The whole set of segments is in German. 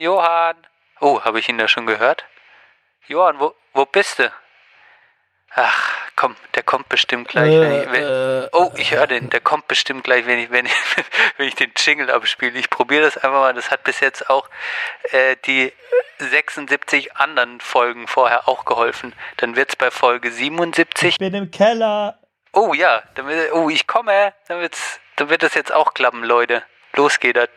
Johann. Oh, habe ich ihn da schon gehört? Johann, wo, wo bist du? Ach, komm, der kommt bestimmt gleich. Äh, wenn ich, wenn, äh, oh, ich höre den. Der kommt bestimmt gleich, wenn ich, wenn ich, wenn ich den Jingle abspiele. Ich probiere das einfach mal. Das hat bis jetzt auch äh, die 76 anderen Folgen vorher auch geholfen. Dann wird's bei Folge 77. Ich bin im Keller. Oh ja, dann wird, oh, ich komme. Dann, wird's, dann wird das jetzt auch klappen, Leute. Los geht das.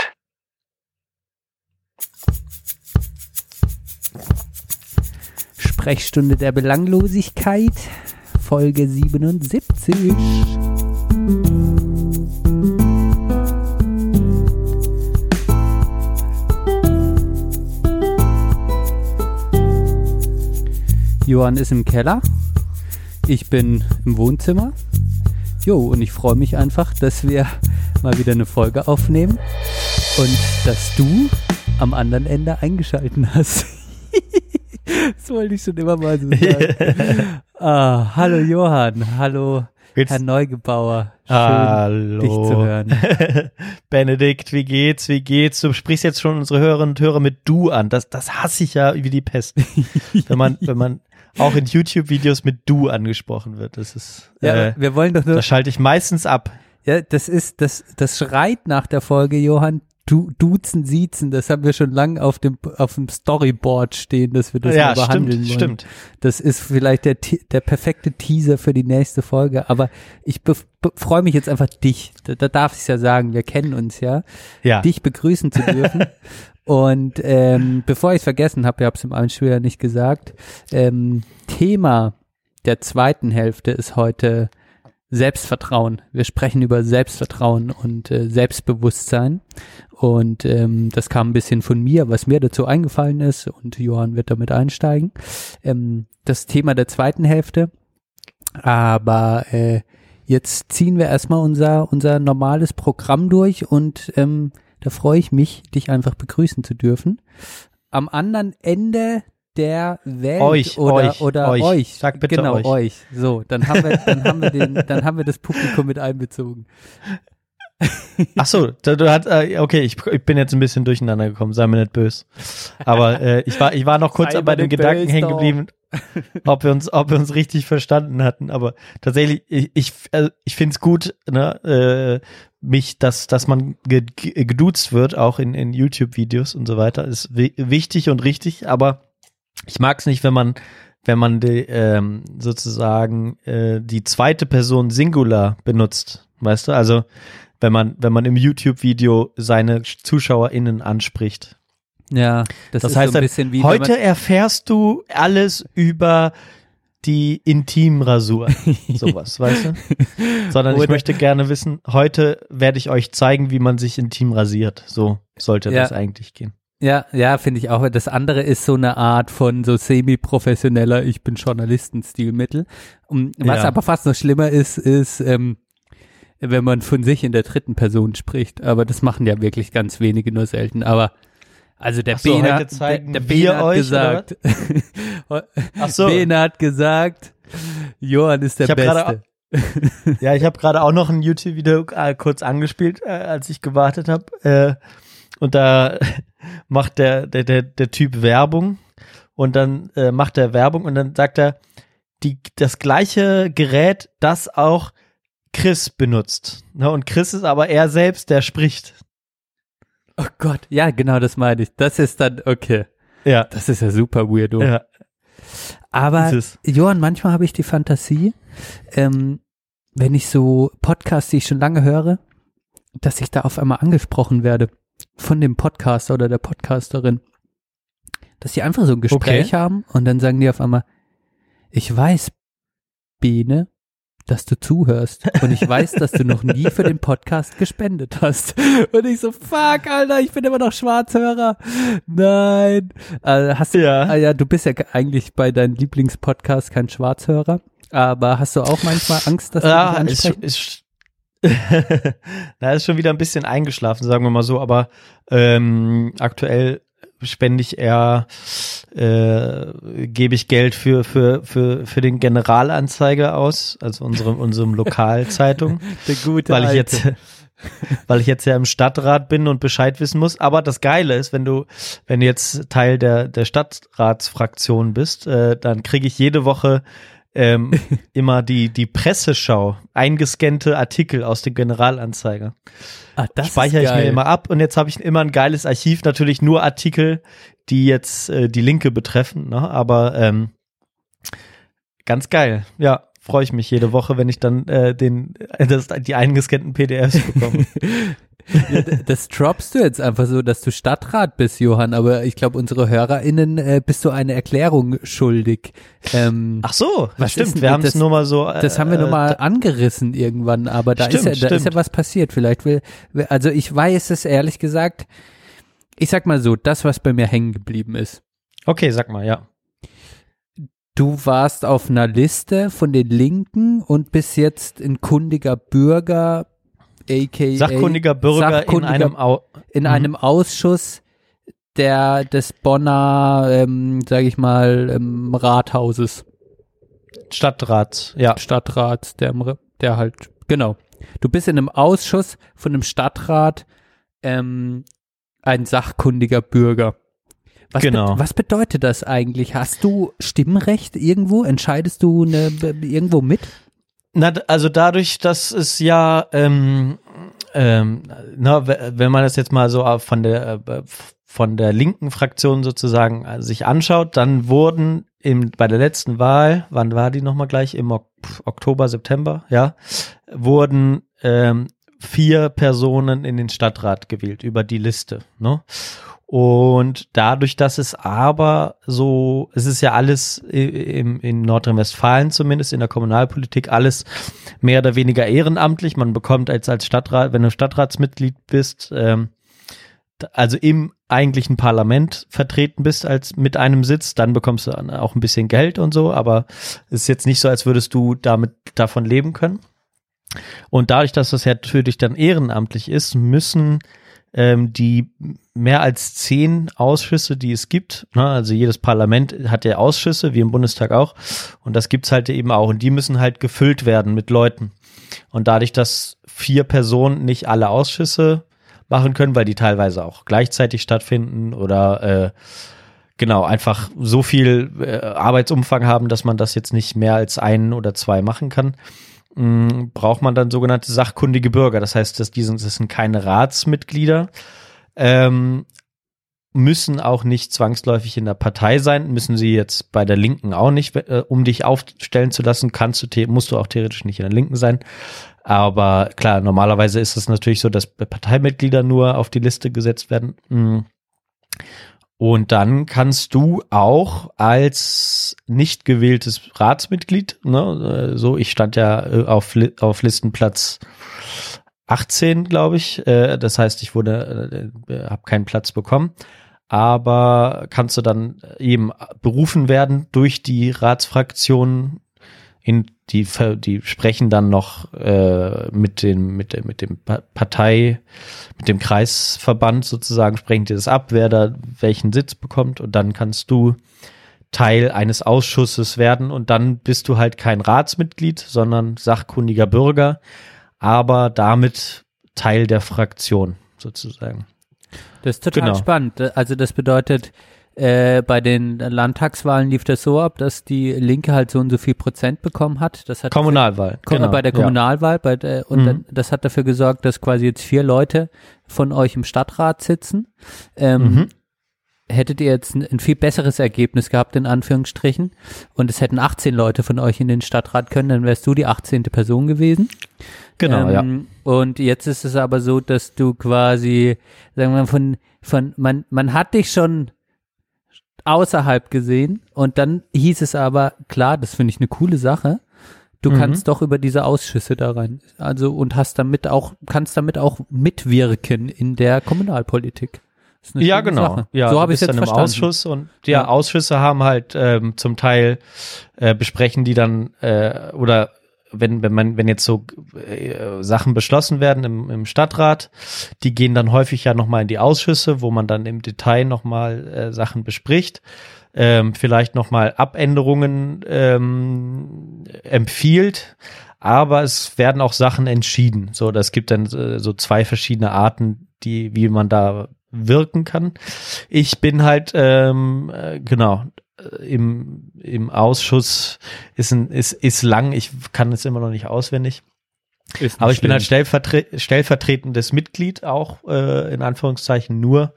Sprechstunde der Belanglosigkeit, Folge 77. Johann ist im Keller. Ich bin im Wohnzimmer. Jo, und ich freue mich einfach, dass wir mal wieder eine Folge aufnehmen und dass du am anderen Ende eingeschalten hast. Das wollte ich schon immer mal so sagen. ah, hallo Johann, hallo Willst- Herr Neugebauer. Schön, Hallo. dich zu hören. Benedikt, wie geht's? Wie geht's? Du sprichst jetzt schon unsere Hörerinnen und Hörer mit du an. Das, das hasse ich ja wie die Pest. wenn man, wenn man auch in YouTube-Videos mit du angesprochen wird. Das ist, Ja, äh, wir wollen doch nur, das schalte ich meistens ab. ja, das ist, das, das schreit nach der Folge, Johann. Du, duzen, siezen, das haben wir schon lang auf dem, auf dem Storyboard stehen, dass wir das ja, mal behandeln stimmt, wollen. stimmt. Das ist vielleicht der, der perfekte Teaser für die nächste Folge. Aber ich freue mich jetzt einfach dich. Da, da darf ich ja sagen, wir kennen uns ja. Ja. Dich begrüßen zu dürfen. Und ähm, bevor ich es vergessen habe, ich habe es im Einspiel ja nicht gesagt, ähm, Thema der zweiten Hälfte ist heute Selbstvertrauen. Wir sprechen über Selbstvertrauen und äh, Selbstbewusstsein. Und ähm, das kam ein bisschen von mir, was mir dazu eingefallen ist. Und Johann wird damit einsteigen. Ähm, das Thema der zweiten Hälfte. Aber äh, jetzt ziehen wir erstmal unser, unser normales Programm durch und ähm, da freue ich mich, dich einfach begrüßen zu dürfen. Am anderen Ende der Welt Euch, oder euch, oder euch. euch. Sag bitte genau euch. euch. So, dann haben wir dann haben wir den dann haben wir das Publikum mit einbezogen. Ach so, du, hat, äh, okay, ich, ich bin jetzt ein bisschen durcheinander gekommen, sei mir nicht böse. Aber äh, ich war, ich war noch kurz Sei bei dem Gedanken hängen geblieben, ob wir uns, ob wir uns richtig verstanden hatten. Aber tatsächlich, ich, ich, äh, ich finde es gut, ne, äh, mich, dass, dass man ge, ge, geduzt wird, auch in, in YouTube-Videos und so weiter, ist wi wichtig und richtig. Aber ich mag es nicht, wenn man wenn man die, ähm, sozusagen äh, die zweite Person Singular benutzt, weißt du? Also wenn man wenn man im YouTube-Video seine ZuschauerInnen anspricht. Ja, das, Das ist heißt, so ein bisschen wie heute erfährst du alles über die Intimrasur, sowas, weißt du? Sondern ich Oder- möchte gerne wissen, heute werde ich euch zeigen, wie man sich intim rasiert. So sollte Ja. das eigentlich gehen. Ja, ja, finde ich auch. Das andere ist so eine Art von so semi-professioneller, ich bin Journalisten-Stilmittel. Und Was Ja. aber fast noch schlimmer ist, ist, ähm, wenn man von sich in der dritten Person spricht. Aber das machen ja wirklich ganz wenige, nur selten. Aber also der Ach so, heute der, zeigen der wir hat euch, gesagt, Ach so. Bene hat gesagt, Johann ist der Beste. Ja, ich habe gerade auch noch ein YouTube-Video äh, kurz angespielt, äh, als ich gewartet habe. Äh, und da macht der, der, der, der Typ Werbung und dann äh, macht er Werbung und dann sagt er, die, das gleiche Gerät, das auch Chris benutzt. Ne? Und Chris ist aber er selbst, der spricht. Oh Gott, ja, genau, das meine ich. Das ist dann, okay. Ja. Das ist ja super weirdo. ja. Aber Johann, manchmal habe ich die Fantasie, ähm, wenn ich so Podcasts, die ich schon lange höre, dass ich da auf einmal angesprochen werde von dem Podcaster oder der Podcasterin. Dass die einfach so ein Gespräch Okay. haben und dann sagen die auf einmal, ich weiß, Bene, dass du zuhörst und ich weiß, dass du noch nie für den Podcast gespendet hast. Und ich so, fuck, Alter, ich bin immer noch Schwarzhörer. Nein. Äh, hast du, Ja. ah, ja, du bist ja eigentlich bei deinem Lieblingspodcast kein Schwarzhörer, aber hast du auch manchmal Angst, dass Ja, die dich ist, ansprechen? ist, da ist schon wieder ein bisschen eingeschlafen, sagen wir mal so, aber ähm, aktuell spende ich eher, äh, gebe ich Geld für, für, für, für den Generalanzeiger aus, also unserem, unserem Lokalzeitung, Der gute weil ich jetzt, weil ich jetzt ja im Stadtrat bin und Bescheid wissen muss. Aber das Geile ist, wenn du, wenn du jetzt Teil der, der Stadtratsfraktion bist, äh, dann kriege ich jede Woche ähm, immer die, die Presseschau, eingescannte Artikel aus dem Generalanzeiger. Ah, das Speichere ich mir immer ab und jetzt habe ich immer ein geiles Archiv, natürlich nur Artikel, die jetzt äh, die Linke betreffen, ne? aber ähm, ganz geil. Ja, freue ich mich jede Woche, wenn ich dann äh, den, äh, das, die eingescannten PDFs bekomme. Das droppst du jetzt einfach so, dass du Stadtrat bist, Johann, aber ich glaube, unsere HörerInnen äh, bist du eine Erklärung schuldig. Ähm, Ach so, Was stimmt. ist wir haben es nur mal so. Äh, das haben wir nur äh, mal angerissen irgendwann, aber da, ist Stimmt, ja, da ist ja was passiert. Vielleicht will- also ich weiß es ehrlich gesagt, ich sag mal so, das, was bei mir hängen geblieben ist. Okay, sag mal, ja. Du warst auf einer Liste von den Linken und bist jetzt ein kundiger Bürger, aka Sachkundiger Bürger Sachkundiger in einem Au in Mhm. einem Ausschuss der des Bonner, ähm, sage ich mal, ähm, Rathauses, Stadtrat, ja. Stadtrats, der, der halt, genau. Du bist in einem Ausschuss von einem Stadtrat ähm, ein sachkundiger Bürger. Was, Genau. be was bedeutet das eigentlich? Hast du Stimmrecht irgendwo? Entscheidest du ne, b- irgendwo mit? Na, also dadurch, dass es ja, ähm, ähm, na, wenn man das jetzt mal so von der äh, von der linken Fraktion sozusagen äh, sich anschaut, dann wurden im, bei der letzten Wahl, wann war die nochmal gleich? Im Ok Oktober, September, ja, wurden ähm, vier Personen in den Stadtrat gewählt über die Liste. Ne? Und dadurch, dass es aber so, es ist ja alles im, in Nordrhein-Westfalen zumindest in der Kommunalpolitik alles mehr oder weniger ehrenamtlich. Man bekommt als, als Stadtrat, wenn du Stadtratsmitglied bist, ähm, also im eigentlichen Parlament vertreten bist als mit einem Sitz, dann bekommst du auch ein bisschen Geld und so, aber es ist jetzt nicht so, als würdest du damit davon leben können. Und dadurch, dass das ja natürlich dann ehrenamtlich ist, müssen ähm, die mehr als zehn Ausschüsse, die es gibt, ne, also jedes Parlament hat ja Ausschüsse, wie im Bundestag auch, und das gibt's halt eben auch, und die müssen halt gefüllt werden mit Leuten. Und dadurch, dass vier Personen nicht alle Ausschüsse machen können, weil die teilweise auch gleichzeitig stattfinden oder äh, genau einfach so viel äh, Arbeitsumfang haben, dass man das jetzt nicht mehr als einen oder zwei machen kann, mh, braucht man dann sogenannte sachkundige Bürger. Das heißt, dass die sind, das sind keine Ratsmitglieder, ähm, müssen auch nicht zwangsläufig in der Partei sein, müssen sie jetzt bei der Linken auch nicht, äh, um dich aufstellen zu lassen, kannst du, musst du auch theoretisch nicht in der Linken sein. Aber klar, normalerweise ist es natürlich so, dass Parteimitglieder nur auf die Liste gesetzt werden. Mm. Und dann kannst du auch als nicht gewähltes Ratsmitglied, ne, äh, so ich stand ja äh, auf, auf Listenplatz 18, glaube ich. Äh, das heißt, ich wurde, äh, habe keinen Platz bekommen. Aber kannst du dann eben berufen werden durch die Ratsfraktionen in die die sprechen dann noch äh, mit dem mit mit dem Pa- Partei mit dem Kreisverband sozusagen sprechen die das ab wer da welchen Sitz bekommt und dann kannst du Teil eines Ausschusses werden und dann bist du halt kein Ratsmitglied sondern sachkundiger Bürger aber damit Teil der Fraktion sozusagen Das ist total Genau. spannend. Also das bedeutet, äh, bei den Landtagswahlen lief das so ab, dass die Linke halt so und so viel Prozent bekommen hat. Das hat Kommunalwahl Ko- genau, bei der ja. Kommunalwahl, bei der, und Mhm. dann, das hat dafür gesorgt, dass quasi jetzt vier Leute von euch im Stadtrat sitzen. Ähm, Mhm. Hättet ihr jetzt ein, ein viel besseres Ergebnis gehabt, in Anführungsstrichen, und es hätten 18 Leute von euch in den Stadtrat können, dann wärst du die 18. Person gewesen. genau ja Ähm, Und jetzt ist es aber so, dass du quasi, sagen wir mal, von, von, man, man hat dich schon außerhalb gesehen und dann hieß es aber, klar, das finde ich eine coole Sache. Du Mhm. kannst doch über diese Ausschüsse da rein. Also und hast damit auch, kannst damit auch mitwirken in der Kommunalpolitik. Ja, genau. Ja, so habe ich bist jetzt dann im verstanden. Ausschuss und ja, Ja. Ausschüsse haben halt ähm, zum Teil äh, besprechen die dann äh, oder wenn wenn man wenn jetzt so äh, Sachen beschlossen werden im, im Stadtrat, die gehen dann häufig ja noch mal in die Ausschüsse, wo man dann im Detail noch mal äh, Sachen bespricht. Ähm, vielleicht noch mal Abänderungen ähm, empfiehlt, aber es werden auch Sachen entschieden. So, das gibt dann äh, so zwei verschiedene Arten, die, wie man da wirken kann. Ich bin halt, ähm, äh, genau, äh, im, im Ausschuss ist, ein, ist, ist lang, ich kann es immer noch nicht auswendig. Ist Aber nicht ich bin halt schlimm. stellvertre stellvertretendes Mitglied auch, äh, in Anführungszeichen nur.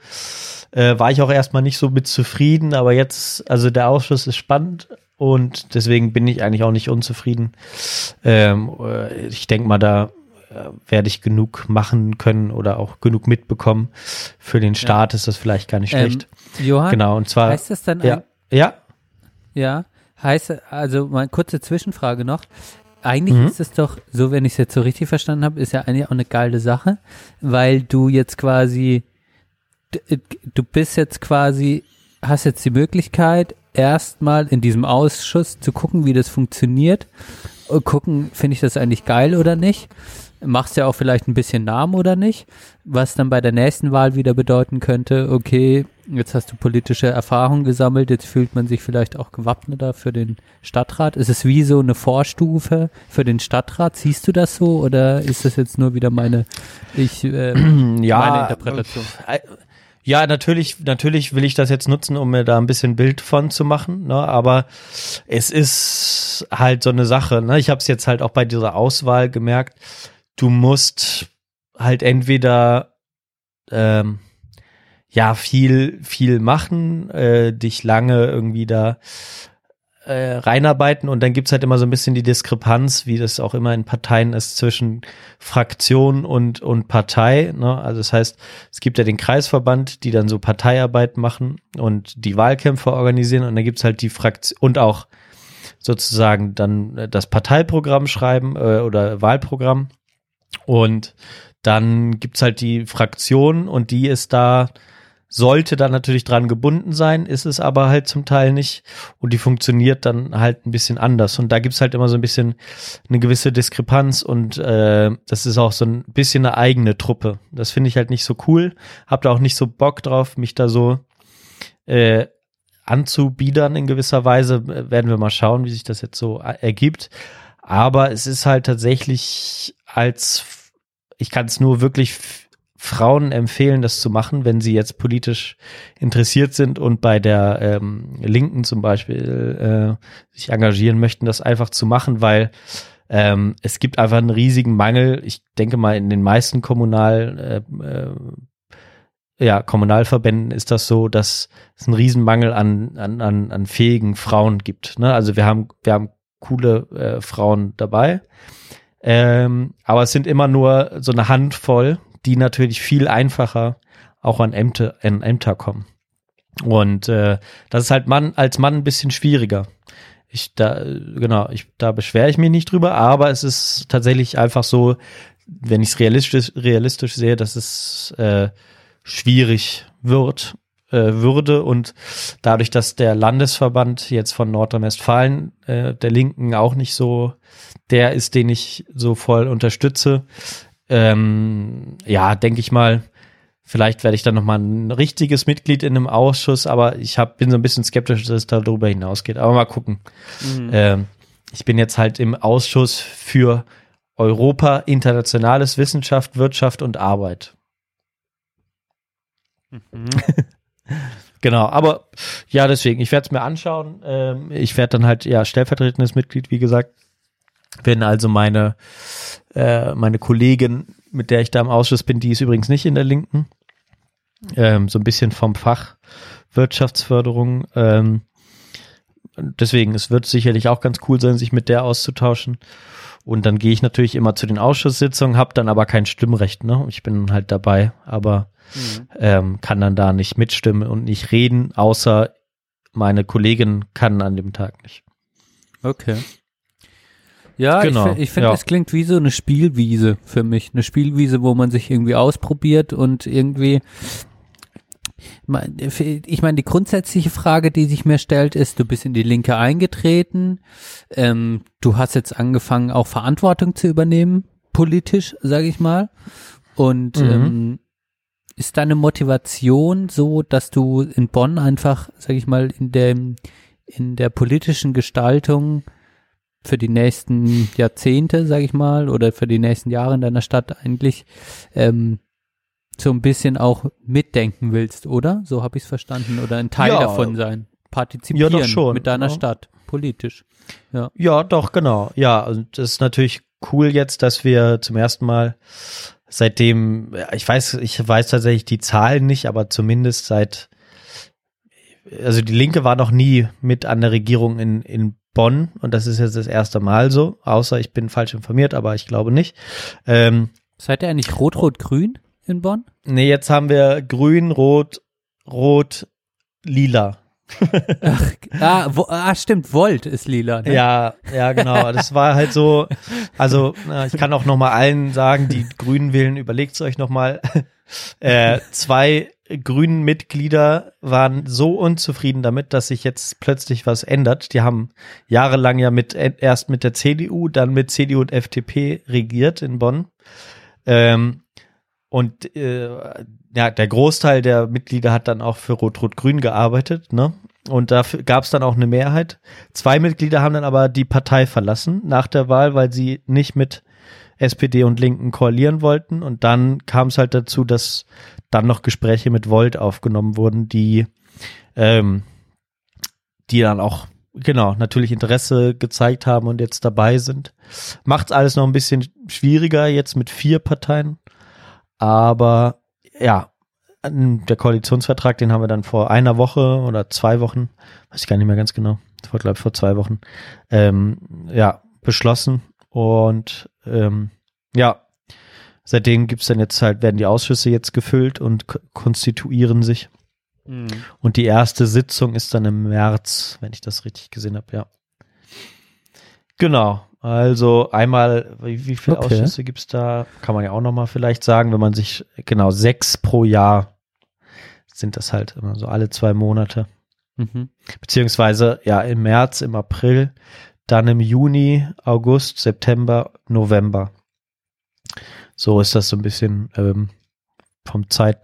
Äh, war ich auch erstmal nicht so mit zufrieden, aber jetzt, also der Ausschuss ist spannend und deswegen bin ich eigentlich auch nicht unzufrieden. Ähm, äh, ich denke mal, da werde ich genug machen können oder auch genug mitbekommen. Für den Staat ist das vielleicht gar nicht Ähm, schlecht. Johann, genau, und zwar, heißt das dann ja, ein, ja, ja, heißt, also mal kurze Zwischenfrage noch. Eigentlich Mhm. ist es doch, so wenn ich es jetzt so richtig verstanden habe, ist ja eigentlich auch eine geile Sache, weil du jetzt quasi, d- du bist jetzt quasi, hast jetzt die Möglichkeit, erstmal in diesem Ausschuss zu gucken, wie das funktioniert. Und gucken, finde ich das eigentlich geil oder nicht. Machst ja auch vielleicht ein bisschen Namen oder nicht, was dann bei der nächsten Wahl wieder bedeuten könnte, okay, jetzt hast du politische Erfahrung gesammelt, jetzt fühlt man sich vielleicht auch gewappneter für den Stadtrat. Ist es wie so eine Vorstufe für den Stadtrat? Siehst du das so oder ist das jetzt nur wieder meine, ich, äh, ja, meine Interpretation? äh, Ja, natürlich, natürlich will ich das jetzt nutzen, um mir da ein bisschen Bild von zu machen, ne? aber es ist halt so eine Sache. Ne? Ich habe es jetzt halt auch bei dieser Auswahl gemerkt, du musst halt entweder ähm, ja viel, viel machen, äh, dich lange irgendwie da äh, reinarbeiten und dann gibt's halt immer so ein bisschen die Diskrepanz, wie das auch immer in Parteien ist, zwischen Fraktion und, und Partei. Ne? Also das heißt, es gibt ja den Kreisverband, die dann so Parteiarbeit machen und die Wahlkämpfe organisieren und dann gibt's halt die Fraktion und auch sozusagen dann das Parteiprogramm schreiben äh, oder Wahlprogramm. Und dann gibt's halt die Fraktion und die ist da, sollte da natürlich dran gebunden sein, ist es aber halt zum Teil nicht. Und die funktioniert dann halt ein bisschen anders. Und da gibt's halt immer so ein bisschen eine gewisse Diskrepanz und äh, das ist auch so ein bisschen eine eigene Truppe. Das finde ich halt nicht so cool. Hab da auch nicht so Bock drauf, mich da so äh, anzubiedern in gewisser Weise. Äh, Werden wir mal schauen, wie sich das jetzt so äh, ergibt. Aber es ist halt tatsächlich als, ich kann es nur wirklich Frauen empfehlen, das zu machen, wenn sie jetzt politisch interessiert sind und bei der ähm, Linken zum Beispiel äh, sich engagieren möchten, das einfach zu machen, weil ähm, es gibt einfach einen riesigen Mangel. Ich denke mal, in den meisten Kommunal, äh, äh, ja, Kommunalverbänden ist das so, dass es einen Riesenmangel an, an, an, an fähigen Frauen gibt. Ne? Also wir haben, wir haben coole äh, Frauen dabei. Ähm, aber es sind immer nur so eine Handvoll, die natürlich viel einfacher auch an Ämter, an Ämter kommen. Und äh, das ist halt Mann, als Mann ein bisschen schwieriger. Ich da, genau, ich, da beschwere ich mich nicht drüber, aber es ist tatsächlich einfach so, wenn ich es realistisch, realistisch sehe, dass es äh, schwierig wird, äh, würde und dadurch, dass der Landesverband jetzt von Nordrhein-Westfalen äh, der Linken auch nicht so der ist, den ich so voll unterstütze, ähm, ja, denke ich mal, vielleicht werde ich dann noch mal ein richtiges Mitglied in einem Ausschuss, aber ich hab, bin so ein bisschen skeptisch, dass es darüber hinausgeht. Aber mal gucken. Ähm, ich bin jetzt halt im Ausschuss für Europa, internationales Wissenschaft, Wirtschaft und Arbeit. Genau, aber ja, deswegen, ich werde es mir anschauen. Ähm, ich werde dann halt ja stellvertretendes Mitglied, wie gesagt. Wenn also meine, äh, meine Kollegin, mit der ich da im Ausschuss bin, die ist übrigens nicht in der Linken. Ähm, so ein bisschen vom Fach Wirtschaftsförderung. Ähm, deswegen, es wird sicherlich auch ganz cool sein, sich mit der auszutauschen. Und dann gehe ich natürlich immer zu den Ausschusssitzungen, habe dann aber kein Stimmrecht. Ne? Ich bin halt dabei, aber ähm, kann dann da nicht mitstimmen und nicht reden, außer meine Kollegin kann an dem Tag nicht. Okay. Ja, Genau, ich, ich finde, ja. es klingt wie so eine Spielwiese für mich. Eine Spielwiese, wo man sich irgendwie ausprobiert und irgendwie. Ich meine, die grundsätzliche Frage, die sich mir stellt, ist, du bist in die Linke eingetreten, ähm, du hast jetzt angefangen, auch Verantwortung zu übernehmen, politisch, sage ich mal. Und Mhm. ähm, ist deine Motivation so, dass du in Bonn einfach, sage ich mal, in dem in der politischen Gestaltung für die nächsten Jahrzehnte, sag ich mal, oder für die nächsten Jahre in deiner Stadt eigentlich ähm, so ein bisschen auch mitdenken willst, oder? So habe ich es verstanden. Oder ein Teil Ja. davon sein. Partizipieren Ja, schon, mit deiner ja. Stadt, politisch. Ja. Ja, doch, genau. Ja, und das ist natürlich cool jetzt, dass wir zum ersten Mal seitdem, ich weiß, ich weiß tatsächlich die Zahlen nicht, aber zumindest seit, also die Linke war noch nie mit an der Regierung in, in Bonn und das ist jetzt das erste Mal so, außer ich bin falsch informiert, aber ich glaube nicht. Ähm, Seid ihr eigentlich rot-rot-grün in Bonn? nee, jetzt haben wir grün, rot, rot, lila. Ah, wo, ah, stimmt, Volt ist lila. Ne? Ja, ja, genau. Das war halt so. Also ich kann auch noch mal allen sagen, die Grünen wählen, überlegt euch noch mal. Äh, zwei grünen Mitglieder waren so unzufrieden damit, dass sich jetzt plötzlich was ändert. Die haben jahrelang ja mit erst mit der CDU, dann mit CDU und FDP regiert in Bonn. Ähm, und äh, ja, der Großteil der Mitglieder hat dann auch für Rot-Rot-Grün gearbeitet, ne? Und dafür gab es dann auch eine Mehrheit. Zwei Mitglieder haben dann aber die Partei verlassen nach der Wahl, weil sie nicht mit SPD und Linken koalieren wollten. Und dann kam es halt dazu, dass dann noch Gespräche mit Volt aufgenommen wurden, die, ähm, die dann auch, genau, natürlich Interesse gezeigt haben und jetzt dabei sind. Macht alles noch ein bisschen schwieriger jetzt mit vier Parteien. Aber ja, der Koalitionsvertrag, den haben wir dann vor einer Woche oder zwei Wochen, weiß ich gar nicht mehr ganz genau, das war glaube ich vor zwei Wochen, ähm, ja, beschlossen. Und ähm, ja, seitdem gibt's dann jetzt halt, werden die Ausschüsse jetzt gefüllt und konstituieren sich. Mhm. Und die erste Sitzung ist dann im März, wenn ich das richtig gesehen habe, ja. Genau. Also einmal, wie, wie viele Okay. Ausschüsse gibt's da? Kann man ja auch nochmal vielleicht sagen, wenn man sich, genau, sechs pro Jahr sind das halt immer so alle zwei Monate. Mhm. Beziehungsweise ja im März, im April, dann im Juni, August, September, November. So ist das so ein bisschen ähm, vom Zeit,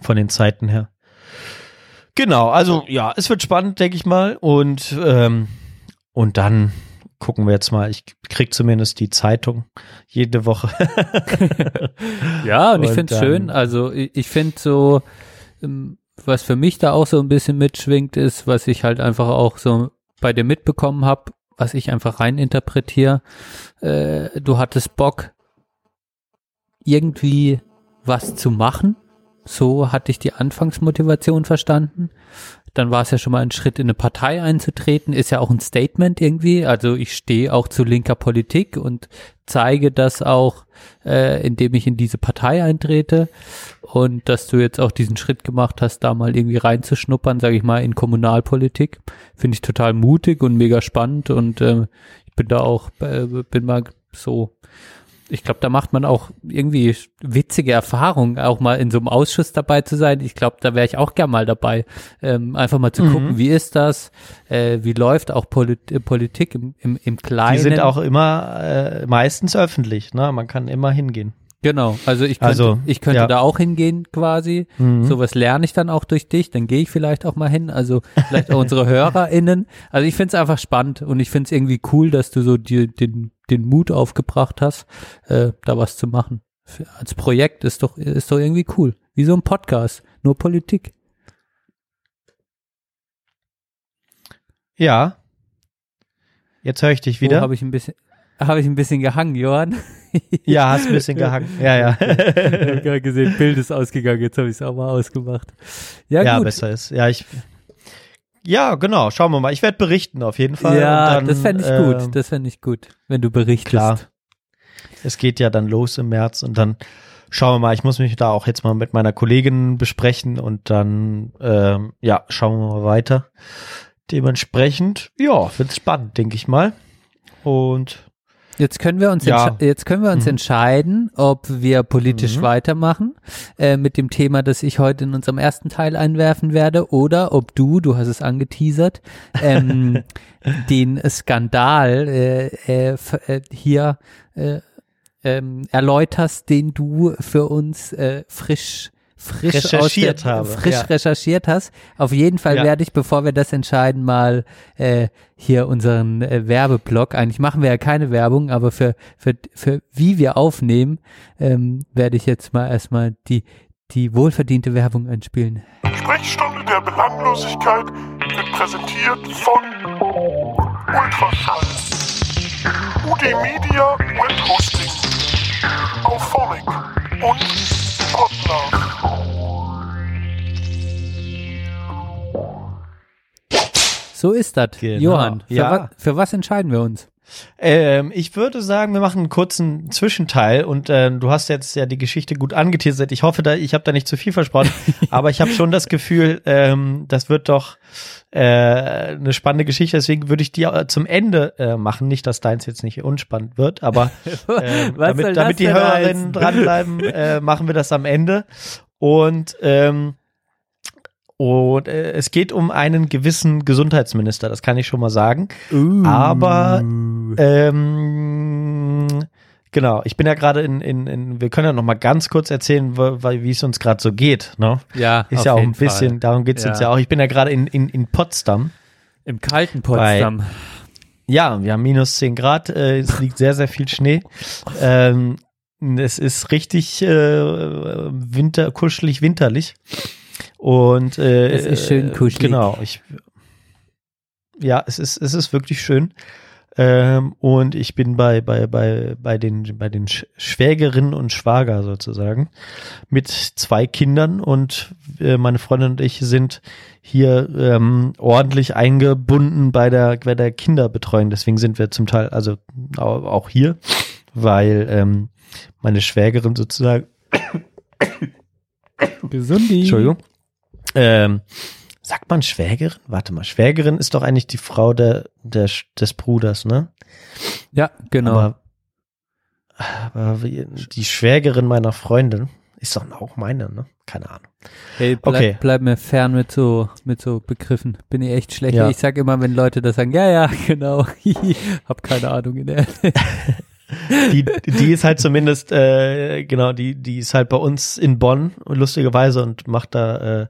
von den Zeiten her. Genau, also ja, es wird spannend, denke ich mal. Und, ähm, und dann gucken wir jetzt mal. Ich krieg zumindest die Zeitung jede Woche. Ja, und ich Und finde es schön. Also ich, ich finde so, ähm, was für mich da auch so ein bisschen mitschwingt, ist, was ich halt einfach auch so bei dir mitbekommen habe, was ich einfach reininterpretiere. Äh, du hattest Bock, irgendwie was zu machen. So hatte ich die Anfangsmotivation verstanden. Dann war es ja schon mal ein Schritt in eine Partei einzutreten, ist ja auch ein Statement irgendwie. Also ich stehe auch zu linker Politik und zeige das auch, äh, indem ich in diese Partei eintrete. Und dass du jetzt auch diesen Schritt gemacht hast, da mal irgendwie reinzuschnuppern, sage ich mal, in Kommunalpolitik, finde ich total mutig und mega spannend. Und äh, ich bin da auch, äh, bin mal so ich glaube, da macht man auch irgendwie witzige Erfahrungen, auch mal in so einem Ausschuss dabei zu sein. Ich glaube, da wäre ich auch gern mal dabei. Ähm, einfach mal zu Mhm. gucken, wie ist das, äh, wie läuft auch Polit äh, Politik im, im, im Kleinen. Die sind auch immer äh, meistens öffentlich, ne? Man kann immer hingehen. Genau, also ich könnte, Also, ich könnte ja. da auch hingehen quasi. Mhm. Sowas lerne ich dann auch durch dich, dann gehe ich vielleicht auch mal hin. Also vielleicht auch unsere HörerInnen. Also ich finde es einfach spannend und ich finde es irgendwie cool, dass du so dir den, den Mut aufgebracht hast, äh, da was zu machen. Für, als Projekt ist doch, ist doch irgendwie cool. Wie so ein Podcast, nur Politik. Ja. Jetzt höre ich dich Wieder? wieder. habe ich ein bisschen, habe ich ein bisschen gehangen, Johann. ja, hast ein bisschen gehangen. Ja, ja. ich habe gerade gesehen, Bild ist ausgegangen, jetzt habe ich es auch mal ausgemacht. Ja, ja, gut. besser ist. Ja, ich. Ja, genau. Schauen wir mal. Ich werde berichten auf jeden Fall. Ja, dann, das fände ich ähm, gut. Das fände ich gut, wenn du berichtest. Klar. Es geht ja dann los im März und dann schauen wir mal. Ich muss mich da auch jetzt mal mit meiner Kollegin besprechen und dann ähm, ja schauen wir mal weiter. Dementsprechend, ja, wird spannend, denke ich mal. Und Jetzt können wir uns, Ja. jetzt können wir uns Mhm. entscheiden, ob wir politisch Mhm. weitermachen äh, mit dem Thema, das ich heute in unserem ersten Teil einwerfen werde, oder ob du, du hast es angeteasert, ähm, den Skandal äh, äh, äh, hier äh, ähm, erläuterst, den du für uns äh, frisch frisch Recherchiert der, habe, frisch ja. recherchiert hast. Auf jeden Fall Ja. werde ich, bevor wir das entscheiden, mal äh, hier unseren äh, Werbeblock. Eigentlich machen wir ja keine Werbung, aber für für für wie wir aufnehmen, ähm, werde ich jetzt mal erstmal die die wohlverdiente Werbung einspielen. Sprechstunde der Belanglosigkeit wird präsentiert von Ultraschall, UD Media Web Hosting, Auphonic und. So ist das. Genau, Johann, für, ja. wa für was entscheiden wir uns? Ähm, ich würde sagen, wir machen einen kurzen Zwischenteil und äh, du hast jetzt ja die Geschichte gut angeteasert. Ich hoffe, da, ich habe da nicht zu viel versprochen, aber ich habe schon das Gefühl, ähm, das wird doch äh, eine spannende Geschichte. Deswegen würde ich die äh, zum Ende äh, machen. Nicht, dass deins jetzt nicht unspannend wird, aber soll damit, damit die Hörerinnen dranbleiben, äh, machen wir das am Ende. Und ähm, und äh, es geht um einen gewissen Gesundheitsminister, das kann ich schon mal sagen. Aber ähm, genau, ich bin ja gerade in, in, in, wir können ja noch mal ganz kurz erzählen, wie es uns gerade so geht. Ne? ja, Ist ja auch ein bisschen, Fall. darum geht's uns Ja. ja auch. Ich bin ja gerade in, in, in Potsdam. im kalten Potsdam. Ja, wir haben minus 10 Grad, äh, es liegt sehr, sehr viel Schnee. Ähm, es ist richtig äh, winter, kuschelig, winterlich. Und äh, Es ist schön kuschelig. Genau, ich ja, es ist, es ist wirklich schön. Ähm, und ich bin bei, bei, bei, bei den, bei den Sch- Schwägerinnen und Schwager sozusagen mit zwei Kindern und äh, meine Freundin und ich sind hier ähm, ordentlich eingebunden bei der, bei der Kinderbetreuung. Deswegen sind wir zum Teil, also au- auch hier, weil ähm, meine Schwägerin sozusagen, Gesundi. Entschuldigung, ähm, sagt man Schwägerin? Warte mal, Schwägerin ist doch eigentlich die Frau der, der, des Bruders, ne? Ja, genau. Aber, aber wie- die Schwägerin meiner Freundin ist doch auch meine, ne? Keine Ahnung. Hey, bleib, Okay. bleib mir fern mit so, mit so Begriffen. Bin ich echt schlecht. Ja. Ich sag immer, wenn Leute das sagen, ja, ja, genau. Hab keine Ahnung in der. Die, die ist halt zumindest, äh, genau, die, die ist halt bei uns in Bonn, lustigerweise, und macht da, äh,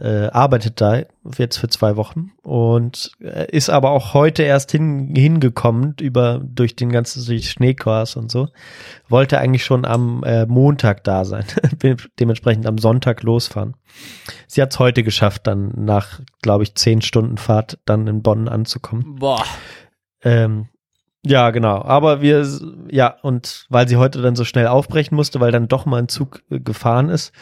äh, arbeitet da jetzt für zwei Wochen und äh, ist aber auch heute erst hin, hingekommen über, durch den ganzen, durch Schneekurs und so. Wollte eigentlich schon am äh, Montag da sein, dementsprechend am Sonntag losfahren. Sie hat es heute geschafft, dann nach, glaube ich, zehn Stunden Fahrt dann in Bonn anzukommen. Boah. Ähm, ja, genau. Aber wir, ja, und weil sie heute dann so schnell aufbrechen musste, weil dann doch mal ein Zug äh, gefahren ist,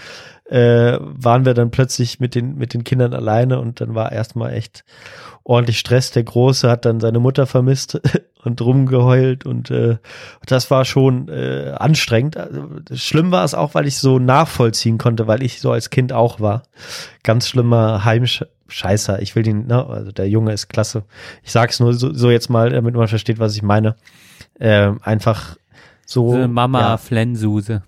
äh, waren wir dann plötzlich mit den, mit den Kindern alleine und dann war erstmal echt ordentlich Stress. Der Große hat dann seine Mutter vermisst und rumgeheult und äh, das war schon äh, anstrengend. Also, schlimm war es auch, weil ich so nachvollziehen konnte, weil ich so als Kind auch war. Ganz schlimmer Heimscheißer. Ich will den, ne, also der Junge ist klasse. Ich sag's nur so, so jetzt mal, damit man versteht, was ich meine. Ähm, einfach so. Eine Mama Ja, Flensuse.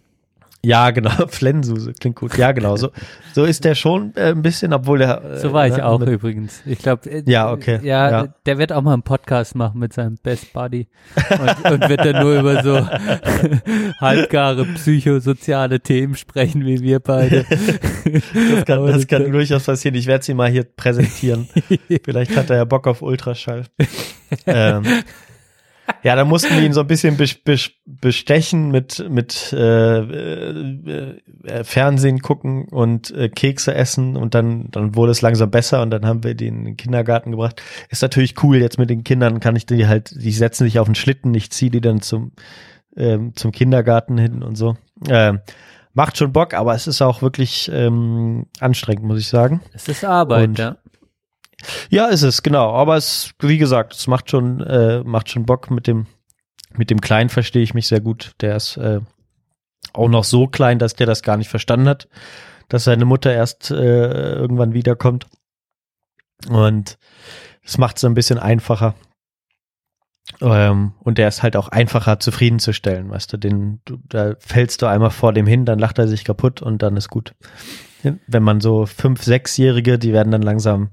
Ja, genau. Flensuse klingt gut. Ja, genau. So, so ist der schon äh, ein bisschen, obwohl der. Äh, So war ich ne, auch mit- übrigens. Ich glaube, Ja, okay. Ja, Ja. der wird auch mal einen Podcast machen mit seinem Best Buddy und, und wird dann nur über so halbgare psychosoziale Themen sprechen wie wir beide. Das kann, das kann durchaus passieren. Ich werde sie mal hier präsentieren. Vielleicht hat er ja Bock auf Ultraschall. ähm, ja, da mussten wir ihn so ein bisschen bes- bes- bestechen mit, mit äh, äh, äh, Fernsehen gucken und äh, Kekse essen und dann, dann wurde es langsam besser und dann haben wir den in den Kindergarten gebracht. Ist natürlich cool, jetzt mit den Kindern kann ich die halt, die setzen sich auf den Schlitten, ich ziehe die dann zum, ähm, zum Kindergarten hin und so. Ähm, macht schon Bock, aber es ist auch wirklich ähm, anstrengend, muss ich sagen. Es ist Arbeit, Und- ja. Ja, ist es, genau. Aber es, wie gesagt, es macht schon, äh, macht schon Bock mit dem, mit dem Kleinen verstehe ich mich sehr gut. Der ist äh, auch noch so klein, dass der das gar nicht verstanden hat, dass seine Mutter erst äh, irgendwann wiederkommt. Und es macht es ein bisschen einfacher. Ähm, und der ist halt auch einfacher zufriedenzustellen, weißt du, den, du, da fällst du einmal vor dem hin, dann lacht er sich kaputt und dann ist gut. Wenn man so fünf, sechsjährige, die werden dann langsam,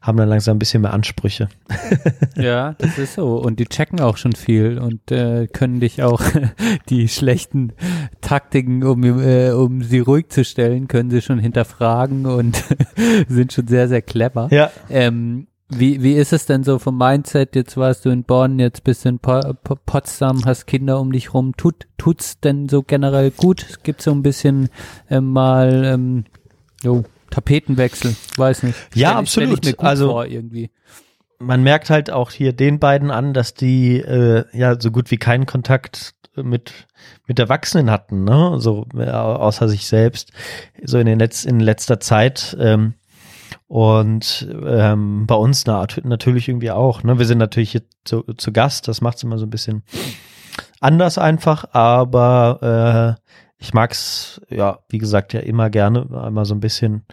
haben dann langsam ein bisschen mehr Ansprüche. Ja, das ist so. Und die checken auch schon viel und äh, können dich auch die schlechten Taktiken, um, äh, um sie ruhig zu stellen, können sie schon hinterfragen und sind schon sehr, sehr clever. Ja. Ähm, wie, wie ist es denn so vom Mindset? Jetzt warst du in Bonn, jetzt bist du in po po Potsdam, hast Kinder um dich rum. Tut, tut's denn so generell gut? Gibt so ein bisschen ähm, mal ähm, jo, Tapetenwechsel? Weiß nicht. Ja, Stell ich absolut. Also- irgendwie. man merkt halt auch hier den beiden an, dass die äh, ja so gut wie keinen Kontakt mit mit Erwachsenen hatten, ne? So äh, außer sich selbst, so in den Letz in letzter Zeit. Ähm, und ähm, bei uns na, natürlich irgendwie auch. Ne? Wir sind natürlich hier zu, zu Gast, das macht es immer so ein bisschen anders einfach, aber ich mag's ja, wie gesagt, ja immer gerne, einmal so ein bisschen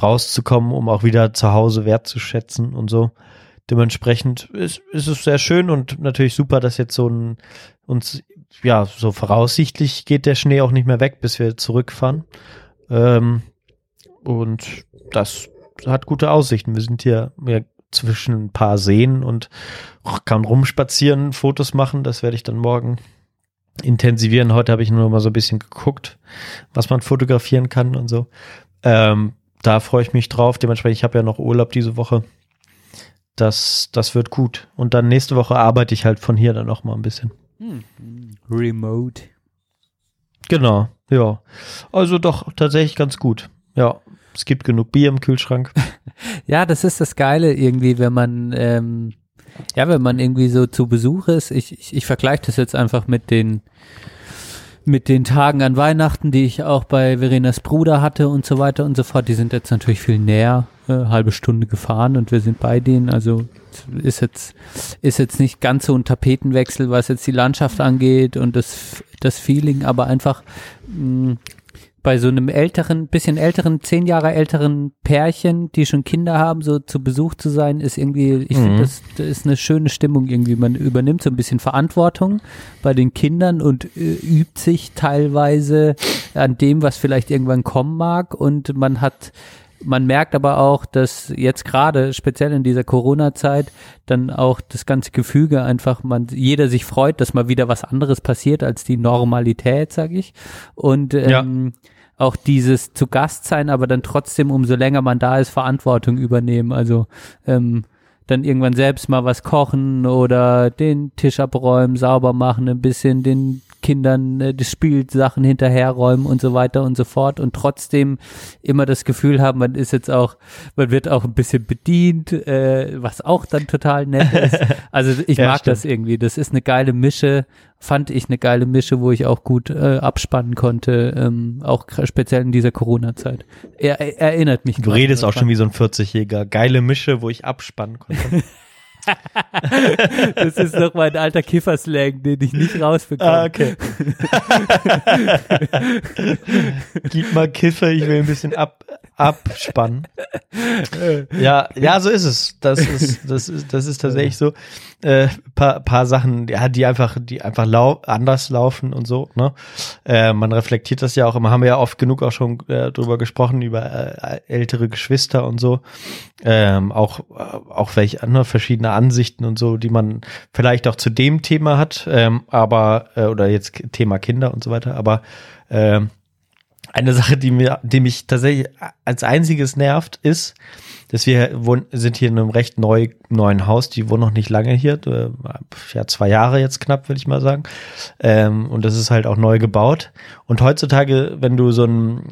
rauszukommen, um auch wieder zu Hause wertzuschätzen und so. Dementsprechend ist, ist es sehr schön und natürlich super, dass jetzt so ein uns ja so voraussichtlich geht der Schnee auch nicht mehr weg, bis wir zurückfahren. Ähm, und das hat gute Aussichten. Wir sind hier ja, zwischen ein paar Seen und kann rumspazieren, Fotos machen. Das werde ich dann morgen intensivieren. Heute habe ich nur mal so ein bisschen geguckt, was man fotografieren kann und so. Ähm, da freue ich mich drauf. Dementsprechend, ich habe ja noch Urlaub diese Woche. Das, das wird gut. Und dann nächste Woche arbeite ich halt von hier dann noch mal ein bisschen. Hm. Remote. Genau, ja. Also doch tatsächlich ganz gut. Ja, es gibt genug Bier im Kühlschrank. Ja, das ist das Geile irgendwie, wenn man, ähm, ja, wenn man irgendwie so zu Besuch ist. Ich, ich, ich vergleiche das jetzt einfach mit den, mit den Tagen an Weihnachten, die ich auch bei Verenas Bruder hatte und so weiter und so fort. Die sind jetzt natürlich viel näher, äh, halbe Stunde gefahren und wir sind bei denen. Also ist jetzt, ist jetzt nicht ganz so ein Tapetenwechsel, was jetzt die Landschaft angeht und das, das Feeling, aber einfach, mh, bei so einem älteren, bisschen älteren, zehn Jahre älteren Pärchen, die schon Kinder haben, so zu Besuch zu sein, ist irgendwie, ich Mhm. finde, das, das ist eine schöne Stimmung irgendwie. Man übernimmt so ein bisschen Verantwortung bei den Kindern und äh, übt sich teilweise an dem, was vielleicht irgendwann kommen mag und man hat man merkt aber auch, dass jetzt gerade, speziell in dieser Corona-Zeit, dann auch das ganze Gefüge einfach, man, jeder sich freut, dass mal wieder was anderes passiert als die Normalität, sag ich. Und ähm, auch dieses zu Gast sein, aber dann trotzdem, umso länger man da ist, Verantwortung übernehmen. Also ähm, dann irgendwann selbst mal was kochen oder den Tisch abräumen, sauber machen, ein bisschen den Kindern äh, das Spielsachen hinterherräumen und so weiter und so fort und trotzdem immer das Gefühl haben, man ist jetzt auch, man wird auch ein bisschen bedient, äh, was auch dann total nett ist. Also ich Ja, mag stimmt. das irgendwie. Das ist eine geile Mische, fand ich eine geile Mische, wo ich auch gut äh, abspannen konnte, ähm, auch speziell in dieser Corona-Zeit. Er, er erinnert mich. Du redest auch schon wie so ein 40-Jähriger. Geile Mische, wo ich abspannen konnte. Das ist doch mein alter Kifferslang, den ich nicht rausbekomme. ah, okay. Gib mal Kiffer, ich will ein bisschen ab, abspannen. Ja, ja, so ist es. Das ist, das ist, das ist tatsächlich so. Äh, paar, paar Sachen, ja, die einfach, die einfach lau anders laufen und so. Ne? Äh, man reflektiert das ja auch immer. Haben wir ja oft genug auch schon äh, drüber gesprochen über äh, ältere Geschwister und so. Ähm, auch, äh, auch welche andere verschiedene Ansichten und so, die man vielleicht auch zu dem Thema hat, ähm, aber äh, oder jetzt Thema Kinder und so weiter. Aber ähm, eine Sache, die mir, die mich tatsächlich als einziges nervt, ist, dass wir sind hier in einem recht neu, neuen Haus, die wohnen noch nicht lange hier, äh, ja, zwei Jahre jetzt knapp, würde ich mal sagen. Ähm, und das ist halt auch neu gebaut. Und heutzutage, wenn du so ein,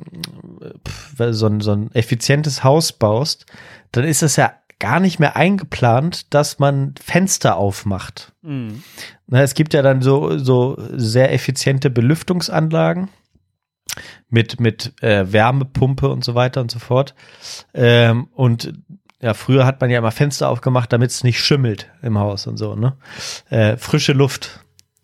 so ein, so ein effizientes Haus baust, dann ist es ja gar nicht mehr eingeplant, dass man Fenster aufmacht. Mhm. Na, es gibt ja dann so, so sehr effiziente Belüftungsanlagen mit, mit äh, Wärmepumpe und so weiter und so fort. Ähm, und ja, früher hat man ja immer Fenster aufgemacht, damit es nicht schimmelt im Haus und so, ne? Äh, frische Luft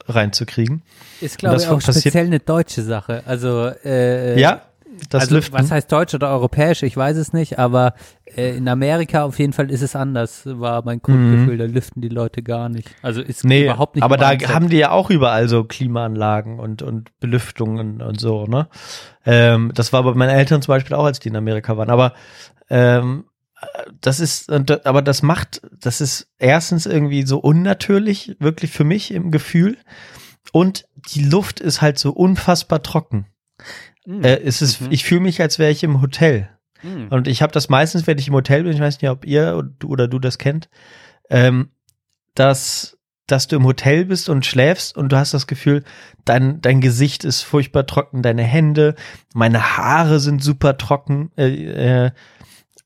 reinzukriegen. Ist, glaube ich, auch speziell eine deutsche Sache. Also, äh, Ja. Das also Lüften. was heißt deutsch oder europäisch, ich weiß es nicht, aber äh, in Amerika auf jeden Fall ist es anders, war mein Grundgefühl, da lüften die Leute gar nicht. Also ist Mhm. nee, überhaupt nicht aber da Set. haben die ja auch überall so Klimaanlagen und, und Belüftungen und so, ne? Ähm, das war bei meinen Eltern zum Beispiel auch, als die in Amerika waren. Aber ähm, das ist, aber das macht, das ist erstens irgendwie so unnatürlich, wirklich für mich im Gefühl. Und die Luft ist halt so unfassbar trocken. Mhm. Äh, es ist, Mhm. ich fühle mich, als wäre ich im Hotel. Mhm. Und ich habe das meistens, wenn ich im Hotel bin, ich weiß nicht, ob ihr oder du, oder du das kennt, ähm, dass, dass du im Hotel bist und schläfst und du hast das Gefühl, dein, dein Gesicht ist furchtbar trocken, deine Hände, meine Haare sind super trocken. Äh, äh,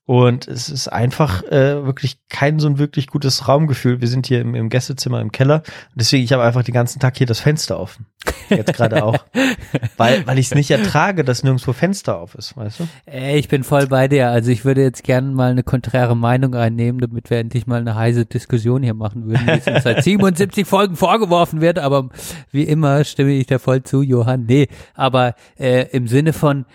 und es ist einfach äh, wirklich kein so ein wirklich gutes Raumgefühl. Wir sind hier im, im Gästezimmer im Keller. Und deswegen, ich habe einfach den ganzen Tag hier das Fenster offen. Jetzt gerade auch. weil weil ich es nicht ertrage, dass nirgendwo Fenster auf ist, weißt du? Ey, ich bin voll bei dir. Also ich würde jetzt gerne mal eine konträre Meinung einnehmen, damit wir endlich mal eine heiße Diskussion hier machen würden, es uns seit 77 Folgen vorgeworfen wird. Aber wie immer stimme ich da voll zu, Johann. Nee, aber äh, im Sinne von,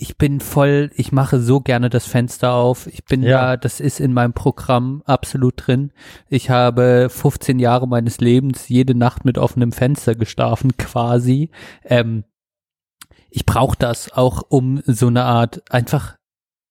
ich bin voll, ich mache so gerne das Fenster auf. Ich bin Ja. da, das ist in meinem Programm absolut drin. Ich habe 15 Jahre meines Lebens jede Nacht mit offenem Fenster geschlafen, quasi. Ähm, ich brauche das auch, um so eine Art einfach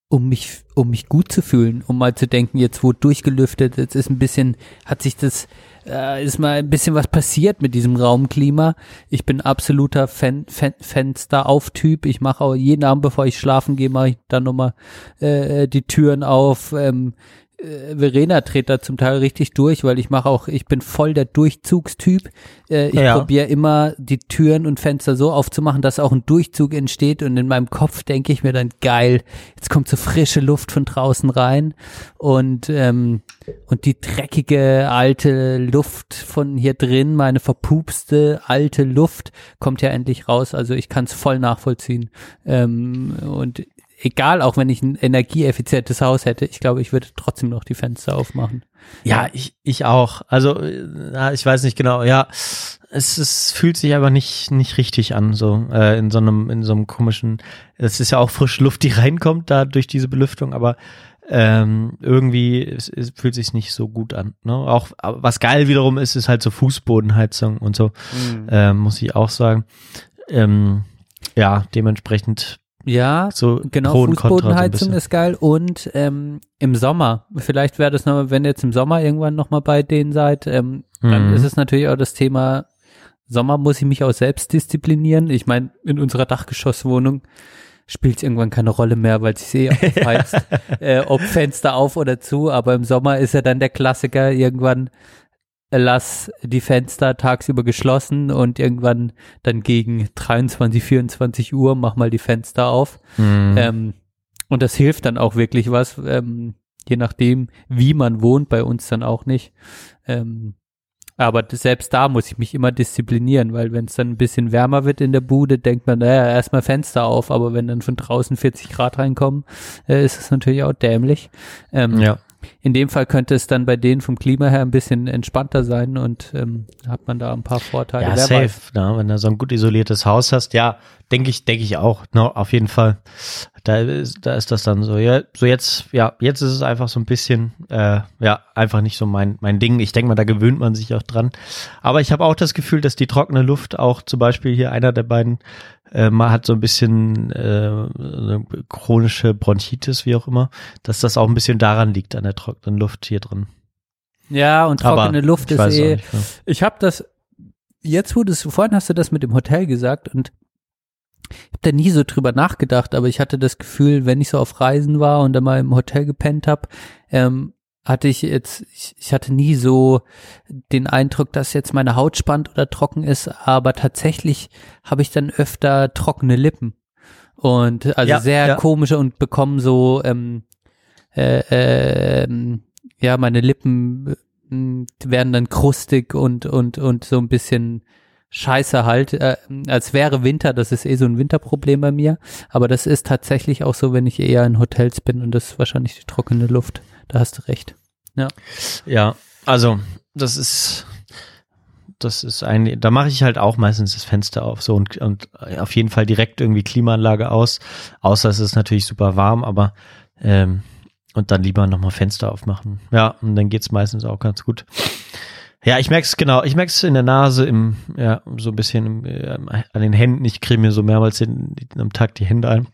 um mich, um mich gut zu fühlen, um mal zu denken, jetzt wurde durchgelüftet, jetzt ist ein bisschen, hat sich das, äh, ist mal ein bisschen was passiert mit diesem Raumklima. Ich bin absoluter Fen Fen Fenster-Auf-Typ. Ich mache auch jeden Abend, bevor ich schlafen gehe, mache ich dann nochmal äh, die Türen auf. Ähm, äh, Verena dreht da zum Teil richtig durch, weil ich mache auch, ich bin voll der Durchzugstyp. Äh, ich Ja. probiere immer die Türen und Fenster so aufzumachen, dass auch ein Durchzug entsteht und in meinem Kopf denke ich mir dann geil, jetzt kommt so frische Luft von draußen rein und ähm, und die dreckige alte Luft von hier drin, meine verpupste alte Luft kommt ja endlich raus. Also ich kann es voll nachvollziehen ähm, und egal, auch wenn ich ein energieeffizientes Haus hätte, ich glaube, ich würde trotzdem noch die Fenster aufmachen. Ja, ich, ich auch. Also, äh, ich weiß nicht genau, ja. Es, es fühlt sich aber nicht, nicht richtig an, so, äh, in so einem, in so einem komischen, es ist ja auch frische Luft, die reinkommt da durch diese Belüftung, aber ähm, irgendwie es, es fühlt sich nicht so gut an. Ne? Auch was geil wiederum ist, ist halt so Fußbodenheizung und so, ähm, muss ich auch sagen. Ähm, ja, dementsprechend Ja, so Genau, Pro Fußbodenheizung ist geil und ähm, im Sommer, vielleicht wäre das nochmal, wenn ihr jetzt im Sommer irgendwann nochmal bei denen seid, ähm, dann Mhm. ist es natürlich auch das Thema, Sommer muss ich mich auch selbst disziplinieren. Ich meine, in unserer Dachgeschosswohnung spielt es irgendwann keine Rolle mehr, weil es eh aufheizt, äh, ob Fenster auf oder zu, aber im Sommer ist ja dann der Klassiker irgendwann, lass die Fenster tagsüber geschlossen und irgendwann dann gegen 23, 24 Uhr mach mal die Fenster auf. Mhm. Ähm, und das hilft dann auch wirklich was, ähm, je nachdem, wie man wohnt, bei uns dann auch nicht. Ähm, aber selbst da muss ich mich immer disziplinieren, weil wenn es dann ein bisschen wärmer wird in der Bude, denkt man, naja, erstmal Fenster auf, aber wenn dann von draußen 40 Grad reinkommen, äh, ist es natürlich auch dämlich. Ähm, ja. In dem Fall könnte es dann bei denen vom Klima her ein bisschen entspannter sein und ähm, hat man da ein paar Vorteile. Ja, Wer safe, ne? wenn du so ein gut isoliertes Haus hast, ja, denke ich, denke ich auch, ne? auf jeden Fall. Da ist, da ist das dann so, ja, so jetzt, ja, jetzt ist es einfach so ein bisschen, äh, ja, einfach nicht so mein, mein Ding. Ich denke mal, da gewöhnt man sich auch dran. Aber ich habe auch das Gefühl, dass die trockene Luft auch zum Beispiel hier einer der beiden äh, mal hat so ein bisschen äh, eine chronische Bronchitis, wie auch immer, dass das auch ein bisschen daran liegt, an der trockenen Luft hier drin. Ja, und trockene Aber Luft ist eh. nicht, ne? Ich habe das, jetzt du es, vorhin hast du das mit dem Hotel gesagt und ich habe da nie so drüber nachgedacht, aber ich hatte das Gefühl, wenn ich so auf Reisen war und dann mal im Hotel gepennt habe, ähm, hatte ich jetzt, ich, ich hatte nie so den Eindruck, dass jetzt meine Haut spannt oder trocken ist, aber tatsächlich habe ich dann öfter trockene Lippen. Und also Ja, sehr ja. komische und bekommen so, ähm, äh, ähm, ja, meine Lippen äh, werden dann krustig und, und, und so ein bisschen scheiße halt, äh, als wäre Winter, das ist eh so ein Winterproblem bei mir, aber das ist tatsächlich auch so, wenn ich eher in Hotels bin und das ist wahrscheinlich die trockene Luft, da hast du recht. Ja, also das ist das ist ein, da mache ich halt auch meistens das Fenster auf so und, und auf jeden Fall direkt irgendwie Klimaanlage aus, außer es ist natürlich super warm, aber ähm, und dann lieber nochmal Fenster aufmachen. Ja, und dann geht's meistens auch ganz gut. Ja, ich merk's genau, ich merk's in der Nase, im, ja, so ein bisschen im, äh, an den Händen. Ich kriege mir so mehrmals in, am Tag die Hände ein.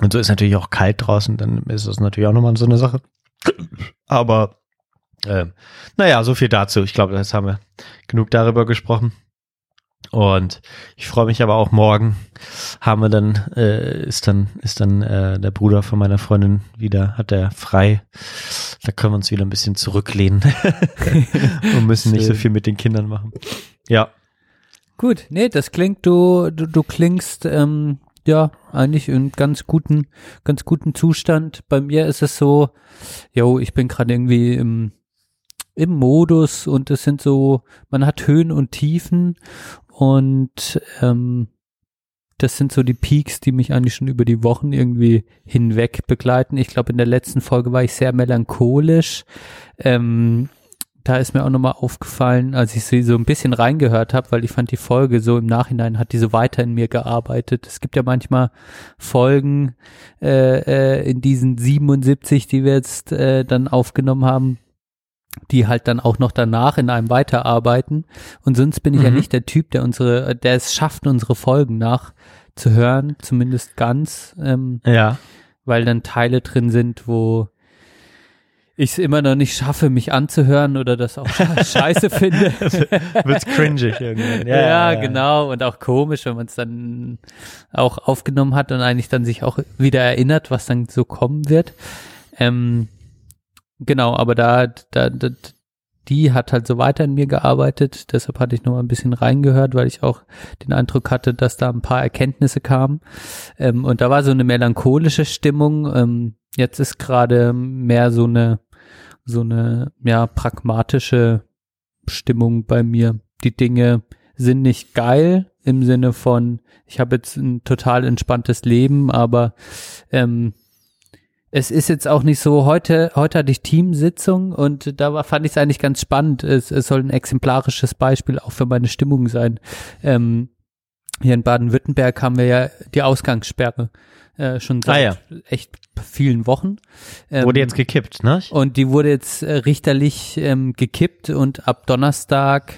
Und so ist natürlich auch kalt draußen, dann ist das natürlich auch nochmal so eine Sache. Aber ähm, naja, so viel dazu. Ich glaube, jetzt haben wir genug darüber gesprochen. Und ich freue mich aber auch morgen haben wir dann äh, ist dann ist dann äh, der Bruder von meiner Freundin wieder hat er frei. Da können wir uns wieder ein bisschen zurücklehnen und müssen nicht so viel mit den Kindern machen. Ja. Gut, nee, das klingt du du, du klingst ähm, ja eigentlich in ganz guten ganz guten Zustand. Bei mir ist es so, jo, ich bin gerade irgendwie im im Modus und es sind so, man hat Höhen und Tiefen und ähm, das sind so die Peaks, die mich eigentlich schon über die Wochen irgendwie hinweg begleiten. Ich glaube, in der letzten Folge war ich sehr melancholisch. Ähm, da ist mir auch nochmal aufgefallen, als ich sie so ein bisschen reingehört habe, weil ich fand die Folge so im Nachhinein hat die so weiter in mir gearbeitet. Es gibt ja manchmal Folgen äh, äh, in diesen 77, die wir jetzt äh, dann aufgenommen haben, die halt dann auch noch danach in einem weiterarbeiten. Und sonst bin ich mhm. ja nicht der Typ, der unsere, der es schafft, unsere Folgen nachzuhören, zumindest ganz. Ähm, ja. Weil dann Teile drin sind, wo ich es immer noch nicht schaffe, mich anzuhören oder das auch scheiße finde. Wird's cringig irgendwann. Ja, ja, ja, genau. Und auch komisch, wenn man es dann auch aufgenommen hat und eigentlich dann sich auch wieder erinnert, was dann so kommen wird. Ähm, Genau, aber da, da, da, die hat halt so weiter in mir gearbeitet. Deshalb hatte ich noch mal ein bisschen reingehört, weil ich auch den Eindruck hatte, dass da ein paar Erkenntnisse kamen. Ähm, und da war so eine melancholische Stimmung. Ähm, jetzt ist gerade mehr so eine, so eine, ja, pragmatische Stimmung bei mir. Die Dinge sind nicht geil im Sinne von, ich habe jetzt ein total entspanntes Leben, aber ähm, es ist jetzt auch nicht so, heute, heute hatte ich Teamsitzung und da war, fand ich es eigentlich ganz spannend. Es, es soll ein exemplarisches Beispiel auch für meine Stimmung sein. Ähm, hier in Baden-Württemberg haben wir ja die Ausgangssperre äh, schon seit ah, ja. echt vielen Wochen. Ähm, wurde jetzt gekippt, ne? Und die wurde jetzt äh, richterlich ähm, gekippt und ab Donnerstag,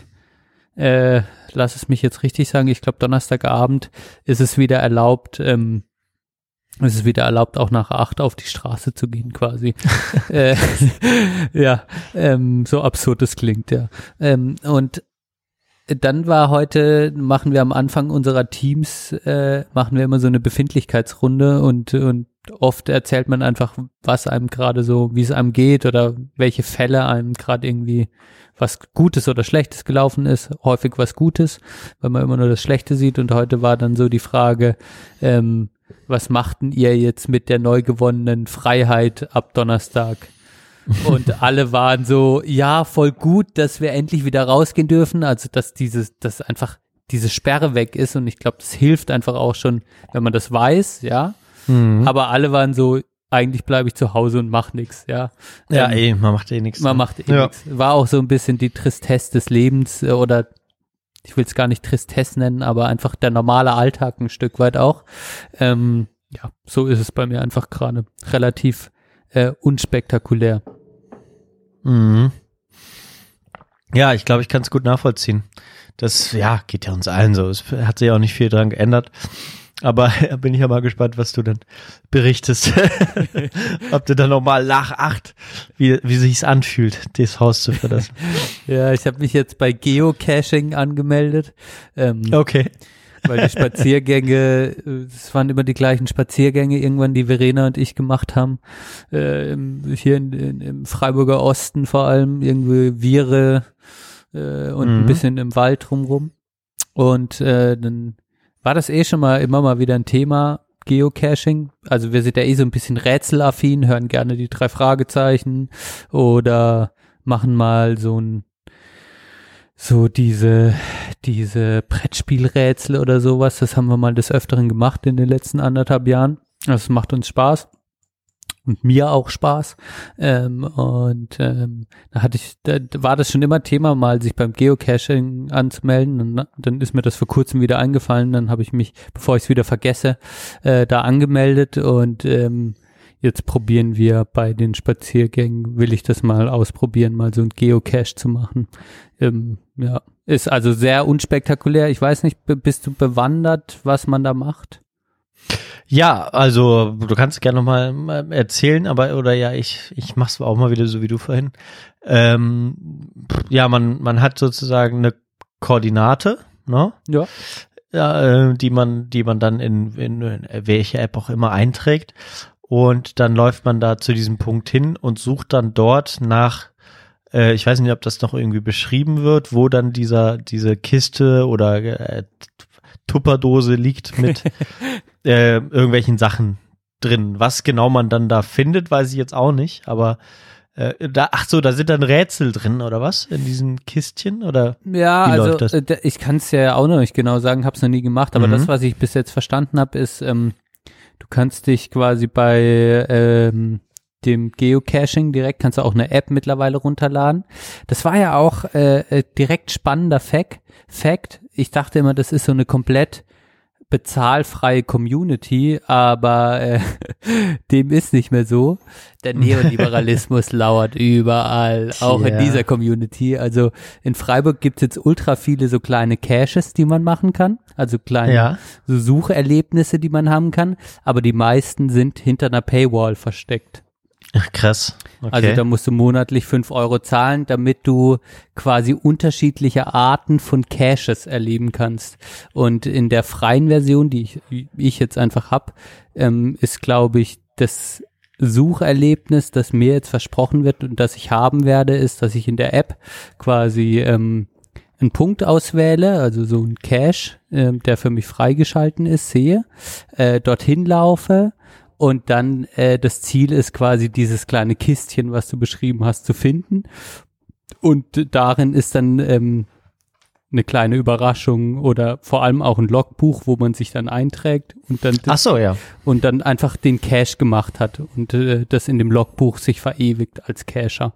äh, lass es mich jetzt richtig sagen, ich glaube Donnerstagabend ist es wieder erlaubt, ähm, es ist wieder erlaubt, auch nach acht auf die Straße zu gehen, quasi. äh, ja, ähm, so absurd es klingt, ja. Ähm, und dann war heute, machen wir am Anfang unserer Teams, äh, machen wir immer so eine Befindlichkeitsrunde und, und oft erzählt man einfach, was einem gerade so, wie es einem geht oder welche Fälle einem gerade irgendwie was Gutes oder Schlechtes gelaufen ist. Häufig was Gutes, weil man immer nur das Schlechte sieht. Und heute war dann so die Frage, ähm, was machten ihr jetzt mit der neu gewonnenen Freiheit ab Donnerstag? Und alle waren so, ja, voll gut, dass wir endlich wieder rausgehen dürfen. Also, dass dieses, dass einfach diese Sperre weg ist. Und ich glaube, das hilft einfach auch schon, wenn man das weiß, ja. Mhm. Aber alle waren so, eigentlich bleibe ich zu Hause und mach nichts, ja. Ja, ähm, eh, man macht eh nichts. Man ne? macht eh ja. nichts. War auch so ein bisschen die Tristesse des Lebens äh, oder ich will es gar nicht Tristesse nennen, aber einfach der normale Alltag ein Stück weit auch. Ähm, ja, so ist es bei mir einfach gerade relativ äh, unspektakulär. Mhm. Ja, ich glaube, ich kann es gut nachvollziehen. Das, ja, geht ja uns allen so. Es hat sich auch nicht viel dran geändert. Aber bin ich ja mal gespannt, was du dann berichtest. Ob du dann nochmal nach acht, wie, wie sich's anfühlt, das Haus zu verlassen. ja, ich habe mich jetzt bei Geocaching angemeldet. Ähm, okay. Weil die Spaziergänge, es waren immer die gleichen Spaziergänge irgendwann, die Verena und ich gemacht haben. Äh, hier in, in, im Freiburger Osten vor allem, irgendwie Viere äh, und mhm. ein bisschen im Wald drumrum. Und äh, dann war das eh schon mal immer mal wieder ein Thema, Geocaching. Also wir sind ja eh so ein bisschen rätselaffin, hören gerne die drei Fragezeichen oder machen mal so ein so diese diese Brettspielrätsel oder sowas. Das haben wir mal des Öfteren gemacht in den letzten anderthalb Jahren. Das macht uns Spaß. Und mir auch Spaß. Ähm, und ähm, da hatte ich, da war das schon immer Thema, mal sich beim Geocaching anzumelden. Und dann ist mir das vor kurzem wieder eingefallen. Dann habe ich mich, bevor ich es wieder vergesse, äh, da angemeldet und ähm, jetzt probieren wir bei den Spaziergängen, will ich das mal ausprobieren, mal so ein Geocache zu machen. Ähm, ja, ist also sehr unspektakulär. Ich weiß nicht, bist du bewandert, was man da macht? Ja, also du kannst gerne nochmal erzählen, aber oder ja, ich ich mach's auch mal wieder so wie du vorhin. Ähm, ja, man man hat sozusagen eine Koordinate, ne? Ja. Ja, äh, die man die man dann in, in, in welche App auch immer einträgt und dann läuft man da zu diesem Punkt hin und sucht dann dort nach äh, ich weiß nicht, ob das noch irgendwie beschrieben wird, wo dann dieser diese Kiste oder äh, Tupperdose liegt mit äh, irgendwelchen Sachen drin. Was genau man dann da findet, weiß ich jetzt auch nicht, aber äh, da, ach so, da sind dann Rätsel drin oder was in diesem Kistchen oder ja, also äh, ich kann es ja auch noch nicht genau sagen, habe es noch nie gemacht, aber Mhm. das, was ich bis jetzt verstanden habe, ist, ähm, du kannst dich quasi bei ähm, dem Geocaching direkt, kannst du auch eine App mittlerweile runterladen. Das war ja auch äh, äh, direkt spannender Fact. Fact. Ich dachte immer, das ist so eine komplett bezahlfreie Community, aber äh, dem ist nicht mehr so. Der Neoliberalismus lauert überall, auch in Tja. dieser Community. Also in Freiburg gibt es jetzt ultra viele so kleine Caches, die man machen kann. Also kleine Ja. so Sucherlebnisse, die man haben kann. Aber die meisten sind hinter einer Paywall versteckt. Ach, krass. Okay. Also da musst du monatlich fünf Euro zahlen, damit du quasi unterschiedliche Arten von Caches erleben kannst. Und in der freien Version, die ich, ich jetzt einfach hab, ähm, ist, glaube ich, das Sucherlebnis, das mir jetzt versprochen wird und das ich haben werde, ist, dass ich in der App quasi ähm, einen Punkt auswähle, also so ein Cache, ähm, der für mich freigeschalten ist, sehe, äh, dorthin laufe und dann äh, das Ziel ist quasi dieses kleine Kistchen, was du beschrieben hast, zu finden. Und darin ist dann ähm, eine kleine Überraschung oder vor allem auch ein Logbuch, wo man sich dann einträgt und dann ach so, ja. und dann einfach den Cache gemacht hat und äh, das in dem Logbuch sich verewigt als Cacher.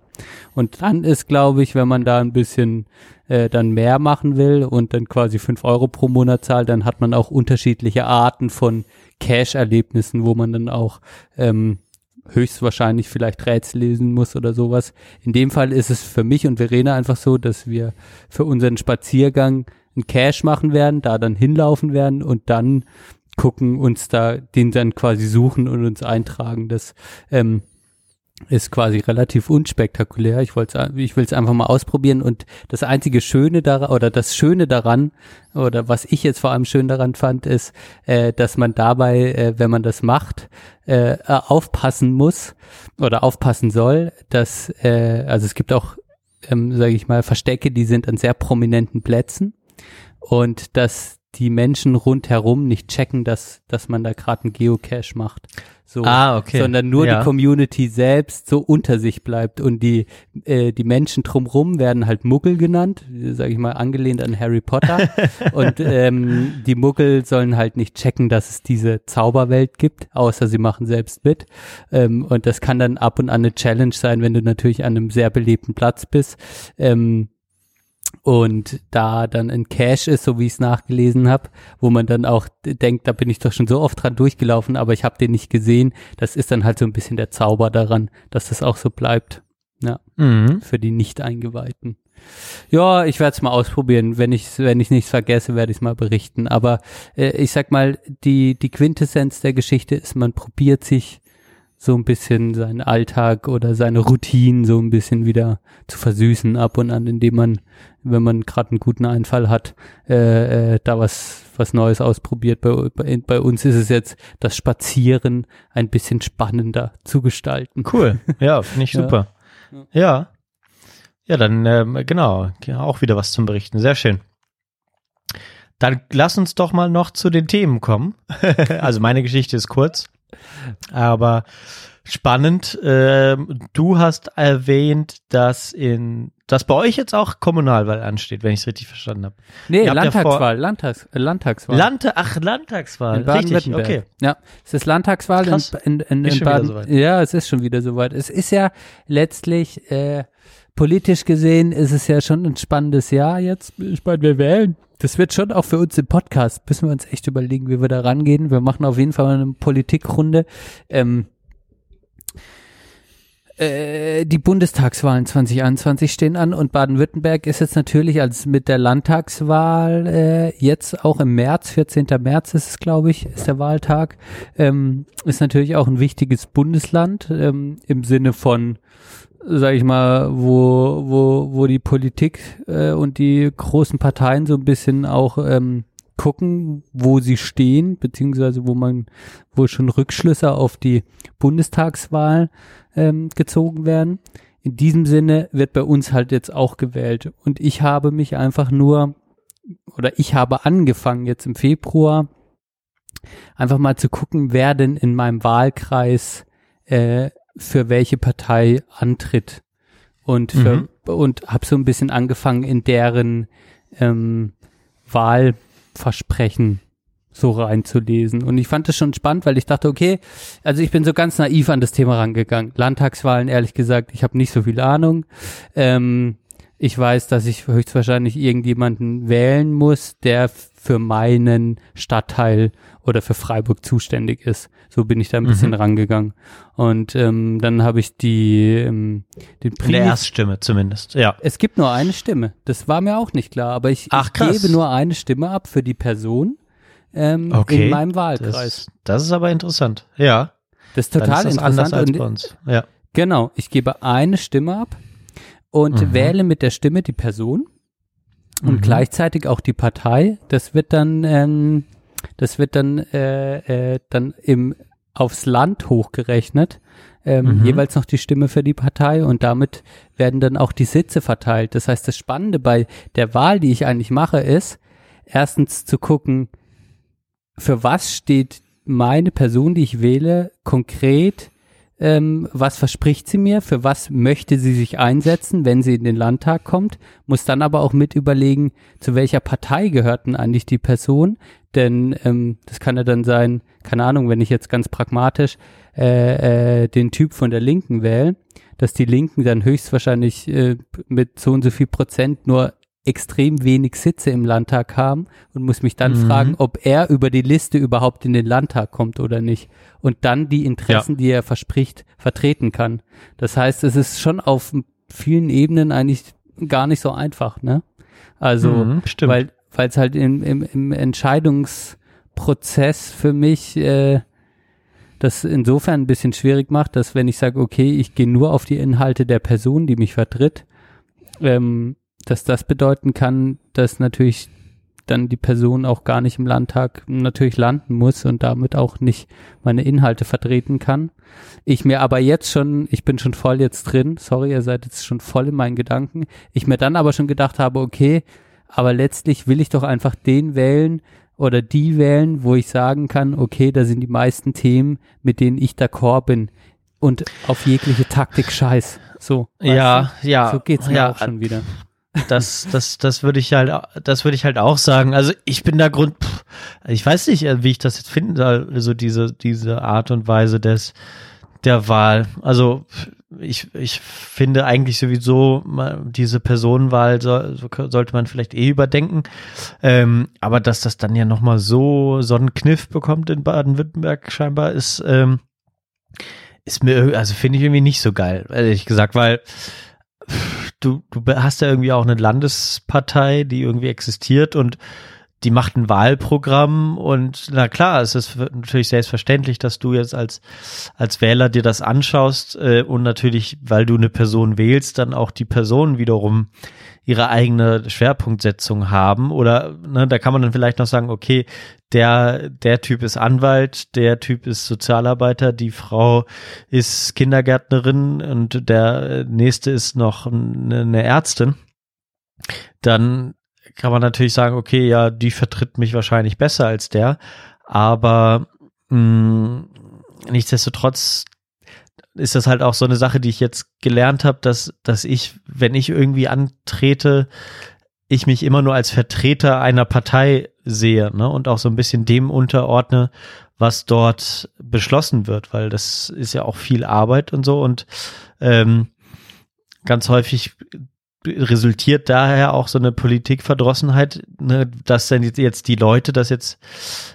Und dann ist, glaube ich, wenn man da ein bisschen äh, dann mehr machen will und dann quasi fünf Euro pro Monat zahlt, dann hat man auch unterschiedliche Arten von Cache-Erlebnissen, wo man dann auch ähm, höchstwahrscheinlich vielleicht Rätsel lesen muss oder sowas. In dem Fall ist es für mich und Verena einfach so, dass wir für unseren Spaziergang einen Cache machen werden, da dann hinlaufen werden und dann gucken, uns da, den dann quasi suchen und uns eintragen. Das ähm, ist quasi relativ unspektakulär. Ich wollte ich will es einfach mal ausprobieren und das einzige Schöne daran oder das Schöne daran oder was ich jetzt vor allem schön daran fand, ist, äh, dass man dabei, äh, wenn man das macht, äh, aufpassen muss oder aufpassen soll, dass äh, also es gibt auch, ähm, sage ich mal, Verstecke, die sind an sehr prominenten Plätzen und dass die Menschen rundherum nicht checken, dass, dass man da gerade einen Geocache macht. So, Ah, okay. Sondern nur Ja. die Community selbst so unter sich bleibt und die, äh, die Menschen drumrum werden halt Muggel genannt, sage ich mal, angelehnt an Harry Potter. und ähm, die Muggel sollen halt nicht checken, dass es diese Zauberwelt gibt, außer sie machen selbst mit. Ähm, und das kann dann ab und an eine Challenge sein, wenn du natürlich an einem sehr belebten Platz bist. Ähm, und da dann ein Cache ist, so wie ich es nachgelesen habe, wo man dann auch denkt, da bin ich doch schon so oft dran durchgelaufen, aber ich habe den nicht gesehen. Das ist dann halt so ein bisschen der Zauber daran, dass das auch so bleibt. Ja, Mhm. für die Nicht-Eingeweihten. Ja, ich werde es mal ausprobieren. Wenn ich wenn ich nichts vergesse, werde ich es mal berichten. Aber äh, ich sag mal, die die Quintessenz der Geschichte ist, man probiert sich so ein bisschen seinen Alltag oder seine Routinen so ein bisschen wieder zu versüßen ab und an, indem man, wenn man gerade einen guten Einfall hat, äh, äh, da was was Neues ausprobiert. Bei, bei, bei uns ist es jetzt das Spazieren ein bisschen spannender zu gestalten. Cool. Ja, finde ich Ja. super. Ja. Ja, dann ähm, genau, ja, auch wieder was zum Berichten. Sehr schön. Dann lass uns doch mal noch zu den Themen kommen. also meine Geschichte ist kurz, aber spannend. Ähm, du hast erwähnt, dass in dass bei euch jetzt auch Kommunalwahl ansteht, wenn ich es richtig verstanden habe. Nee, Ihr ja Landtagswahl, vor- Landtags, äh, Landtagswahl. Lande, ach, Landtagswahl. in Baden-Württemberg. okay. Ja, es ist Landtagswahl Krass. in, in, in, in schon wieder Baden. soweit. Ja, es ist schon wieder soweit. Es ist ja letztlich äh, politisch gesehen ist es ja schon ein spannendes Jahr jetzt. Ich meine, wir wählen. Das wird schon auch für uns im Podcast. Müssen wir uns echt überlegen, wie wir da rangehen. Wir machen auf jeden Fall mal eine Politikrunde. Ähm, äh, die Bundestagswahlen 2021 stehen an und Baden-Württemberg ist jetzt natürlich als mit der Landtagswahl äh, jetzt auch im März, 14. März ist es, glaube ich, ist der Wahltag, ähm, ist natürlich auch ein wichtiges Bundesland ähm, im Sinne von, sag ich mal, wo, wo, wo die Politik äh, und die großen Parteien so ein bisschen auch ähm, gucken, wo sie stehen, beziehungsweise wo man, wo schon Rückschlüsse auf die Bundestagswahl ähm, gezogen werden. In diesem Sinne wird bei uns halt jetzt auch gewählt. Und ich habe mich einfach nur, oder ich habe angefangen jetzt im Februar, einfach mal zu gucken, wer denn in meinem Wahlkreis äh, für welche Partei antritt. Und, für, Mhm. und habe so ein bisschen angefangen, in deren ähm, Wahlversprechen so reinzulesen. Und ich fand das schon spannend, weil ich dachte, okay, also ich bin so ganz naiv an das Thema rangegangen. Landtagswahlen, ehrlich gesagt, ich habe nicht so viel Ahnung. Ähm, ich weiß, dass ich höchstwahrscheinlich irgendjemanden wählen muss, der für meinen Stadtteil oder für Freiburg zuständig ist. So bin ich da ein bisschen Mhm. rangegangen. Und ähm, dann habe ich die, ähm, den In der. Erststimme zumindest, ja. Es gibt nur eine Stimme. Das war mir auch nicht klar, aber ich, Ach, ich gebe nur eine Stimme ab für die Person ähm, Okay. in meinem Wahlkreis. Das, das ist aber interessant. Ja. Das ist total ist das anders interessant. als und bei uns. Ja. Genau, ich gebe eine Stimme ab und Mhm. wähle mit der Stimme die Person und Mhm. gleichzeitig auch die Partei. Das wird dann, ähm, das wird dann, äh, äh, dann im aufs Land hochgerechnet. Ähm, Mhm. Jeweils noch die Stimme für die Partei und damit werden dann auch die Sitze verteilt. Das heißt, das Spannende bei der Wahl, die ich eigentlich mache, ist erstens zu gucken, für was steht meine Person, die ich wähle, konkret ähm, was verspricht sie mir, für was möchte sie sich einsetzen, wenn sie in den Landtag kommt, muss dann aber auch mit überlegen, zu welcher Partei gehört denn eigentlich die Person, denn ähm, das kann ja dann sein, keine Ahnung, wenn ich jetzt ganz pragmatisch äh, äh, den Typ von der Linken wähle, dass die Linken dann höchstwahrscheinlich äh, mit so und so viel Prozent nur extrem wenig Sitze im Landtag haben und muss mich dann Mhm. fragen, ob er über die Liste überhaupt in den Landtag kommt oder nicht und dann die Interessen, die er verspricht, vertreten kann. Das heißt, es ist schon auf vielen Ebenen eigentlich gar nicht so einfach, ne? Also, Mhm, weil weil es halt im, im, im Entscheidungsprozess für mich äh, das insofern ein bisschen schwierig macht, dass wenn ich sage, okay, ich gehe nur auf die Inhalte der Person, die mich vertritt, ähm, dass das bedeuten kann, dass natürlich dann die Person auch gar nicht im Landtag natürlich landen muss und damit auch nicht meine Inhalte vertreten kann. Ich mir aber jetzt schon, ich bin schon voll jetzt drin, sorry, ihr seid jetzt schon voll in meinen Gedanken, ich mir dann aber schon gedacht habe, okay, aber letztlich will ich doch einfach den wählen oder die wählen, wo ich sagen kann, okay, da sind die meisten Themen, mit denen ich d'accord bin und auf jegliche Taktik scheiß. So. ja, ja. du? So geht's mir ja, auch schon wieder. Das, das, das würde ich halt, das würde ich halt auch sagen. Also ich bin da Grund, pff, ich weiß nicht, äh, wie ich das jetzt finden soll, also diese, diese Art und Weise des, der Wahl. Also ich, ich finde eigentlich sowieso diese Personenwahl so, sollte man vielleicht eh überdenken. Ähm, aber dass das dann ja nochmal so, so einen Kniff bekommt in Baden-Württemberg scheinbar ist, ähm, ist mir, also finde ich irgendwie nicht so geil, ehrlich gesagt, weil du, du hast ja irgendwie auch eine Landespartei, die irgendwie existiert und die macht ein Wahlprogramm und na klar, es ist natürlich selbstverständlich, dass du jetzt als, als Wähler dir das anschaust äh, und natürlich, weil du eine Person wählst, dann auch die Person wiederum ihre eigene Schwerpunktsetzung haben oder ne, da kann man dann vielleicht noch sagen, okay, der, der Typ ist Anwalt, der Typ ist Sozialarbeiter, die Frau ist Kindergärtnerin und der nächste ist noch eine, Ärztin. Dann kann man natürlich sagen, okay, ja, die vertritt mich wahrscheinlich besser als der, aber mh, nichtsdestotrotz ist das halt auch so eine Sache, die ich jetzt gelernt habe, dass, dass ich, wenn ich irgendwie antrete, ich mich immer nur als Vertreter einer Partei sehe ne? und auch so ein bisschen dem unterordne, was dort beschlossen wird, weil das ist ja auch viel Arbeit und so und ähm, ganz häufig resultiert daher auch so eine Politikverdrossenheit, ne, dass dann jetzt die Leute das jetzt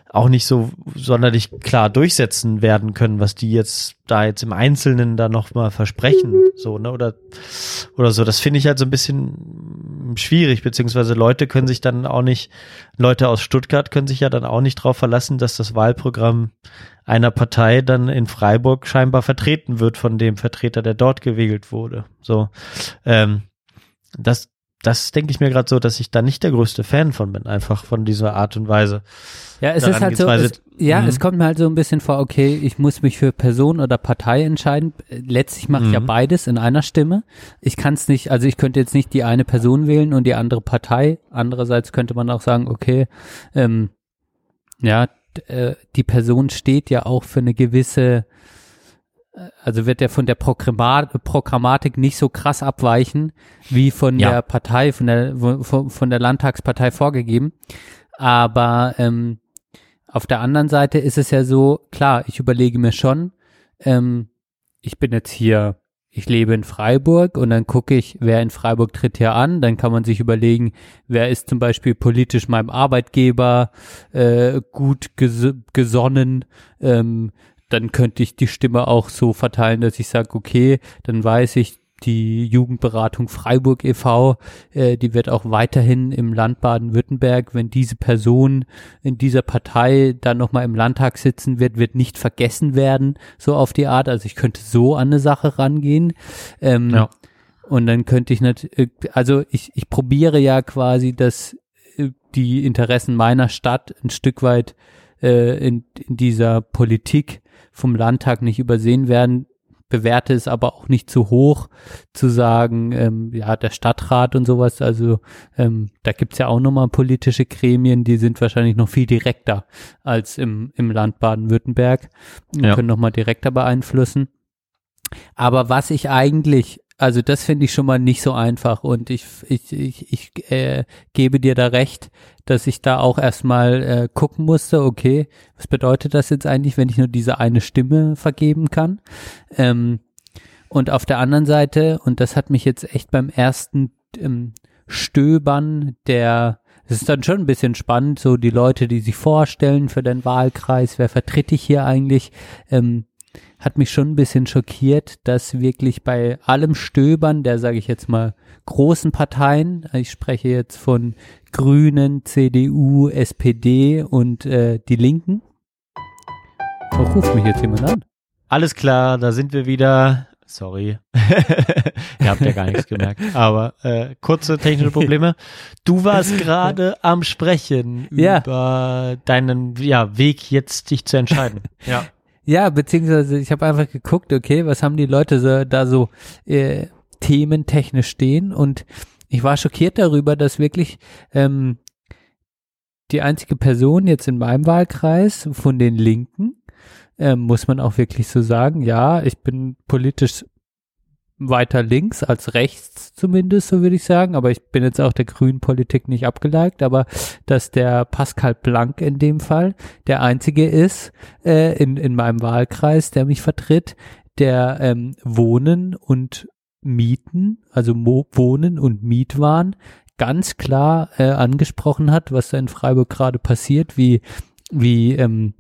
auch nicht so sonderlich klar durchsetzen werden können, was die jetzt da jetzt im Einzelnen da noch mal versprechen, so ne oder oder so. Das finde ich halt so ein bisschen schwierig, beziehungsweise Leute können sich dann auch nicht, Leute aus Stuttgart können sich ja dann auch nicht darauf verlassen, dass das Wahlprogramm einer Partei dann in Freiburg scheinbar vertreten wird von dem Vertreter, der dort gewählt wurde. So, ähm, das, das denke ich mir gerade so, dass ich da nicht der größte Fan von bin, einfach von dieser Art und Weise. Ja, es ist halt so, es, ja, mhm. es kommt mir halt so ein bisschen vor, okay, ich muss mich für Person oder Partei entscheiden. Letztlich mache ich ja mhm. beides in einer Stimme. Ich kann es nicht, also ich könnte jetzt nicht die eine Person wählen und die andere Partei. Andererseits könnte man auch sagen, okay, ähm, ja, äh, die Person steht ja auch für eine gewisse also wird er von der Programmatik nicht so krass abweichen wie von ja. der Partei, von der von, von, der Landtagspartei vorgegeben. Aber ähm, auf der anderen Seite ist es ja so, klar, ich überlege mir schon, ähm, ich bin jetzt hier, ich lebe in Freiburg und dann gucke ich, wer in Freiburg tritt hier an. Dann kann man sich überlegen, wer ist zum Beispiel politisch meinem Arbeitgeber äh, gut ges gesonnen, ähm, dann könnte ich die Stimme auch so verteilen, dass ich sage, okay, dann weiß ich, die Jugendberatung Freiburg e.V., äh, die wird auch weiterhin im Land Baden-Württemberg, wenn diese Person in dieser Partei dann nochmal im Landtag sitzen wird, wird nicht vergessen werden, so auf die Art. Also ich könnte so an eine Sache rangehen. Ähm, ja. Und dann könnte ich natürlich, also ich, ich probiere ja quasi, dass äh, die Interessen meiner Stadt ein Stück weit äh, in, in dieser Politik vom Landtag nicht übersehen werden, bewerte es aber auch nicht zu hoch, zu sagen, ähm, ja, der Stadtrat und sowas, also ähm, da gibt's ja auch nochmal politische Gremien, die sind wahrscheinlich noch viel direkter als im, im Land Baden-Württemberg, ja. können nochmal direkter beeinflussen. Aber was ich eigentlich also das finde ich schon mal nicht so einfach und ich, ich, ich, ich äh, gebe dir da recht, dass ich da auch erstmal äh, gucken musste, okay, was bedeutet das jetzt eigentlich, wenn ich nur diese eine Stimme vergeben kann? Ähm, und auf der anderen Seite, und das hat mich jetzt echt beim ersten ähm, Stöbern der es ist dann schon ein bisschen spannend, so die Leute, die sich vorstellen für den Wahlkreis, wer vertritt ich hier eigentlich? Ähm, hat mich schon ein bisschen schockiert, dass wirklich bei allem Stöbern der, sage ich jetzt mal, großen Parteien, ich spreche jetzt von Grünen, CDU, SPD und äh, die Linken. Oh, ruft mich jetzt jemand an? Alles klar, da sind wir wieder. Sorry. Ihr habt ja gar nichts gemerkt. Aber äh, kurze technische Probleme. Du warst gerade am Sprechen ja. über deinen ja, Weg, jetzt dich zu entscheiden. Ja. Ja, beziehungsweise ich habe einfach geguckt, okay, was haben die Leute so, da so äh, thementechnisch stehen? Und ich war schockiert darüber, dass wirklich ähm, die einzige Person jetzt in meinem Wahlkreis von den Linken, ähm, muss man auch wirklich so sagen, ja, ich bin politisch weiter links als rechts zumindest, so würde ich sagen. Aber ich bin jetzt auch der grünen Politik nicht abgeneigt, aber dass der Pascal Blank in dem Fall der einzige ist äh, in, in meinem Wahlkreis, der mich vertritt, der ähm, Wohnen und Mieten, also Mo Wohnen und Mietwahn ganz klar äh, angesprochen hat, was da in Freiburg gerade passiert, wie, wie ähm,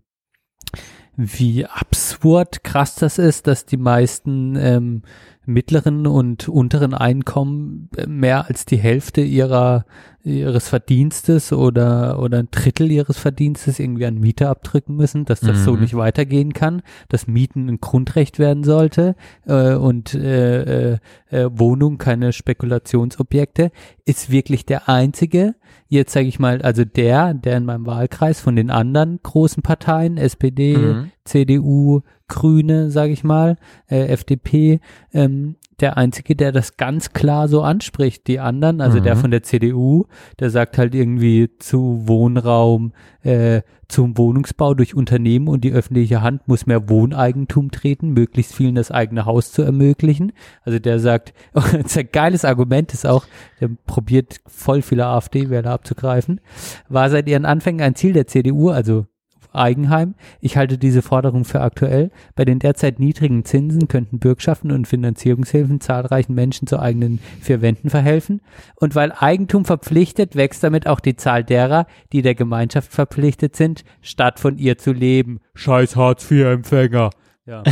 wie absurd krass das ist, dass die meisten ähm, mittleren und unteren Einkommen äh, mehr als die Hälfte ihrer ihres Verdienstes oder oder ein Drittel ihres Verdienstes irgendwie an Miete abdrücken müssen, dass das mhm. so nicht weitergehen kann, dass Mieten ein Grundrecht werden sollte äh, und äh, äh, äh, Wohnung keine Spekulationsobjekte, ist wirklich der einzige. Jetzt sage ich mal, also der, der in meinem Wahlkreis von den anderen großen Parteien, SPD, mhm. CDU, Nicht-Grüne, sage ich mal, äh, FDP, ähm, der Einzige, der das ganz klar so anspricht. Die anderen, also der Mhm. von der CDU, der sagt halt irgendwie zu Wohnraum, äh, zum Wohnungsbau durch Unternehmen und die öffentliche Hand muss mehr Wohneigentum treten, möglichst vielen das eigene Haus zu ermöglichen. Also der sagt, das ist ein geiles Argument ist auch, der probiert voll viele AfD-Wähler abzugreifen, war seit ihren Anfängen ein Ziel der CDU, also Eigenheim. Ich halte diese Forderung für aktuell. Bei den derzeit niedrigen Zinsen könnten Bürgschaften und Finanzierungshilfen zahlreichen Menschen zu eigenen vier Wänden verhelfen. Und weil Eigentum verpflichtet, wächst damit auch die Zahl derer, die der Gemeinschaft verpflichtet sind, statt von ihr zu leben. Scheiß Hartz-IV-Empfänger. Ja,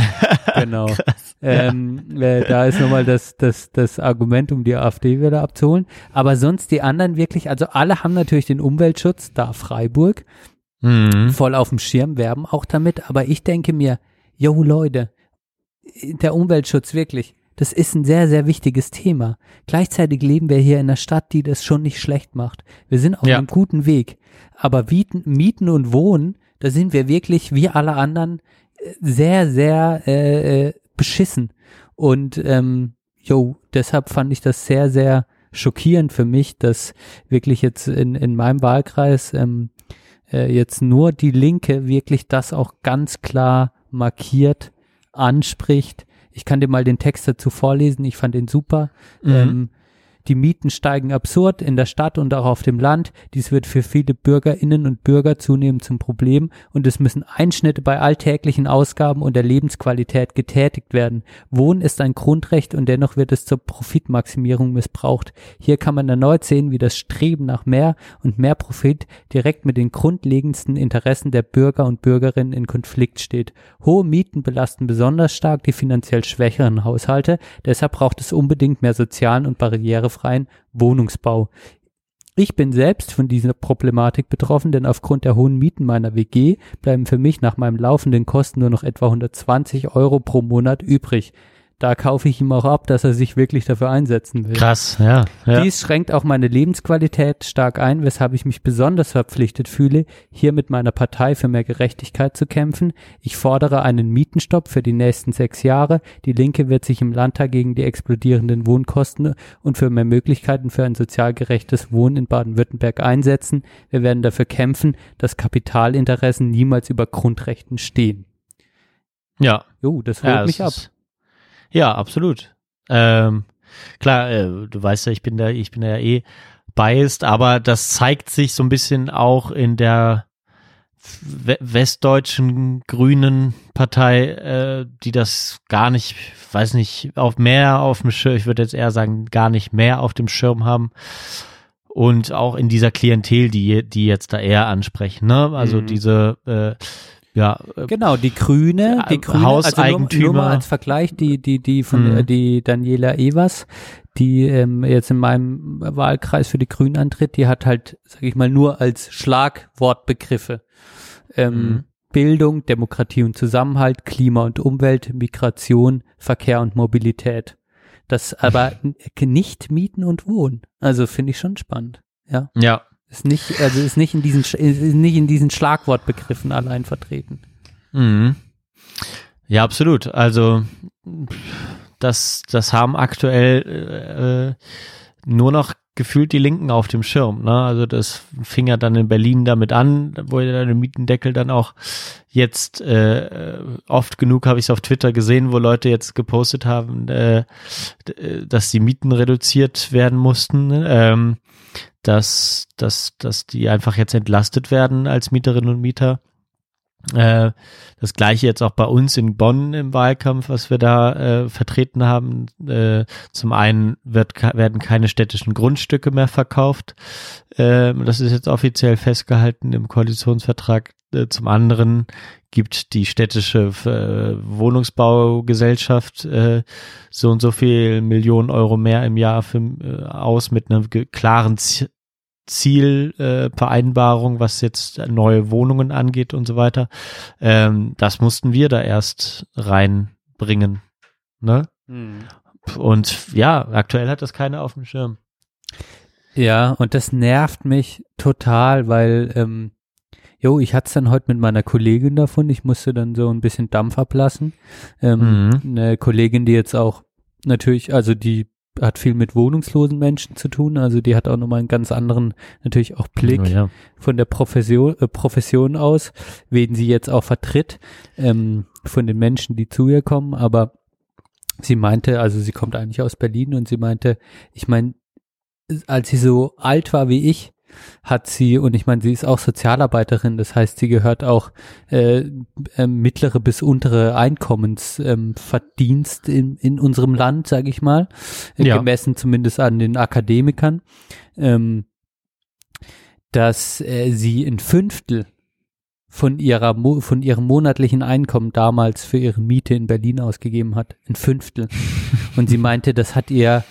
genau. Ähm, äh, da ist nochmal das, das, das Argument, um die AfD wieder abzuholen. Aber sonst die anderen wirklich, also alle haben natürlich den Umweltschutz, da Freiburg, Mhm. voll auf dem Schirm, werben auch damit. Aber ich denke mir, yo Leute, der Umweltschutz wirklich, das ist ein sehr, sehr wichtiges Thema. Gleichzeitig leben wir hier in einer Stadt, die das schon nicht schlecht macht. Wir sind auf Ja. einem guten Weg. Aber Mieten, Mieten und Wohnen, da sind wir wirklich, wie alle anderen, sehr, sehr äh, äh, beschissen. Und ähm, yo, deshalb fand ich das sehr, sehr schockierend für mich, dass wirklich jetzt in, in meinem Wahlkreis ähm, äh, jetzt nur die Linke wirklich das auch ganz klar markiert, anspricht. Ich kann dir mal den Text dazu vorlesen, ich fand den super. Mhm. Ähm, die Mieten steigen absurd in der Stadt und auch auf dem Land. Dies wird für viele Bürgerinnen und Bürger zunehmend zum Problem und es müssen Einschnitte bei alltäglichen Ausgaben und der Lebensqualität getätigt werden. Wohnen ist ein Grundrecht und dennoch wird es zur Profitmaximierung missbraucht. Hier kann man erneut sehen, wie das Streben nach mehr und mehr Profit direkt mit den grundlegendsten Interessen der Bürger und Bürgerinnen in Konflikt steht. Hohe Mieten belasten besonders stark die finanziell schwächeren Haushalte. Deshalb braucht es unbedingt mehr sozialen und barrierefreien Wohnungsbau. Ich bin selbst von dieser Problematik betroffen, denn aufgrund der hohen Mieten meiner WG bleiben für mich nach meinem laufenden Kosten nur noch etwa 120 Euro pro Monat übrig. Da kaufe ich ihm auch ab, dass er sich wirklich dafür einsetzen will. Krass, ja. ja. Dies schränkt auch meine Lebensqualität stark ein, weshalb ich mich besonders verpflichtet fühle, hier mit meiner Partei für mehr Gerechtigkeit zu kämpfen. Ich fordere einen Mietenstopp für die nächsten sechs Jahre. Die Linke wird sich im Landtag gegen die explodierenden Wohnkosten und für mehr Möglichkeiten für ein sozial gerechtes Wohnen in Baden-Württemberg einsetzen. Wir werden dafür kämpfen, dass Kapitalinteressen niemals über Grundrechten stehen. ja. Jo, das holt Ja, mich ab. ist- Ja, absolut. Ähm, klar, äh, du weißt ja, ich bin da, ich bin da ja eh biased, aber das zeigt sich so ein bisschen auch in der we westdeutschen Grünen Partei, äh, die das gar nicht, weiß nicht, auf mehr auf dem Schirm, ich würde jetzt eher sagen, gar nicht mehr auf dem Schirm haben. Und auch in dieser Klientel, die, die jetzt da eher ansprechen, ne? Also Mhm. diese, äh, ja, äh, Genau, die Grüne, die Grüne, also nur, Hauseigentümer. nur mal als Vergleich, die, die, die von Mhm. äh, die Daniela Evers, die ähm, jetzt in meinem Wahlkreis für die Grünen antritt, die hat halt, sag ich mal, nur als Schlagwortbegriffe ähm, Mhm. Bildung, Demokratie und Zusammenhalt, Klima und Umwelt, Migration, Verkehr und Mobilität. Das aber nicht Mieten und Wohnen. Also finde ich schon spannend. Ja, ja, ist nicht, also ist nicht in diesen, ist nicht in diesen Schlagwortbegriffen allein vertreten. Mhm. Ja, absolut. Also das, das haben aktuell äh, nur noch gefühlt die Linken auf dem Schirm. Ne? Also das fing ja dann in Berlin damit an, wo ja der Mietendeckel dann auch jetzt äh, oft genug habe ich es auf Twitter gesehen, wo Leute jetzt gepostet haben, äh, d- dass die Mieten reduziert werden mussten. Ähm, dass, dass, dass die einfach jetzt entlastet werden als Mieterinnen und Mieter. Äh, das gleiche jetzt auch bei uns in Bonn im Wahlkampf, was wir da äh, vertreten haben. Äh, zum einen wird, werden keine städtischen Grundstücke mehr verkauft. Äh, das ist jetzt offiziell festgehalten im Koalitionsvertrag. Äh, zum anderen gibt die städtische äh, Wohnungsbaugesellschaft so und so viel Millionen Euro mehr im Jahr für, aus mit einer ge- klaren Z Zielvereinbarung, äh, Vereinbarung, was jetzt neue Wohnungen angeht und so weiter. Ähm, das mussten wir da erst reinbringen. Ne? Und ja, aktuell hat das keiner auf dem Schirm. Ja, und das nervt mich total, weil, ähm, jo, ich hatte es dann heute mit meiner Kollegin davon. Ich musste dann so ein bisschen Dampf ablassen. Ähm, Mhm. Eine Kollegin, die jetzt auch natürlich, also die hat viel mit wohnungslosen Menschen zu tun. Also die hat auch nochmal einen ganz anderen, natürlich auch Blick Oh ja. von der Profession, äh, Profession aus, wen sie jetzt auch vertritt, ähm, von den Menschen, die zu ihr kommen. Aber sie meinte, also sie kommt eigentlich aus Berlin und sie meinte, ich meine, als sie so alt war wie ich, hat sie, und ich meine, sie ist auch Sozialarbeiterin, das heißt, sie gehört auch äh, äh, mittlere bis untere Einkommensverdienst ähm, in, in unserem Land, sage ich mal, äh, Ja. gemessen zumindest an den Akademikern, ähm, dass äh, sie ein Fünftel von ihrer von ihrem monatlichen Einkommen damals für ihre Miete in Berlin ausgegeben hat, ein Fünftel. Und sie meinte, das hat ihr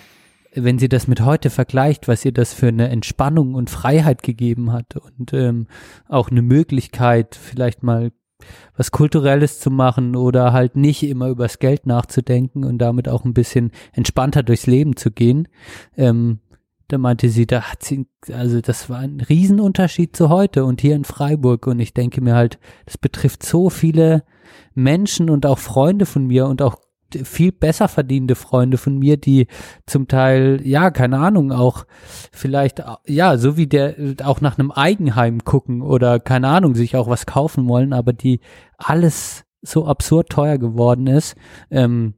wenn sie das mit heute vergleicht, was ihr das für eine Entspannung und Freiheit gegeben hat und ähm, auch eine Möglichkeit, vielleicht mal was Kulturelles zu machen oder halt nicht immer übers Geld nachzudenken und damit auch ein bisschen entspannter durchs Leben zu gehen. Ähm, da meinte sie, da hat sie, also das war ein Riesenunterschied zu heute und hier in Freiburg und ich denke mir halt, das betrifft so viele Menschen und auch Freunde von mir und auch viel besser verdienende Freunde von mir, die zum Teil, ja, keine Ahnung, auch vielleicht, ja, so wie der auch nach einem Eigenheim gucken oder keine Ahnung, sich auch was kaufen wollen, aber die alles so absurd teuer geworden ist, ähm,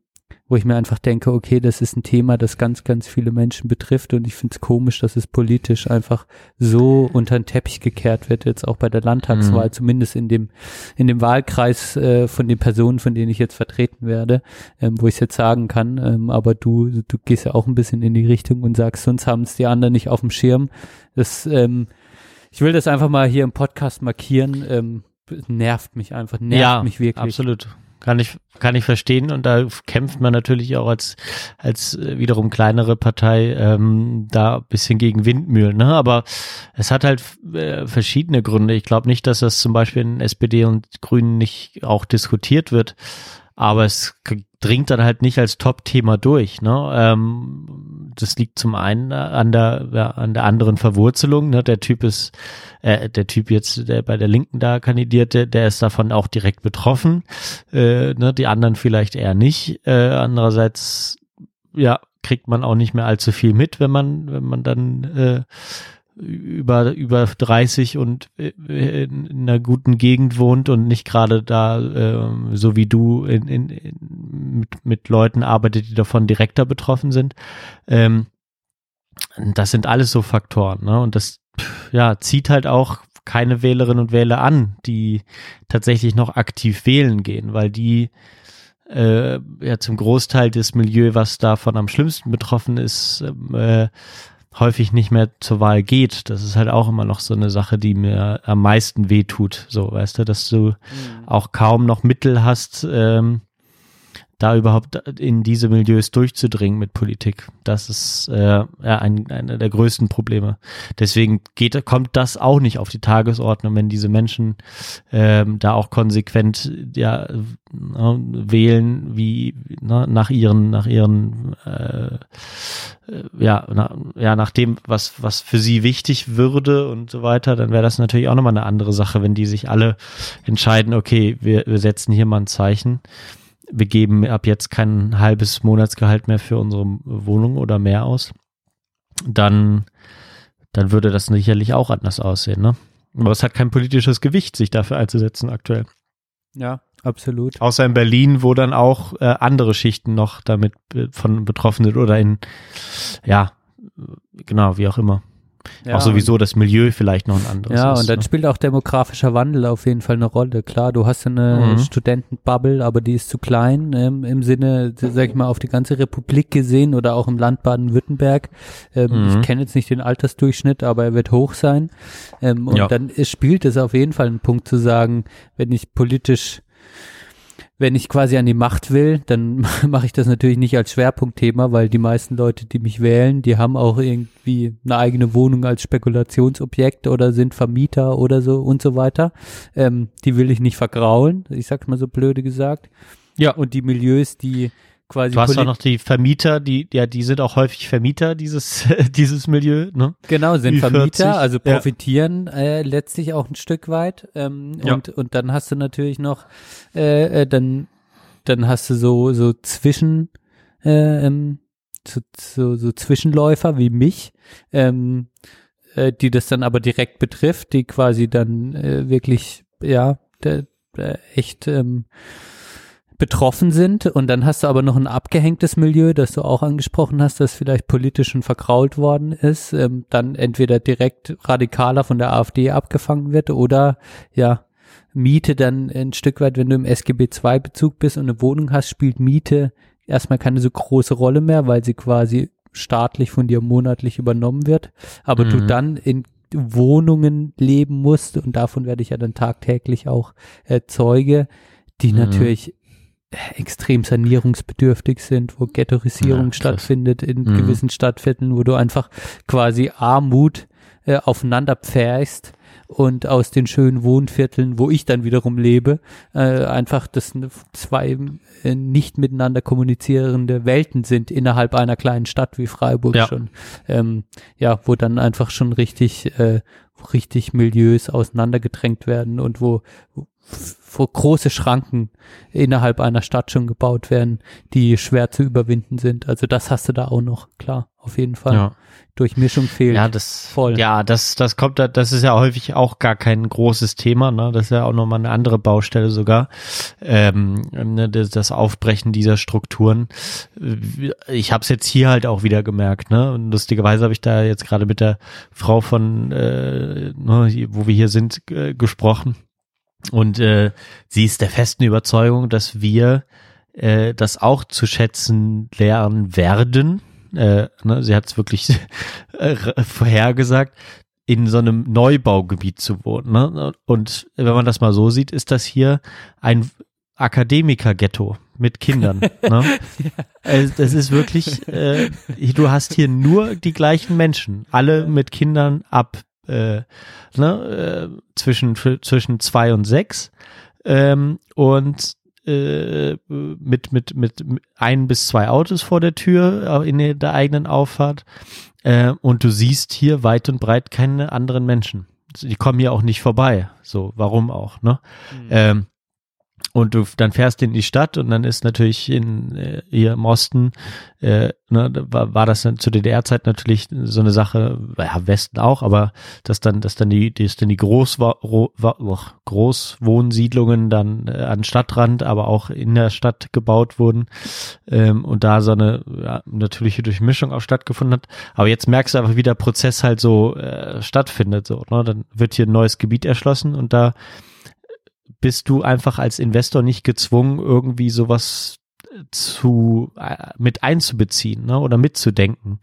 wo ich mir einfach denke, okay, das ist ein Thema, das ganz, ganz viele Menschen betrifft und ich finde es komisch, dass es politisch einfach so unter den Teppich gekehrt wird, jetzt auch bei der Landtagswahl, Mhm. zumindest in dem, in dem Wahlkreis äh, von den Personen, von denen ich jetzt vertreten werde, ähm, wo ich es jetzt sagen kann, ähm, aber du, du gehst ja auch ein bisschen in die Richtung und sagst, sonst haben es die anderen nicht auf dem Schirm. Das, ähm, ich will das einfach mal hier im Podcast markieren, ähm, nervt mich einfach, nervt ja, mich wirklich. absolut. Kann ich, kann ich verstehen und da kämpft man natürlich auch als, als äh, wiederum kleinere Partei ähm, da ein bisschen gegen Windmühlen. Ne? Aber es hat halt äh, verschiedene Gründe. Ich glaube nicht, dass das zum Beispiel in SPD und Grünen nicht auch diskutiert wird, aber es dringt dann halt nicht als Top-Thema durch. Ne? Ähm, das liegt zum einen an der, ja, an der anderen Verwurzelung. Ne? Der Typ ist, äh, der Typ jetzt, der bei der Linken da kandidierte, der ist davon auch direkt betroffen. Äh, ne? Die anderen vielleicht eher nicht. Äh, andererseits, ja, kriegt man auch nicht mehr allzu viel mit, wenn man, wenn man dann äh, über über 30 und äh, in einer guten Gegend wohnt und nicht gerade da ähm, so wie du in, in, in, mit, mit Leuten arbeitet, die davon direkter betroffen sind. Ähm, das sind alles so Faktoren, ne? Und das ja zieht halt auch keine Wählerinnen und Wähler an, die tatsächlich noch aktiv wählen gehen, weil die äh, ja zum Großteil des Milieu, was davon am schlimmsten betroffen ist, ähm, äh, häufig nicht mehr zur Wahl geht. Das ist halt auch immer noch so eine Sache, die mir am meisten wehtut. So, weißt du, dass du auch kaum noch Mittel hast, ähm, da überhaupt in diese Milieus durchzudringen mit Politik. Das ist äh, ja, ein, einer der größten Probleme. Deswegen geht, kommt das auch nicht auf die Tagesordnung, wenn diese Menschen ähm, da auch konsequent ja, äh, wählen, wie ne, nach ihren, nach ihren äh, ja, na, ja, nach dem, was, was für sie wichtig würde und so weiter, dann wäre das natürlich auch nochmal eine andere Sache, wenn die sich alle entscheiden, okay, wir, wir setzen hier mal ein Zeichen. Wir geben ab jetzt kein halbes Monatsgehalt mehr für unsere Wohnung oder mehr aus. Dann, dann würde das sicherlich auch anders aussehen, ne? Aber es hat kein politisches Gewicht, sich dafür einzusetzen aktuell. Ja, absolut. Außer in Berlin, wo dann auch äh, andere Schichten noch damit von betroffen sind oder in, ja, genau, wie auch immer. Ja, auch sowieso das Milieu vielleicht noch ein anderes Ja, ist. und dann ne? spielt auch demografischer Wandel auf jeden Fall eine Rolle. Klar, du hast eine Mhm. Studentenbubble, aber die ist zu klein ähm, im Sinne, sag ich mal, auf die ganze Republik gesehen oder auch im Land Baden-Württemberg. Ähm, Mhm. Ich kenne jetzt nicht den Altersdurchschnitt, aber er wird hoch sein. Ähm, und Ja. dann ist, spielt es auf jeden Fall einen Punkt zu sagen, wenn ich politisch wenn ich quasi an die Macht will, dann mache ich das natürlich nicht als Schwerpunktthema, weil die meisten Leute, die mich wählen, die haben auch irgendwie eine eigene Wohnung als Spekulationsobjekt oder sind Vermieter oder so und so weiter. Ähm, die will ich nicht vergraulen, ich sag's mal so blöde gesagt. Ja. Und die Milieus, die quasi Du hast auch polit- noch die Vermieter, die, ja, die sind auch häufig Vermieter dieses, dieses Milieu, ne? Genau, sind Ü40, Vermieter, also ja. profitieren äh, letztlich auch ein Stück weit. Ähm, Ja. und, und dann hast du natürlich noch, äh, äh, dann, dann hast du so, so Zwischen, äh, ähm, so, so, so Zwischenläufer wie mich, ähm, äh, die das dann aber direkt betrifft, die quasi dann äh, wirklich, ja, der, der echt ähm, betroffen sind und dann hast du aber noch ein abgehängtes Milieu, das du auch angesprochen hast, das vielleicht politisch schon verkrault worden ist, ähm, dann entweder direkt radikaler von der AfD abgefangen wird oder ja, Miete dann ein Stück weit, wenn du im SGB II Bezug bist und eine Wohnung hast, spielt Miete erstmal keine so große Rolle mehr, weil sie quasi staatlich von dir monatlich übernommen wird, aber du Mhm. dann in Wohnungen leben musst und davon werde ich ja dann tagtäglich auch äh, Zeuge, die Mhm. natürlich extrem sanierungsbedürftig sind, wo Ghettoisierung Ja, stattfindet in Mhm. gewissen Stadtvierteln, wo du einfach quasi Armut äh, aufeinander pferchst und aus den schönen Wohnvierteln, wo ich dann wiederum lebe, äh, einfach das zwei äh, nicht miteinander kommunizierende Welten sind innerhalb einer kleinen Stadt wie Freiburg Ja. schon. Ähm, ja, wo dann einfach schon richtig, äh, richtig Milieus auseinandergedrängt werden und wo, wo große Schranken innerhalb einer Stadt schon gebaut werden, die schwer zu überwinden sind. Also das hast du da auch noch, klar, auf jeden Fall. Ja. Durchmischung fehlt. Ja, das, Voll. ja, das, das kommt, da- das ist ja häufig auch gar kein großes Thema, ne? Das ist ja auch nochmal eine andere Baustelle sogar. Ähm, ne, das, das Aufbrechen dieser Strukturen. Ich habe es jetzt hier halt auch wieder gemerkt, ne? Und lustigerweise habe ich da jetzt gerade mit der Frau von, äh, ne, wo wir hier sind, äh, gesprochen. Und äh, sie ist der festen Überzeugung, dass wir äh, das auch zu schätzen lernen werden. Äh, ne, sie hat es wirklich äh, vorhergesagt, in so einem Neubaugebiet zu wohnen. Ne? Und wenn man das mal so sieht, ist das hier ein Akademiker-Ghetto mit Kindern. ne? Also das ist wirklich, äh, du hast hier nur die gleichen Menschen, alle mit Kindern ab äh, ne, äh, zwischen zwischen zwei und sechs ähm, und äh, mit, mit, mit ein bis zwei Autos vor der Tür äh, in der, eigenen Auffahrt. Äh, und du siehst hier weit und breit keine anderen Menschen. Die kommen hier auch nicht vorbei. So, warum auch, ne? Ähm, und du dann fährst in die Stadt und dann ist natürlich in äh, hier im Osten äh, ne, war, war das dann zu DDR-Zeit natürlich so eine Sache, ja, Westen auch, aber dass dann, dass dann die, dass dann die oh, Großwohnsiedlungen dann äh, an Stadtrand, aber auch in der Stadt gebaut wurden ähm, und da so eine ja, natürliche Durchmischung auch stattgefunden hat. Aber jetzt merkst du einfach, wie der Prozess halt so äh, stattfindet. So, ne? Dann wird hier ein neues Gebiet erschlossen und da bist du einfach als Investor nicht gezwungen, irgendwie sowas zu äh, mit einzubeziehen ne, oder mitzudenken,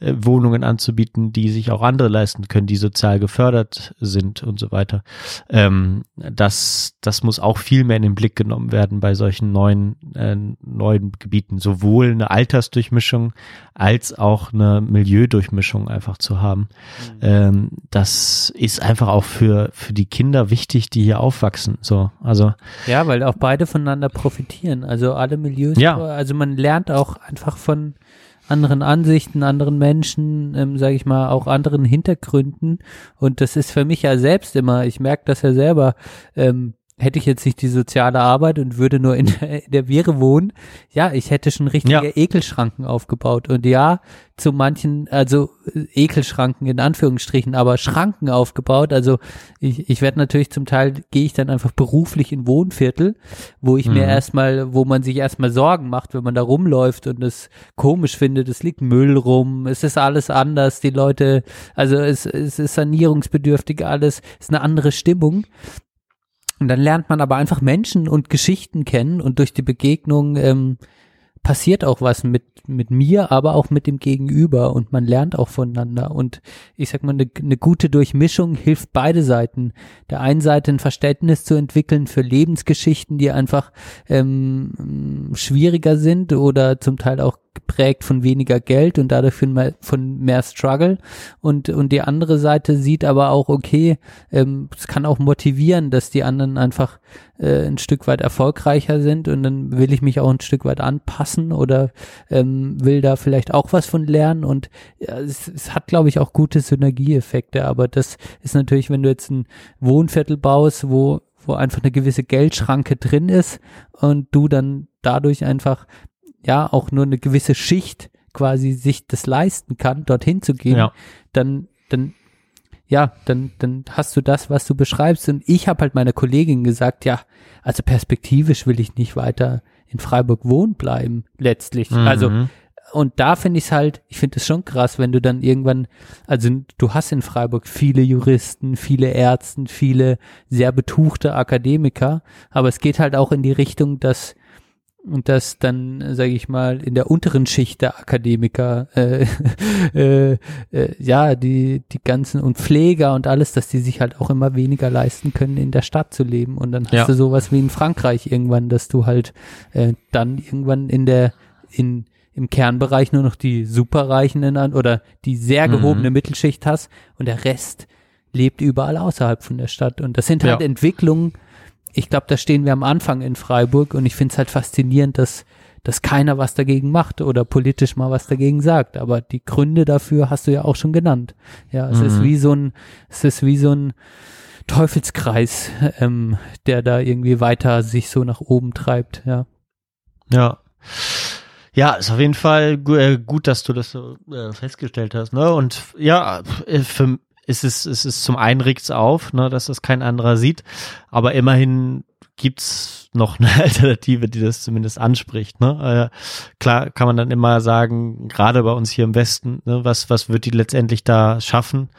äh, Wohnungen anzubieten, die sich auch andere leisten können, die sozial gefördert sind und so weiter. Ähm, das, das muss auch viel mehr in den Blick genommen werden bei solchen neuen, äh, neuen Gebieten, sowohl eine Altersdurchmischung als auch eine Milieudurchmischung einfach zu haben. Ähm, das ist einfach auch für, für die Kinder wichtig, die hier aufwachsen. So, also Ja, weil auch beide voneinander profitieren. Also alle Milieus. Ja. Also man lernt auch einfach von anderen Ansichten, anderen Menschen, ähm, sage ich mal, auch anderen Hintergründen. Und das ist für mich ja selbst immer, ich merke das ja selber, ähm, hätte ich jetzt nicht die soziale Arbeit und würde nur in, der- in der Viere wohnen, ja, ich hätte schon richtige Ja. Ekelschranken aufgebaut. Und ja, zu manchen, also äh, Ekelschranken in Anführungsstrichen, aber Schranken aufgebaut. Also ich, ich werde natürlich zum Teil, gehe ich dann einfach beruflich in Wohnviertel, wo ich mir Mhm. erstmal, wo man sich erstmal Sorgen macht, wenn man da rumläuft und es komisch findet, es liegt Müll rum, es ist alles anders, die Leute, also es, es ist sanierungsbedürftig alles, es ist eine andere Stimmung. Und dann lernt man aber einfach Menschen und Geschichten kennen und durch die Begegnung ähm, passiert auch was mit, mit mir, aber auch mit dem Gegenüber und man lernt auch voneinander. Und ich sag mal, eine, eine gute Durchmischung hilft beide Seiten. Der einen Seite ein Verständnis zu entwickeln für Lebensgeschichten, die einfach ähm, schwieriger sind oder zum Teil auch geprägt von weniger Geld und dadurch von mehr, von mehr Struggle. Und und die andere Seite sieht aber auch okay, ähm, es kann auch motivieren, dass die anderen einfach äh, ein Stück weit erfolgreicher sind und dann will ich mich auch ein Stück weit anpassen oder ähm, will da vielleicht auch was von lernen. Und ja, es, es hat glaube ich auch gute Synergieeffekte, aber das ist natürlich, wenn du jetzt ein Wohnviertel baust, wo wo einfach eine gewisse Geldschranke drin ist und du dann dadurch einfach ja auch nur eine gewisse Schicht quasi sich das leisten kann, dorthin zu gehen, Ja. dann dann ja, dann dann hast du das, was du beschreibst und ich habe halt meiner Kollegin gesagt, ja, also perspektivisch will ich nicht weiter in Freiburg wohnen bleiben letztlich. Also Mhm. und da finde ich es halt, ich finde es schon krass, wenn du dann irgendwann, also du hast in Freiburg viele Juristen, viele Ärzten, viele sehr betuchte Akademiker, aber es geht halt auch in die Richtung, dass und dass dann, sage ich mal, in der unteren Schicht der Akademiker, äh, äh, äh, ja, die, die ganzen und Pfleger und alles, dass die sich halt auch immer weniger leisten können, in der Stadt zu leben. Und dann hast Ja. du sowas wie in Frankreich irgendwann, dass du halt äh, dann irgendwann in der, in, im Kernbereich nur noch die Superreichen in, oder die sehr Mhm. gehobene Mittelschicht hast und der Rest lebt überall außerhalb von der Stadt. Und das sind halt Ja. Entwicklungen, ich glaube, da stehen wir am Anfang in Freiburg und ich finde es halt faszinierend, dass, dass keiner was dagegen macht oder politisch mal was dagegen sagt. Aber die Gründe dafür hast du ja auch schon genannt. Ja, es ist Mhm. wie so ein, es ist wie so ein Teufelskreis, ähm, der da irgendwie weiter sich so nach oben treibt, ja. Ja. Ja, ist auf jeden Fall äh, gut, dass du das so äh, festgestellt hast, ne? Und ja, äh, für ist es ist zum einen regt's auf, ne, dass das kein anderer sieht, aber immerhin gibt's noch eine Alternative, die das zumindest anspricht, ne? Äh, klar kann man dann immer sagen, gerade bei uns hier im Westen, ne, was was wird die letztendlich da schaffen?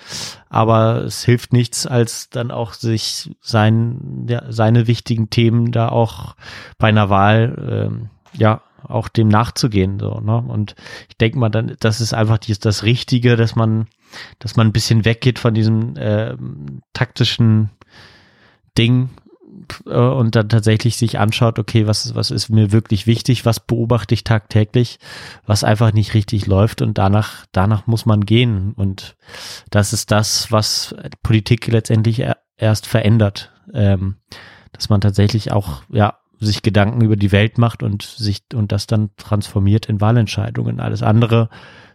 Aber es hilft nichts, als dann auch sich sein ja, seine wichtigen Themen da auch bei einer Wahl ähm, ja auch dem nachzugehen so ne? Und ich denke mal dann das ist einfach dies, das Richtige dass man dass man ein bisschen weggeht von diesem ähm, taktischen Ding äh, und dann tatsächlich sich anschaut okay was ist was ist mir wirklich wichtig was beobachte ich tagtäglich was einfach nicht richtig läuft und danach danach muss man gehen. Und das ist das was Politik letztendlich er, erst verändert ähm, dass man tatsächlich auch ja sich Gedanken über die Welt macht und sich und das dann transformiert in Wahlentscheidungen. Alles andere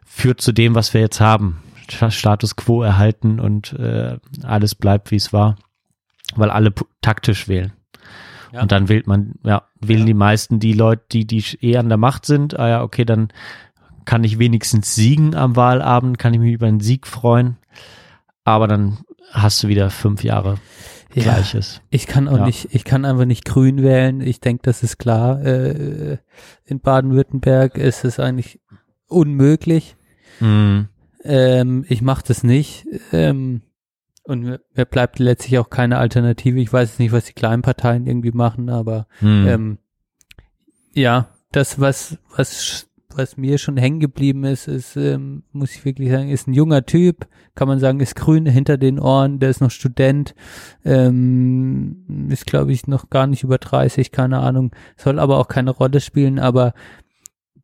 führt zu dem, was wir jetzt haben. Sta- Status quo erhalten und äh, alles bleibt, wie es war, weil alle taktisch wählen. Ja. Und dann wählt man, ja, wählen die meisten die Leute, die, die eh an der Macht sind. Ah ja, okay, dann kann ich wenigstens siegen am Wahlabend, kann ich mich über einen Sieg freuen. Aber dann hast du wieder fünf Jahre Ja. Gleiches. Ich kann auch Ja. nicht, ich kann einfach nicht grün wählen. Ich denke, das ist klar. Äh, in Baden-Württemberg ist es eigentlich unmöglich. Mhm. Ähm, ich mache das nicht. Ähm, und mir, mir bleibt letztlich auch keine Alternative. Ich weiß jetzt nicht, was die kleinen Parteien irgendwie machen, aber Mhm. ähm, ja, das, was, was, was mir schon hängen geblieben ist, ist, ähm, muss ich wirklich sagen, ist ein junger Typ, kann man sagen, ist grün hinter den Ohren, der ist noch Student, ähm, ist, glaube ich, noch gar nicht über 30, keine Ahnung, soll aber auch keine Rolle spielen, aber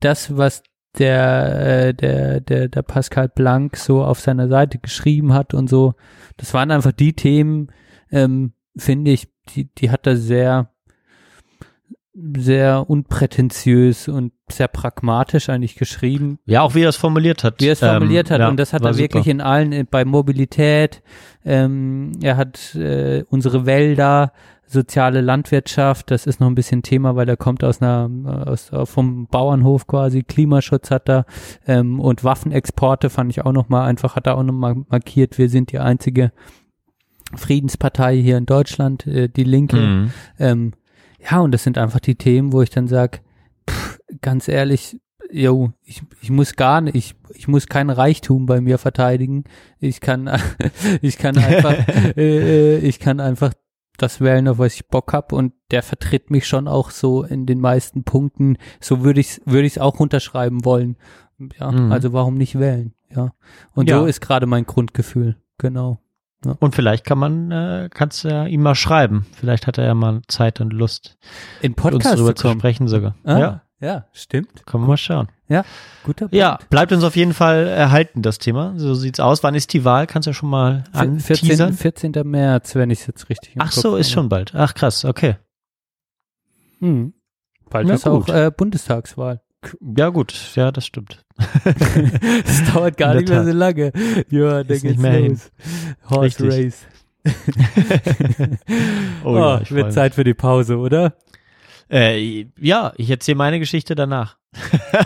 das, was der, äh, der, der, der Pascal Blanc so auf seiner Seite geschrieben hat und so, das waren einfach die Themen, ähm, finde ich, die, die hat er sehr, sehr unprätentiös und sehr pragmatisch eigentlich geschrieben, Ja, auch wie er es formuliert hat. wie er es formuliert Ähm, hat. ja, und das hat er wirklich super. in allen, äh, bei Mobilität, ähm, er hat äh, unsere Wälder, soziale Landwirtschaft, das ist noch ein bisschen Thema, weil er kommt aus einer, aus, vom Bauernhof quasi, Klimaschutz hat er ähm, und Waffenexporte fand ich auch noch mal einfach, hat er auch noch mal markiert, wir sind die einzige Friedenspartei hier in Deutschland, äh, die Linke. Mhm. Ähm, ja, und das sind einfach die Themen, wo ich dann sag, ganz ehrlich, yo, ich, ich muss gar nicht, ich, ich muss kein Reichtum bei mir verteidigen. Ich kann, ich kann einfach, äh, ich kann einfach das wählen, auf was ich Bock hab und der vertritt mich schon auch so in den meisten Punkten. So würde ich würde ich es auch unterschreiben wollen. Ja, Mhm. also warum nicht wählen? Ja. Und Ja. so ist gerade mein Grundgefühl. Genau. Und vielleicht kann man, äh, kannst du ja ihm mal schreiben. Vielleicht hat er ja mal Zeit und Lust, In mit uns Podcast darüber zu zu sprechen sogar. Ah, Ja. Ja, stimmt. Können wir mal schauen. Guter Punkt. Ja, bleibt uns auf jeden Fall erhalten, das Thema. So sieht's aus. Wann ist die Wahl? Kannst du ja schon mal Vier- 14, anteasern? 14. März, wenn ich es jetzt richtig Ach Kopf so, ist habe. schon bald. Ach krass, okay. Mhm. Bald Na ist auch gut. äh, Bundestagswahl. Ja gut, ja, das stimmt. Das dauert gar nicht mehr so lange. Ja, da nicht geht's mehr los. Horse Richtig. Race. oh, Oh, ja, ich freu wird mich. Zeit für die Pause, oder? Äh, ja, ich erzähle meine Geschichte danach.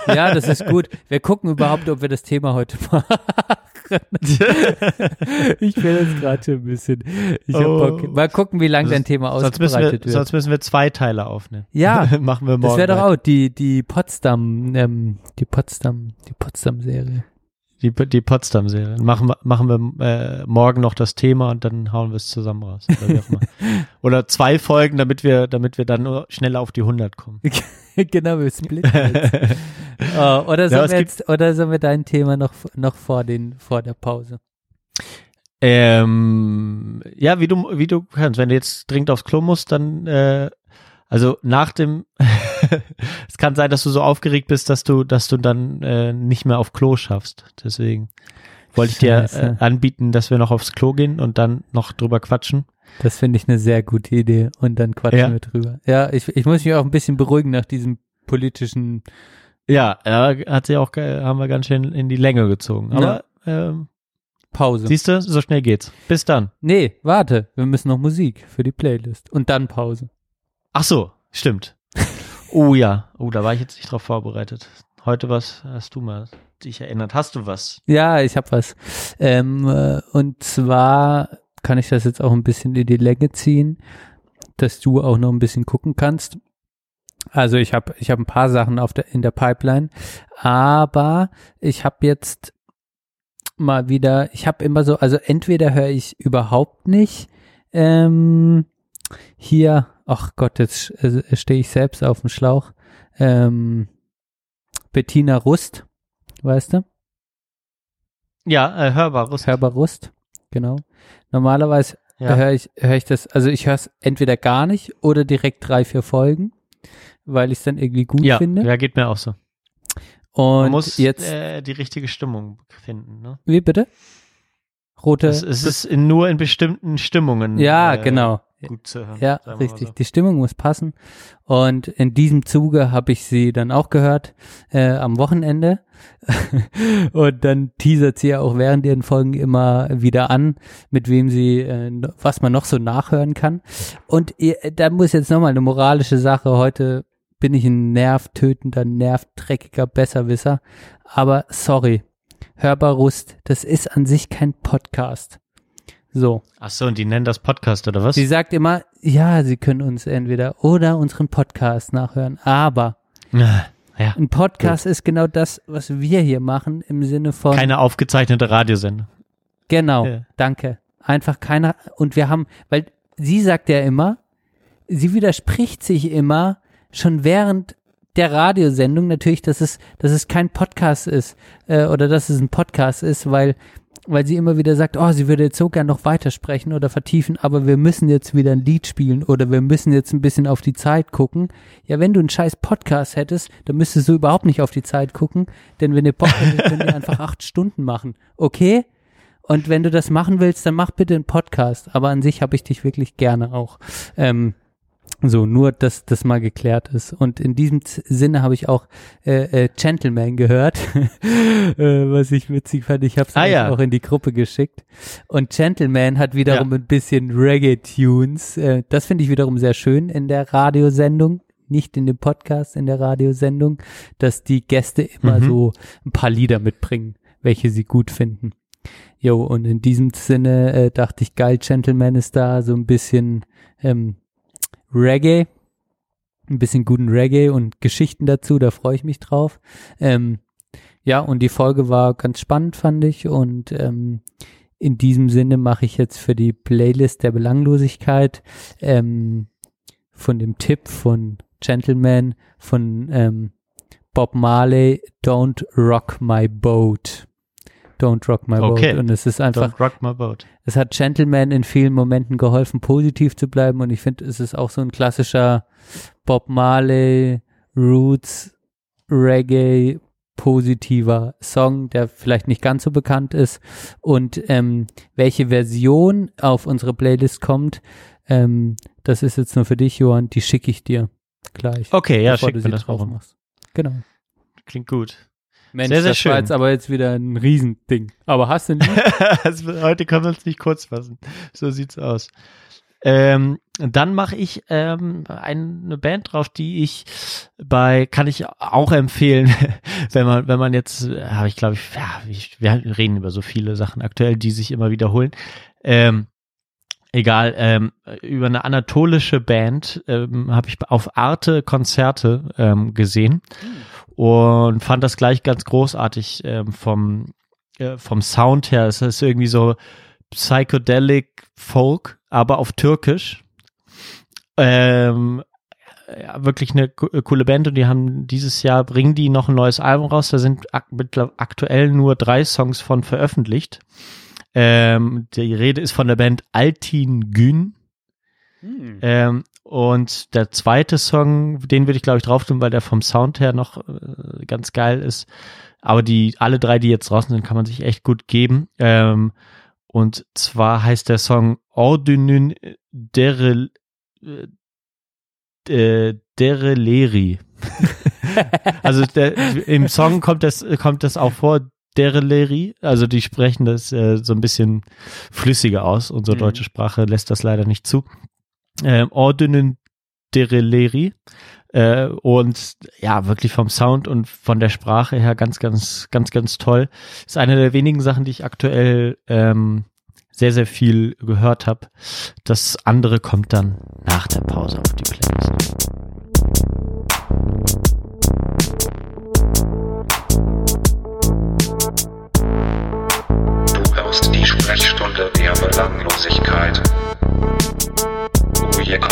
Ja, das ist gut. Wir gucken überhaupt, ob wir das Thema heute machen. ich will jetzt gerade ein bisschen. Oh. Mal gucken, wie lange dein Thema sonst, wir, wird. sonst müssen wir zwei Teile aufnehmen. Ja, machen wir morgen. das wäre doch auch die, die Potsdam, ähm, die Potsdam, die Potsdam-Serie. Die, die Potsdam-Serie. Machen wir, machen wir äh, morgen noch das Thema und dann hauen wir es zusammen raus. Oder. Oder zwei Folgen, damit wir, damit wir dann schneller auf die 100 kommen. genau, wir splitten jetzt. Oh, oder, Ja, sollen es wir jetzt, oder sollen wir dein Thema noch, noch vor, den, vor der Pause? Ähm, ja, wie du, wie du kannst. Wenn du jetzt dringend aufs Klo musst, dann, äh, also nach dem, es kann sein, dass du so aufgeregt bist, dass du, dass du dann äh, nicht mehr auf Klo schaffst. Deswegen wollte ich dir äh, anbieten, dass wir noch aufs Klo gehen und dann noch drüber quatschen. Das finde ich eine sehr gute Idee. Und dann quatschen Ja. wir drüber. Ja, ich, ich muss mich auch ein bisschen beruhigen nach diesem politischen. Ja, hat sie auch, haben wir ganz schön in die Länge gezogen. Aber ähm, Pause. siehst du, so schnell geht's. Bis dann. nee, warte, wir müssen noch Musik für die Playlist. Und dann Pause. Ach so, stimmt. Oh ja, oh, da war ich jetzt nicht drauf vorbereitet. Heute was hast du mal dich erinnert? Hast du was? Ja, ich habe was. Ähm, äh, und zwar kann ich das jetzt auch ein bisschen in die Länge ziehen, dass du auch noch ein bisschen gucken kannst. Also ich habe ich hab ein paar Sachen auf der, in der Pipeline, aber ich habe jetzt mal wieder, ich habe immer so, also entweder höre ich überhaupt nicht ähm, hier, ach Gott, jetzt äh, stehe ich selbst auf dem Schlauch, ähm, Bettina Rust, weißt du? Ja, äh, hörbar. Rust. Hörbar Rust, genau. Normalerweise Ja. höre ich, höre ich das, also ich höre es entweder gar nicht oder direkt drei, vier Folgen, weil ich es dann irgendwie gut ja, finde. ja, geht mir auch so. Man Und muss jetzt, äh, die richtige Stimmung finden. Ne? wie bitte? Rote. Es, es ist in, nur in bestimmten Stimmungen ja, äh, genau. Gut zu hören. Ja, richtig. so. Die Stimmung muss passen. Und in diesem Zuge habe ich sie dann auch gehört äh, am Wochenende. und dann teasert sie ja auch während ihren Folgen immer wieder an, mit wem sie, äh, was man noch so nachhören kann. Und ihr, da muss jetzt nochmal eine moralische Sache. Heute bin ich ein nervtötender, nervdreckiger Besserwisser. Aber sorry, hörbar Rust, das ist an sich kein Podcast. So. Ach so, und die nennen das Podcast oder was? Sie sagt immer, ja, Sie können uns entweder oder unseren Podcast nachhören. Aber Ah, ja, ein Podcast ist genau das, was wir hier machen, im Sinne von, keine aufgezeichnete Radiosendung. genau, Ja. danke. Einfach keiner, und wir haben, weil sie sagt ja immer, sie widerspricht sich immer schon während der Radiosendung natürlich, dass es, dass es kein Podcast ist, äh, oder dass es ein Podcast ist, weil weil sie immer wieder sagt, oh, sie würde jetzt so gern noch weitersprechen oder vertiefen, aber wir müssen jetzt wieder ein Lied spielen oder wir müssen jetzt ein bisschen auf die Zeit gucken. Ja, wenn du einen scheiß Podcast hättest, dann müsstest du überhaupt nicht auf die Zeit gucken, denn wenn ihr Bock hättet, könnt ihr einfach acht Stunden machen. Okay? Und wenn du das machen willst, dann mach bitte einen Podcast. Aber an sich habe ich dich wirklich gerne auch. Ähm, so, nur, dass das mal geklärt ist. Und in diesem Sinne habe ich auch äh, äh, Gentleman gehört, äh, was ich witzig fand. Ich habe es Ah, ja. auch in die Gruppe geschickt. Und Gentleman hat wiederum ein bisschen Reggae-Tunes. Äh, das finde ich wiederum sehr schön in der Radiosendung. Nicht in dem Podcast, in der Radiosendung, dass die Gäste immer Mhm. so ein paar Lieder mitbringen, welche sie gut finden. Jo, und in diesem Sinne äh, dachte ich, geil, Gentleman ist da, so ein bisschen ähm, Reggae, ein bisschen guten Reggae und Geschichten dazu, da freue ich mich drauf. Ähm, ja, und die Folge war ganz spannend, fand ich. Und ähm, in diesem Sinne mache ich jetzt für die Playlist der Belanglosigkeit ähm, von dem Tipp von Gentleman von ähm, Bob Marley, Don't Rock My Boat. Don't Rock My Okay. Boat. Und es ist einfach Don't rock my boat. es hat Gentleman in vielen Momenten geholfen, positiv zu bleiben und ich finde, es ist auch so ein klassischer Bob Marley Roots Reggae positiver Song, der vielleicht nicht ganz so bekannt ist und ähm, welche Version auf unsere Playlist kommt, ähm, das ist jetzt nur für dich, Johann, die schicke ich dir gleich. Okay, ja, schick du mir das drauf machst. Genau. Klingt gut. Mensch, Sehr, sehr das war schön. jetzt aber jetzt wieder ein Riesending. Aber hast du nicht? heute können wir uns nicht kurz fassen. So sieht's aus. Ähm, dann mache ich ähm, eine Band drauf, die ich bei kann ich auch empfehlen, wenn man wenn man jetzt habe ich glaube ich ja ich, wir reden über so viele Sachen aktuell, die sich immer wiederholen. Ähm, egal ähm, über eine anatolische Band ähm, habe ich auf Arte Konzerte ähm, gesehen und fand das gleich ganz großartig ähm, vom äh, vom Sound her. Es ist irgendwie so psychedelic Folk, aber auf Türkisch. Ähm, ja, wirklich eine co- coole Band und die haben dieses Jahr bringen die noch ein neues Album raus. Da sind ak aktuell nur drei Songs von veröffentlicht. Ähm, die Rede ist von der Band Altin Gün. Ähm, und der zweite Song, den würde ich glaube ich drauf tun, weil der vom Sound her noch äh, ganz geil ist. Aber die alle drei, die jetzt draußen sind, kann man sich echt gut geben. Ähm, und zwar heißt der Song Ordunun Dere, äh, Dereleri. also der, im Song kommt das, kommt das auch vor, Dereleri. Also die sprechen das äh, so ein bisschen flüssiger aus. Unsere Mhm. deutsche Sprache lässt das leider nicht zu. Ähm, Ordunun Dereleri. Äh, und ja, wirklich vom Sound und von der Sprache her ganz, ganz, ganz, ganz toll. Ist eine der wenigen Sachen, die ich aktuell ähm, sehr, sehr viel gehört habe. Das andere kommt dann nach der Pause auf die Playlist. Du hörst die Sprechstunde der Belanglosigkeit. Yeah.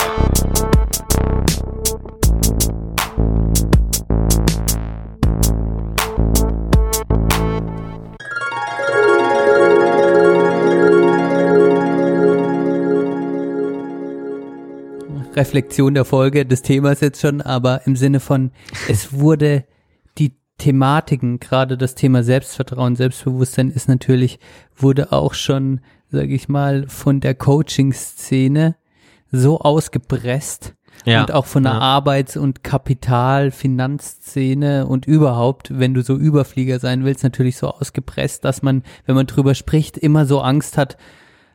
Reflexion der Folge des Themas jetzt schon, aber im Sinne von, es wurde die Thematiken, gerade das Thema Selbstvertrauen, Selbstbewusstsein ist natürlich, wurde auch schon, sage ich mal, von der Coaching-Szene so ausgepresst und auch von der ja. Arbeits- und Kapital-, Finanzszene und überhaupt, wenn du so Überflieger sein willst, natürlich so ausgepresst, dass man, wenn man drüber spricht, immer so Angst hat,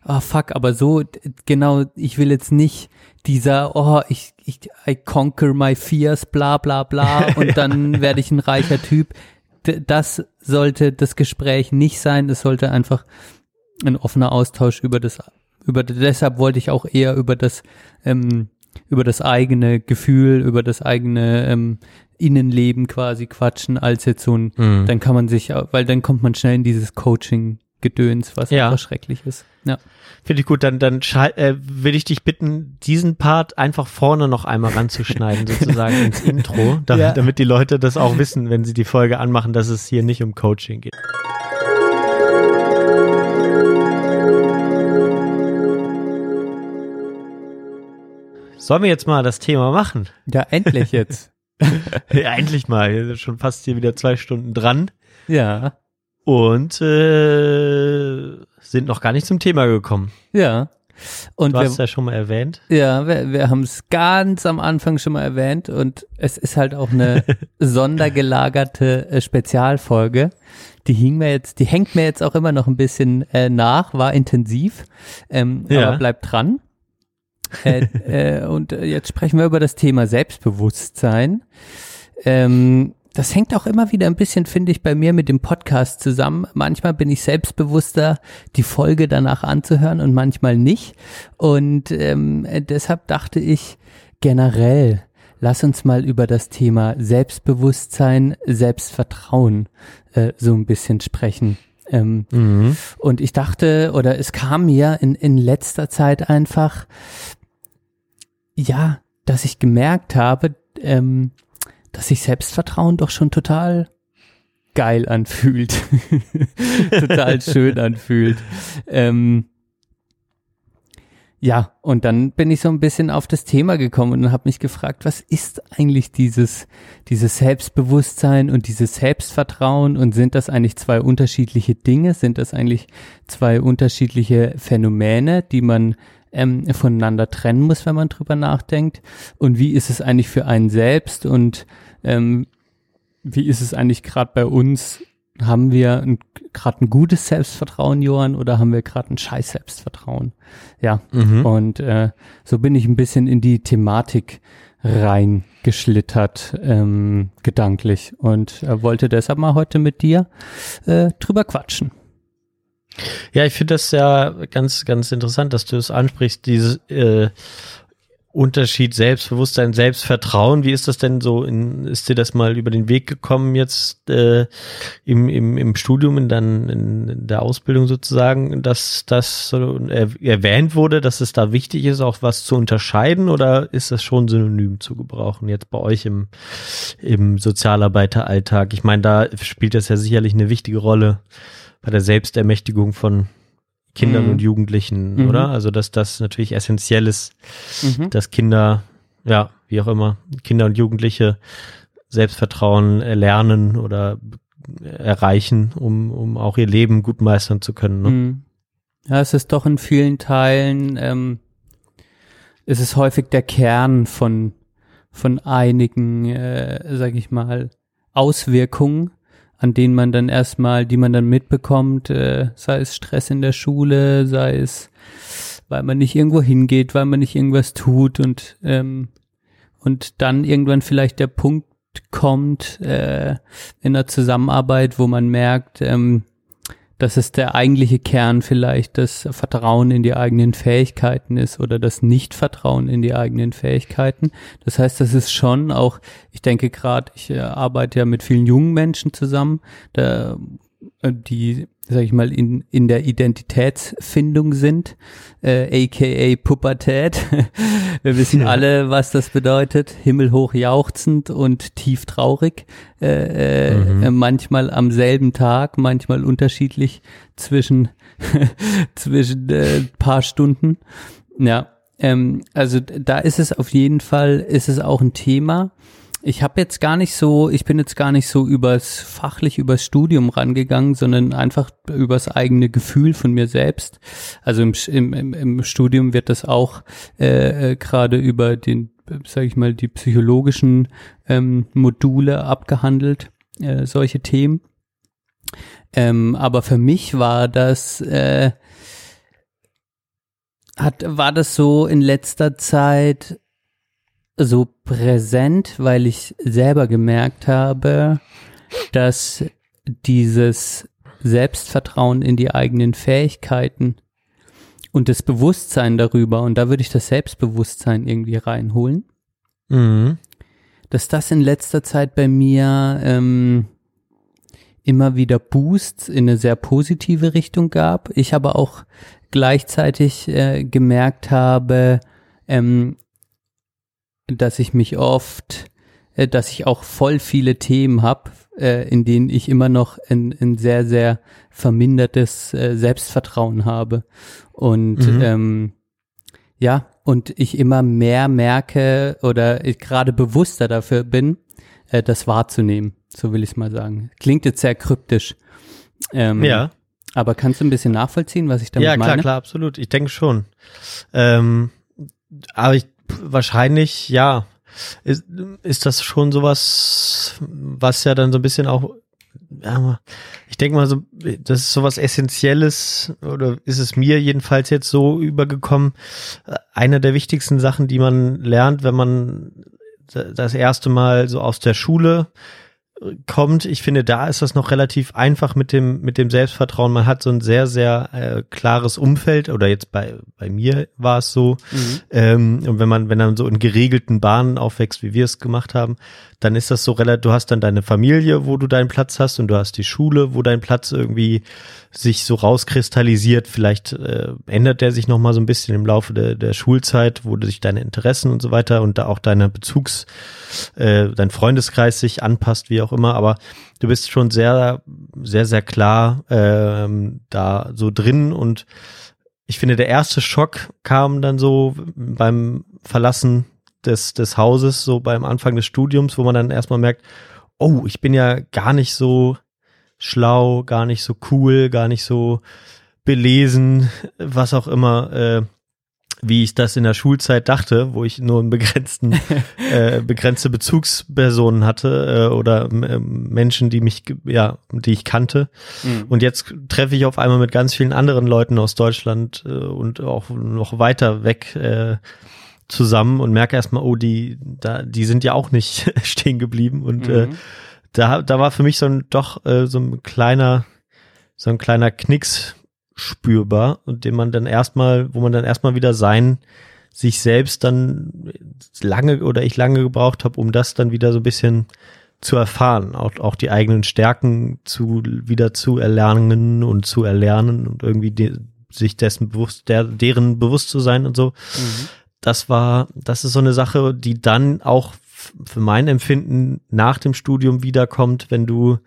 ah fuck, aber so, genau, ich will jetzt nicht dieser, oh, ich, ich, I conquer my fears, bla bla bla, und dann werde ich ein reicher Typ. Das sollte das Gespräch nicht sein, es sollte einfach ein offener Austausch über das, über, deshalb wollte ich auch eher über das, ähm, über das eigene Gefühl, über das eigene ähm, Innenleben quasi quatschen, als jetzt so ein, Mhm. dann kann man sich, weil dann kommt man schnell in dieses Coaching-Gedöns, was Ja. einfach schrecklich ist. Ja. Finde ich gut, dann, dann äh, will ich dich bitten, diesen Part einfach vorne noch einmal ranzuschneiden, sozusagen ins Intro, da, Ja. damit die Leute das auch wissen, wenn sie die Folge anmachen, dass es hier nicht um Coaching geht. Sollen wir jetzt mal das Thema machen? Ja, endlich jetzt. Ja, endlich mal. Wir sind schon fast hier wieder zwei Stunden dran ja. und äh, sind noch gar nicht zum Thema gekommen. Ja. Und Du wir, hast es ja schon mal erwähnt. ja, wir, wir haben es ganz am Anfang schon mal erwähnt und es ist halt auch eine sondergelagerte äh, Spezialfolge. Die hing mir jetzt, die hängt mir jetzt auch immer noch ein bisschen äh, nach, war intensiv, ähm, Ja. aber bleibt dran. Äh, äh, und äh, jetzt sprechen wir über das Thema Selbstbewusstsein. Ähm, das hängt auch immer wieder ein bisschen, finde ich, bei mir mit dem Podcast zusammen. Manchmal bin ich selbstbewusster, die Folge danach anzuhören und manchmal nicht. Und ähm, äh, deshalb dachte ich generell, lass uns mal über das Thema Selbstbewusstsein, Selbstvertrauen äh, so ein bisschen sprechen. Ähm, Mhm. und ich dachte, oder es kam mir in, in letzter Zeit einfach, ja, dass ich gemerkt habe, ähm, dass sich Selbstvertrauen doch schon total geil anfühlt. total schön anfühlt. Ähm, ja, und dann bin ich so ein bisschen auf das Thema gekommen und habe mich gefragt, was ist eigentlich dieses, dieses Selbstbewusstsein und dieses Selbstvertrauen und sind das eigentlich zwei unterschiedliche Dinge? Sind das eigentlich zwei unterschiedliche Phänomene, die man ähm, voneinander trennen muss, wenn man drüber nachdenkt? Und wie ist es eigentlich für einen selbst und ähm, wie ist es eigentlich gerade bei uns haben wir gerade ein gutes Selbstvertrauen, Johann, oder haben wir gerade ein scheiß Selbstvertrauen? Ja, Mhm. und äh, so bin ich ein bisschen in die Thematik reingeschlittert, ähm, gedanklich und äh, wollte deshalb mal heute mit dir äh, drüber quatschen. Ja, ich finde das ja ganz, ganz interessant, dass du es ansprichst, dieses äh, Unterschied Selbstbewusstsein, Selbstvertrauen. Wie ist das denn so? In, ist dir das mal über den Weg gekommen jetzt äh, im, im, im Studium, in, dann, in der Ausbildung sozusagen, dass das so er, erwähnt wurde, dass es da wichtig ist, auch was zu unterscheiden oder ist das schon synonym zu gebrauchen jetzt bei euch im, im Sozialarbeiteralltag? Ich meine, da spielt das ja sicherlich eine wichtige Rolle bei der Selbstermächtigung von Kindern Mhm. und Jugendlichen, Mhm. oder? Also, dass das natürlich essentiell ist, Mhm. dass Kinder, ja, wie auch immer, Kinder und Jugendliche Selbstvertrauen erlernen oder erreichen, um, um auch ihr Leben gut meistern zu können. Ne? Mhm. Ja, es ist doch in vielen Teilen, ähm, es ist häufig der Kern von, von einigen, äh, sag ich mal, Auswirkungen, an denen man dann erstmal, die man dann mitbekommt, äh, sei es Stress in der Schule, sei es, weil man nicht irgendwo hingeht, weil man nicht irgendwas tut und, ähm, und dann irgendwann vielleicht der Punkt kommt äh, in der Zusammenarbeit, wo man merkt, ähm, dass es der eigentliche Kern vielleicht das Vertrauen in die eigenen Fähigkeiten ist oder das Nichtvertrauen in die eigenen Fähigkeiten. Das heißt, das ist schon auch, ich denke gerade, ich äh, arbeite ja mit vielen jungen Menschen zusammen, da, äh, die, sag ich mal, in, in der Identitätsfindung sind, äh, aka Pubertät. Wir wissen Ja. alle, was das bedeutet. Himmelhoch jauchzend und tief traurig. Äh, äh, Mhm. äh, manchmal am selben Tag, manchmal unterschiedlich zwischen, zwischen äh, paar Stunden. Ja, ähm, also da ist es auf jeden Fall, ist es auch ein Thema. Ich habe jetzt gar nicht so, ich bin jetzt gar nicht so übers fachlich übers Studium rangegangen, sondern einfach übers eigene Gefühl von mir selbst. Also im, im, im Studium wird das auch äh, äh, gerade über den, sage ich mal, die psychologischen ähm, Module abgehandelt, äh, solche Themen. Ähm, aber für mich war das äh, hat war das so in letzter Zeit so präsent, weil ich selber gemerkt habe, dass dieses Selbstvertrauen in die eigenen Fähigkeiten und das Bewusstsein darüber, und da würde ich das Selbstbewusstsein irgendwie reinholen, Mhm. dass das in letzter Zeit bei mir ähm, immer wieder Boosts in eine sehr positive Richtung gab. Ich aber auch gleichzeitig äh, gemerkt habe, ähm, dass ich mich oft, äh, dass ich auch voll viele Themen habe, äh, in denen ich immer noch ein, ein sehr, sehr vermindertes äh, Selbstvertrauen habe. Und Mhm. ähm, ja, und ich immer mehr merke oder ich gerade bewusster dafür bin, äh, das wahrzunehmen. So will ich es mal sagen. Klingt jetzt sehr kryptisch. Ähm, Ja. Aber kannst du ein bisschen nachvollziehen, was ich damit Ja, klar, meine? klar, absolut. Ich denke schon. Ähm, aber ich wahrscheinlich, ja, ist, ist das schon sowas, was ja dann so ein bisschen auch, ja, ich denke mal so, das ist sowas Essentielles oder ist es mir jedenfalls jetzt so übergekommen. Eine der wichtigsten Sachen, die man lernt, wenn man das erste Mal so aus der Schule kommt. Ich finde, da ist das noch relativ einfach mit dem, mit dem Selbstvertrauen. Man hat so ein sehr, sehr äh, klares Umfeld oder jetzt bei, bei mir war es so. Mhm. Ähm, und wenn man, wenn man so in geregelten Bahnen aufwächst, wie wir es gemacht haben, dann ist das so relativ, du hast dann deine Familie, wo du deinen Platz hast und du hast die Schule, wo dein Platz irgendwie sich so rauskristallisiert. Vielleicht äh, ändert der sich noch mal so ein bisschen im Laufe der, der Schulzeit, wo sich deine Interessen und so weiter und da auch deine Bezugs, äh, dein Freundeskreis sich anpasst, wie auch immer. Aber du bist schon sehr, sehr, sehr klar ähm, da so drin und ich finde, der erste Schock kam dann so beim Verlassen des, des Hauses, so beim Anfang des Studiums, wo man dann erstmal merkt, oh, ich bin ja gar nicht so schlau, gar nicht so cool, gar nicht so belesen, was auch immer, äh, wie ich das in der Schulzeit dachte, wo ich nur einen begrenzten, äh, begrenzte Bezugspersonen hatte äh, oder äh, Menschen, die mich, ja, die ich kannte. Mhm. Und jetzt treffe ich auf einmal mit ganz vielen anderen Leuten aus Deutschland äh, und auch noch weiter weg äh, zusammen und merke erstmal, oh, die, da, die sind ja auch nicht stehen geblieben. Und äh, Mhm. da, da war für mich so ein doch äh, so ein kleiner, so ein kleiner Knicks spürbar und den man dann erstmal, wo man dann erstmal wieder sein, sich selbst dann lange oder ich lange gebraucht habe, um das dann wieder so ein bisschen zu erfahren, auch, auch die eigenen Stärken zu wieder zu erlernen und zu erlernen und irgendwie de, sich dessen bewusst, der, deren bewusst zu sein und so. Mhm. Das war, das ist so eine Sache, die dann auch für mein Empfinden nach dem Studium wiederkommt, wenn du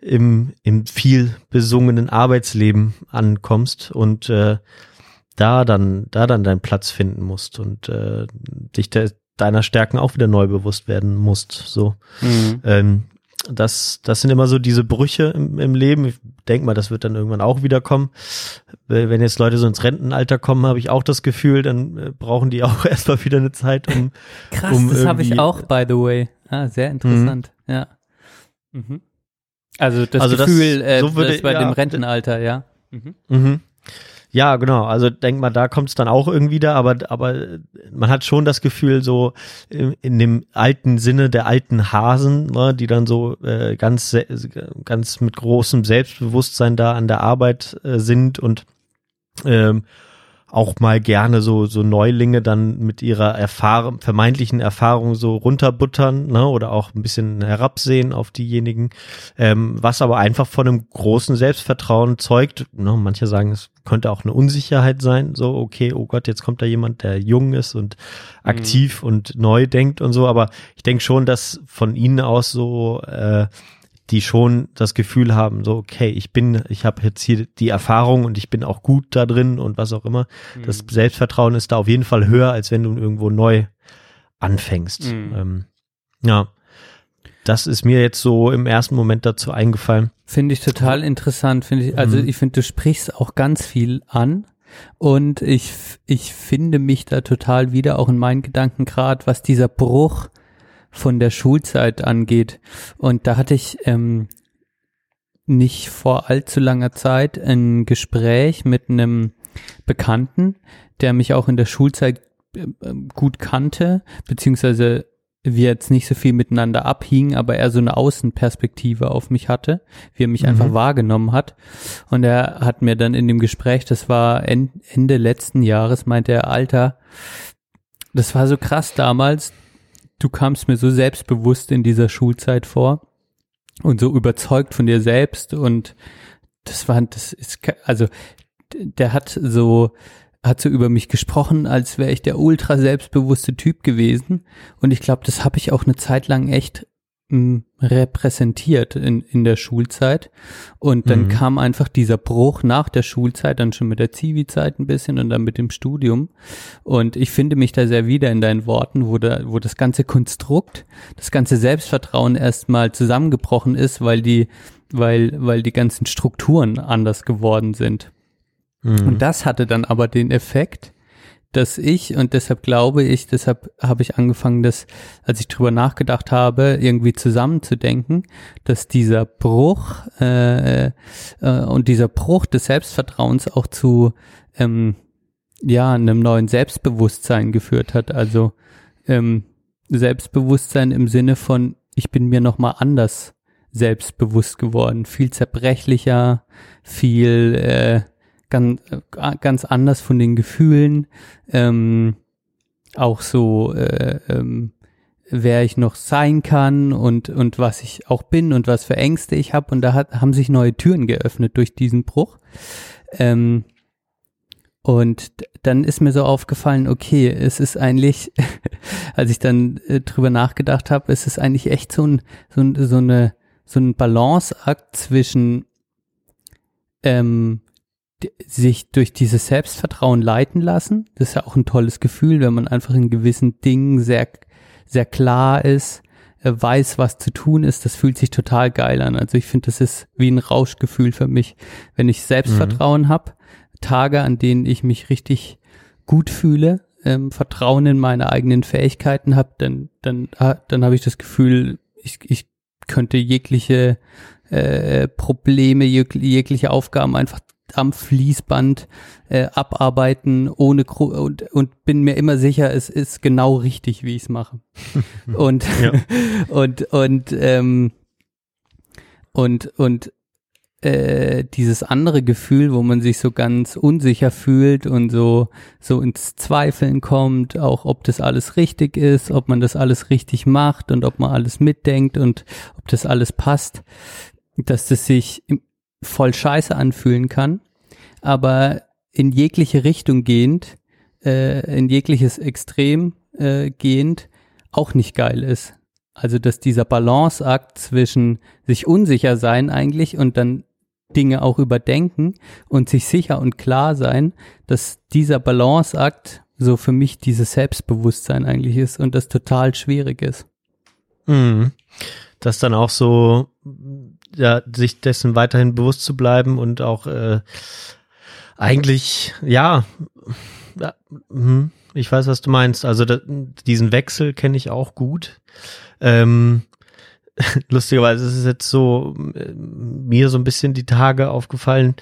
im, im viel besungenen Arbeitsleben ankommst und äh, da dann, da dann deinen Platz finden musst und äh, dich de, deiner Stärken auch wieder neu bewusst werden musst. So. Mhm. Ähm, das, das sind immer so diese Brüche im, im Leben. Ich denke mal, das wird dann irgendwann auch wieder kommen. Äh, Wenn jetzt Leute so ins Rentenalter kommen, habe ich auch das Gefühl, dann äh, brauchen die auch erstmal wieder eine Zeit, um Krass, um das habe ich auch, by the way. Ah, sehr interessant, ja. Mhm. Also das Also das- Gefühl, äh, so würde- das bei ja, dem Rentenalter, ja. Mhm. Mhm. Ja, genau. Also denk mal, da kommt es dann auch irgendwie da, aber, aber man hat schon das Gefühl, so in, in dem alten Sinne der alten Hasen, ne, die dann so äh, ganz, ganz mit großem Selbstbewusstsein da an der Arbeit äh, sind und ähm, auch mal gerne so so Neulinge dann mit ihrer Erfahrung, vermeintlichen Erfahrung so runterbuttern, ne, oder auch ein bisschen herabsehen auf diejenigen, ähm, was aber einfach von einem großen Selbstvertrauen zeugt. Ne, manche sagen, es könnte auch eine Unsicherheit sein, so okay, oh Gott, jetzt kommt da jemand, der jung ist und aktiv und neu denkt und so, aber ich denke schon, dass von ihnen aus so äh, die schon das Gefühl haben, so okay, ich bin, ich habe jetzt hier die Erfahrung und ich bin auch gut da drin und was auch immer. Das Selbstvertrauen ist da auf jeden Fall höher, als wenn du irgendwo neu anfängst. Mhm. Ähm, ja, das ist mir jetzt so im ersten Moment dazu eingefallen. Finde ich total interessant. Finde ich, also Mhm. ich finde, du sprichst auch ganz viel an. Und ich, ich finde mich da total wieder auch in meinen Gedanken gerade, was dieser Bruch von der Schulzeit angeht. Und da hatte ich ähm, nicht vor allzu langer Zeit ein Gespräch mit einem Bekannten, der mich auch in der Schulzeit äh, gut kannte, beziehungsweise wir jetzt nicht so viel miteinander abhingen, aber er so eine Außenperspektive auf mich hatte, wie er mich Mhm. einfach wahrgenommen hat. Und er hat mir dann in dem Gespräch, das war en- Ende letzten Jahres, meinte er, Alter, das war so krass damals, du kamst mir so selbstbewusst in dieser Schulzeit vor und so überzeugt von dir selbst und das war, das ist, also der hat so, hat so über mich gesprochen, als wäre ich der ultra selbstbewusste Typ gewesen. Und ich glaube, das habe ich auch eine Zeit lang echt repräsentiert in, in der Schulzeit. Und dann Mhm. kam einfach dieser Bruch nach der Schulzeit, dann schon mit der Zivi-Zeit ein bisschen und dann mit dem Studium. Und ich finde mich da sehr wieder in deinen Worten, wo, da, wo das ganze Konstrukt, das ganze Selbstvertrauen erstmal zusammengebrochen ist, weil die, weil, weil die ganzen Strukturen anders geworden sind. Mhm. Und das hatte dann aber den Effekt, dass ich, und deshalb glaube ich, deshalb habe ich angefangen, das, als ich drüber nachgedacht habe, irgendwie zusammenzudenken, dass dieser Bruch äh, äh, und dieser Bruch des Selbstvertrauens auch zu ähm, ja einem neuen Selbstbewusstsein geführt hat. Also ähm, Selbstbewusstsein im Sinne von, ich bin mir noch mal anders selbstbewusst geworden, viel zerbrechlicher, viel äh, ganz, ganz anders von den Gefühlen, ähm, auch so, äh, ähm, wer ich noch sein kann und, und was ich auch bin und was für Ängste ich habe. Und da hat, haben sich neue Türen geöffnet durch diesen Bruch. Ähm, und dann ist mir so aufgefallen, okay, es ist eigentlich, als ich dann äh, drüber nachgedacht habe, es ist eigentlich echt so ein, so, ein, so eine, so ein Balanceakt zwischen ähm, sich durch dieses Selbstvertrauen leiten lassen. Das ist ja auch ein tolles Gefühl, wenn man einfach in gewissen Dingen sehr, sehr klar ist, äh, weiß, was zu tun ist. Das fühlt sich total geil an. Also ich finde, das ist wie ein Rauschgefühl für mich, wenn ich Selbstvertrauen hab, Tage, an denen ich mich richtig gut fühle, ähm, Vertrauen in meine eigenen Fähigkeiten habe, dann, dann, ah, dann habe ich das Gefühl, ich, ich könnte jegliche äh, Probleme, jeg jegliche Aufgaben einfach am Fließband äh, abarbeiten ohne Gru und, und bin mir immer sicher, es ist genau richtig, wie ich es mache. und, Ja. und und ähm, und und äh, dieses andere Gefühl, wo man sich so ganz unsicher fühlt und so so ins Zweifeln kommt, auch ob das alles richtig ist, ob man das alles richtig macht und ob man alles mitdenkt und ob das alles passt, dass das sich im- voll scheiße anfühlen kann, aber in jegliche Richtung gehend, äh, in jegliches Extrem äh, gehend auch nicht geil ist. Also dass dieser Balanceakt zwischen sich unsicher sein eigentlich und dann Dinge auch überdenken und sich sicher und klar sein, dass dieser Balanceakt so für mich dieses Selbstbewusstsein eigentlich ist und das total schwierig ist. Mhm. Das dann auch so, ja, sich dessen weiterhin bewusst zu bleiben und auch äh, eigentlich, ja, ja mhm, ich weiß, was du meinst. Also da, diesen Wechsel kenne ich auch gut. Ähm, lustigerweise ist es jetzt so äh, mir so ein bisschen die Tage aufgefallen,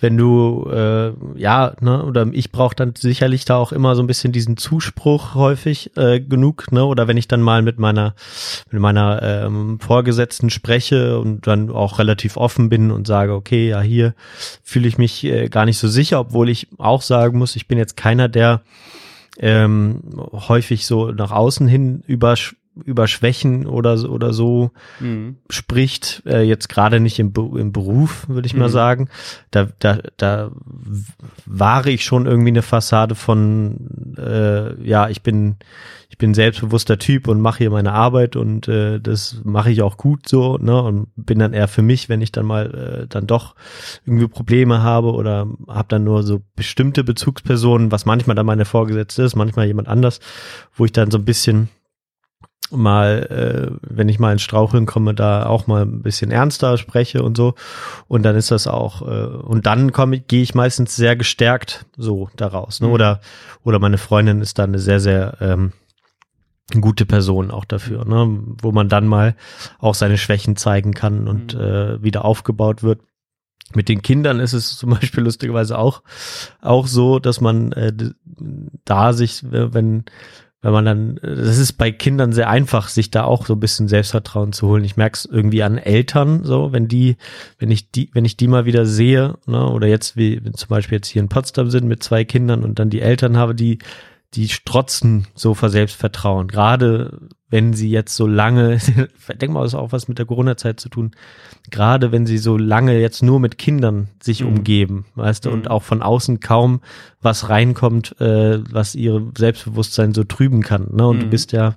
wenn du äh, ja, ne, oder ich brauche dann sicherlich da auch immer so ein bisschen diesen Zuspruch häufig äh, genug, ne, oder wenn ich dann mal mit meiner mit meiner ähm, Vorgesetzten spreche und dann auch relativ offen bin und sage, okay, ja, hier fühle ich mich äh, gar nicht so sicher, obwohl ich auch sagen muss, ich bin jetzt keiner, der ähm, häufig so nach außen hin über über Schwächen oder so- oder so spricht, äh, jetzt gerade nicht im, im Beruf, würde ich mal Mhm. sagen. Da, da, da wahre ich schon irgendwie eine Fassade von, äh, ja, ich bin, ich bin selbstbewusster Typ und mache hier meine Arbeit und äh, das mache ich auch gut so, ne? Und bin dann eher für mich, wenn ich dann mal äh, dann doch irgendwie Probleme habe oder habe dann nur so bestimmte Bezugspersonen, was manchmal dann meine Vorgesetzte ist, manchmal jemand anders, wo ich dann so ein bisschen mal, äh, wenn ich mal ins Straucheln komme, da auch mal ein bisschen ernster spreche und so. Und dann ist das auch, äh, und dann komme ich, gehe ich meistens sehr gestärkt so daraus. Ne? Mhm. Oder, oder meine Freundin ist dann eine sehr, sehr ähm, gute Person auch dafür, ne? wo man dann mal auch seine Schwächen zeigen kann und Mhm. äh, wieder aufgebaut wird. Mit den Kindern ist es zum Beispiel lustigerweise auch, auch so, dass man äh, da sich, wenn, wenn man dann, das ist bei Kindern sehr einfach, sich da auch so ein bisschen Selbstvertrauen zu holen. Ich merke es irgendwie an Eltern, so, wenn die, wenn ich die, wenn ich die mal wieder sehe, ne, oder jetzt, wie zum Beispiel jetzt hier in Potsdam sind mit zwei Kindern und dann die Eltern habe, die, die strotzen so vor Selbstvertrauen. Gerade wenn sie jetzt so lange, ich denke mal, das hat auch was mit der Corona-Zeit zu tun, gerade wenn sie so lange jetzt nur mit Kindern sich Mhm. umgeben, weißt du, und Mhm. auch von außen kaum was reinkommt, äh, was ihre Selbstbewusstsein so trüben kann. Ne? Und du Mhm. bist ja,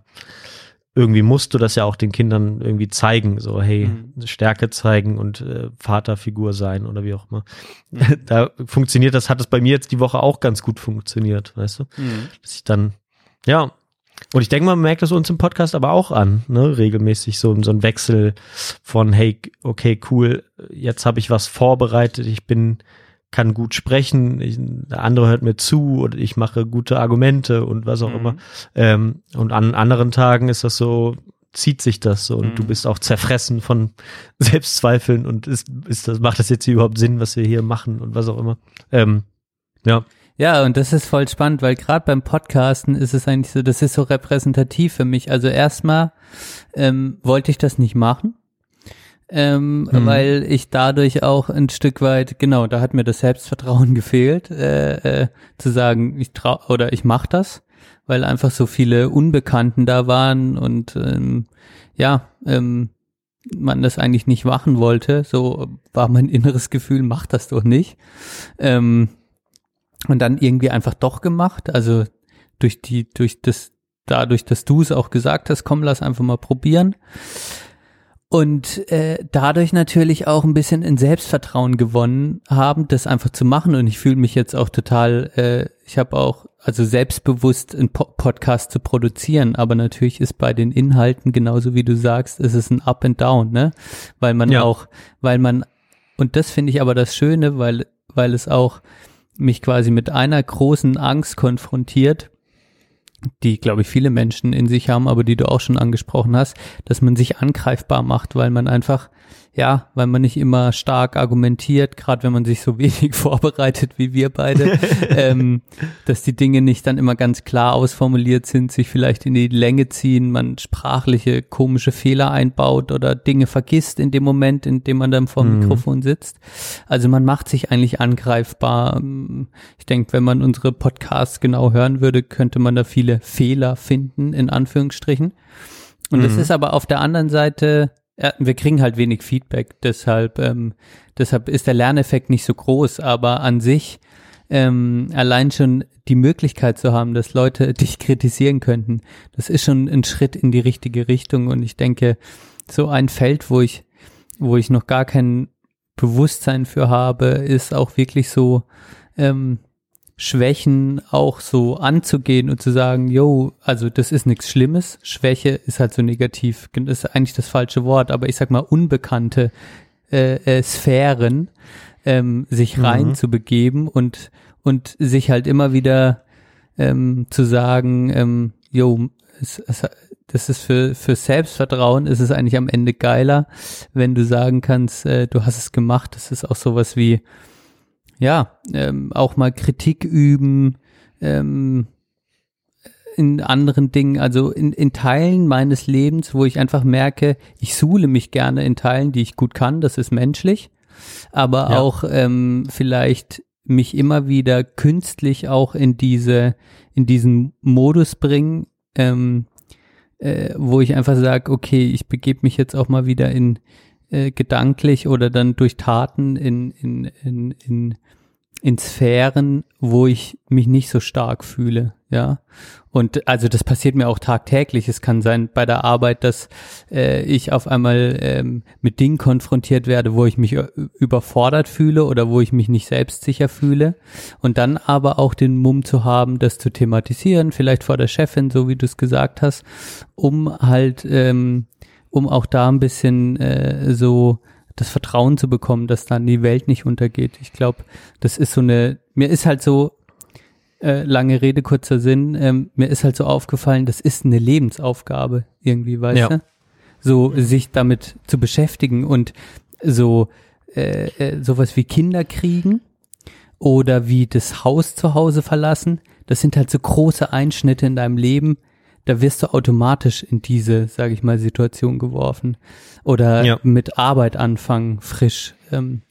irgendwie musst du das ja auch den Kindern irgendwie zeigen, so hey, Mhm. Stärke zeigen und äh, Vaterfigur sein oder wie auch immer. Mhm. Da funktioniert das, hat es bei mir jetzt die Woche auch ganz gut funktioniert, weißt du? Mhm. dass ich dann, ja, und ich denke, man merkt das uns im Podcast aber auch an, ne, regelmäßig so, so ein Wechsel von, hey, okay, cool, jetzt habe ich was vorbereitet, ich bin, kann gut sprechen, ich, der andere hört mir zu oder ich mache gute Argumente und was auch Mhm. immer. Ähm, und an anderen Tagen ist das so, zieht sich das so und Mhm. du bist auch zerfressen von Selbstzweifeln und ist, ist das, macht das jetzt hier überhaupt Sinn, was wir hier machen und was auch immer. Ähm, ja. Ja, und das ist voll spannend, weil gerade beim Podcasten ist es eigentlich so, das ist so repräsentativ für mich. Also erstmal ähm, wollte ich das nicht machen, ähm, Mhm. weil ich dadurch auch ein Stück weit, genau, da hat mir das Selbstvertrauen gefehlt, äh, äh, zu sagen, ich trau oder ich mach das, weil einfach so viele Unbekannten da waren und ähm, ja, ähm, man das eigentlich nicht machen wollte. So war mein inneres Gefühl, mach das doch nicht. Ähm, und dann irgendwie einfach doch gemacht. Also durch die, durch das, dadurch, dass du es auch gesagt hast, komm, lass einfach mal probieren. Und äh, dadurch natürlich auch ein bisschen in Selbstvertrauen gewonnen haben, das einfach zu machen. Und ich fühle mich jetzt auch total, äh, ich habe auch also selbstbewusst einen po Podcast zu produzieren, aber natürlich ist bei den Inhalten genauso wie du sagst, ist es ein Up and Down, ne? Weil man Ja. auch, weil man und das finde ich aber das Schöne, weil weil es auch mich quasi mit einer großen Angst konfrontiert, die, glaube ich, viele Menschen in sich haben, aber die du auch schon angesprochen hast, dass man sich angreifbar macht, weil man einfach, ja, weil man nicht immer stark argumentiert, gerade wenn man sich so wenig vorbereitet wie wir beide, ähm, dass die Dinge nicht dann immer ganz klar ausformuliert sind, sich vielleicht in die Länge ziehen, man sprachliche komische Fehler einbaut oder Dinge vergisst in dem Moment, in dem man dann vor dem Mhm. Mikrofon sitzt. Also man macht sich eigentlich angreifbar. Ich denke, wenn man unsere Podcasts genau hören würde, könnte man da viele Fehler finden, in Anführungsstrichen. Und das Mhm. ist aber auf der anderen Seite, ja, wir kriegen halt wenig Feedback, deshalb, ähm, deshalb ist der Lerneffekt nicht so groß, aber an sich ähm, allein schon die Möglichkeit zu haben, dass Leute dich kritisieren könnten, das ist schon ein Schritt in die richtige Richtung und ich denke, so ein Feld, wo ich, wo ich noch gar kein Bewusstsein für habe, ist auch wirklich so ähm, Schwächen auch so anzugehen und zu sagen, yo, also das ist nichts Schlimmes. Schwäche ist halt so negativ, das ist eigentlich das falsche Wort, aber ich sag mal unbekannte äh, äh, Sphären ähm, sich Mhm. rein zu begeben und und sich halt immer wieder ähm, zu sagen, ähm, yo, es, es, das ist für für Selbstvertrauen ist es eigentlich am Ende geiler, wenn du sagen kannst, äh, du hast es gemacht. Das ist auch sowas wie ja, ähm, auch mal Kritik üben, ähm, in anderen Dingen, also in, in Teilen meines Lebens, wo ich einfach merke, ich suhle mich gerne in Teilen, die ich gut kann, das ist menschlich, aber Ja. auch ähm, vielleicht mich immer wieder künstlich auch in diese, in diesen Modus bringen, ähm, äh, wo ich einfach sage, okay, ich begebe mich jetzt auch mal wieder in äh, gedanklich oder dann durch Taten in, in, in, in, in Sphären, wo ich mich nicht so stark fühle, ja. Und also das passiert mir auch tagtäglich. Es kann sein bei der Arbeit, dass äh, ich auf einmal ähm, mit Dingen konfrontiert werde, wo ich mich äh, überfordert fühle oder wo ich mich nicht selbstsicher fühle. Und dann aber auch den Mumm zu haben, das zu thematisieren, vielleicht vor der Chefin, so wie du es gesagt hast, um halt, ähm, um auch da ein bisschen äh, so das Vertrauen zu bekommen, dass dann die Welt nicht untergeht. Ich glaube, das ist so eine, mir ist halt so, äh, lange Rede, kurzer Sinn, ähm, mir ist halt so aufgefallen, das ist eine Lebensaufgabe irgendwie, weißt Ja. du? So sich damit zu beschäftigen und so äh, äh, sowas wie Kinder kriegen oder wie das Haus zu Hause verlassen, das sind halt so große Einschnitte in deinem Leben, da wirst du automatisch in diese, sage ich mal, Situation geworfen. Oder Ja. mit Arbeit anfangen, frisch. Ähm,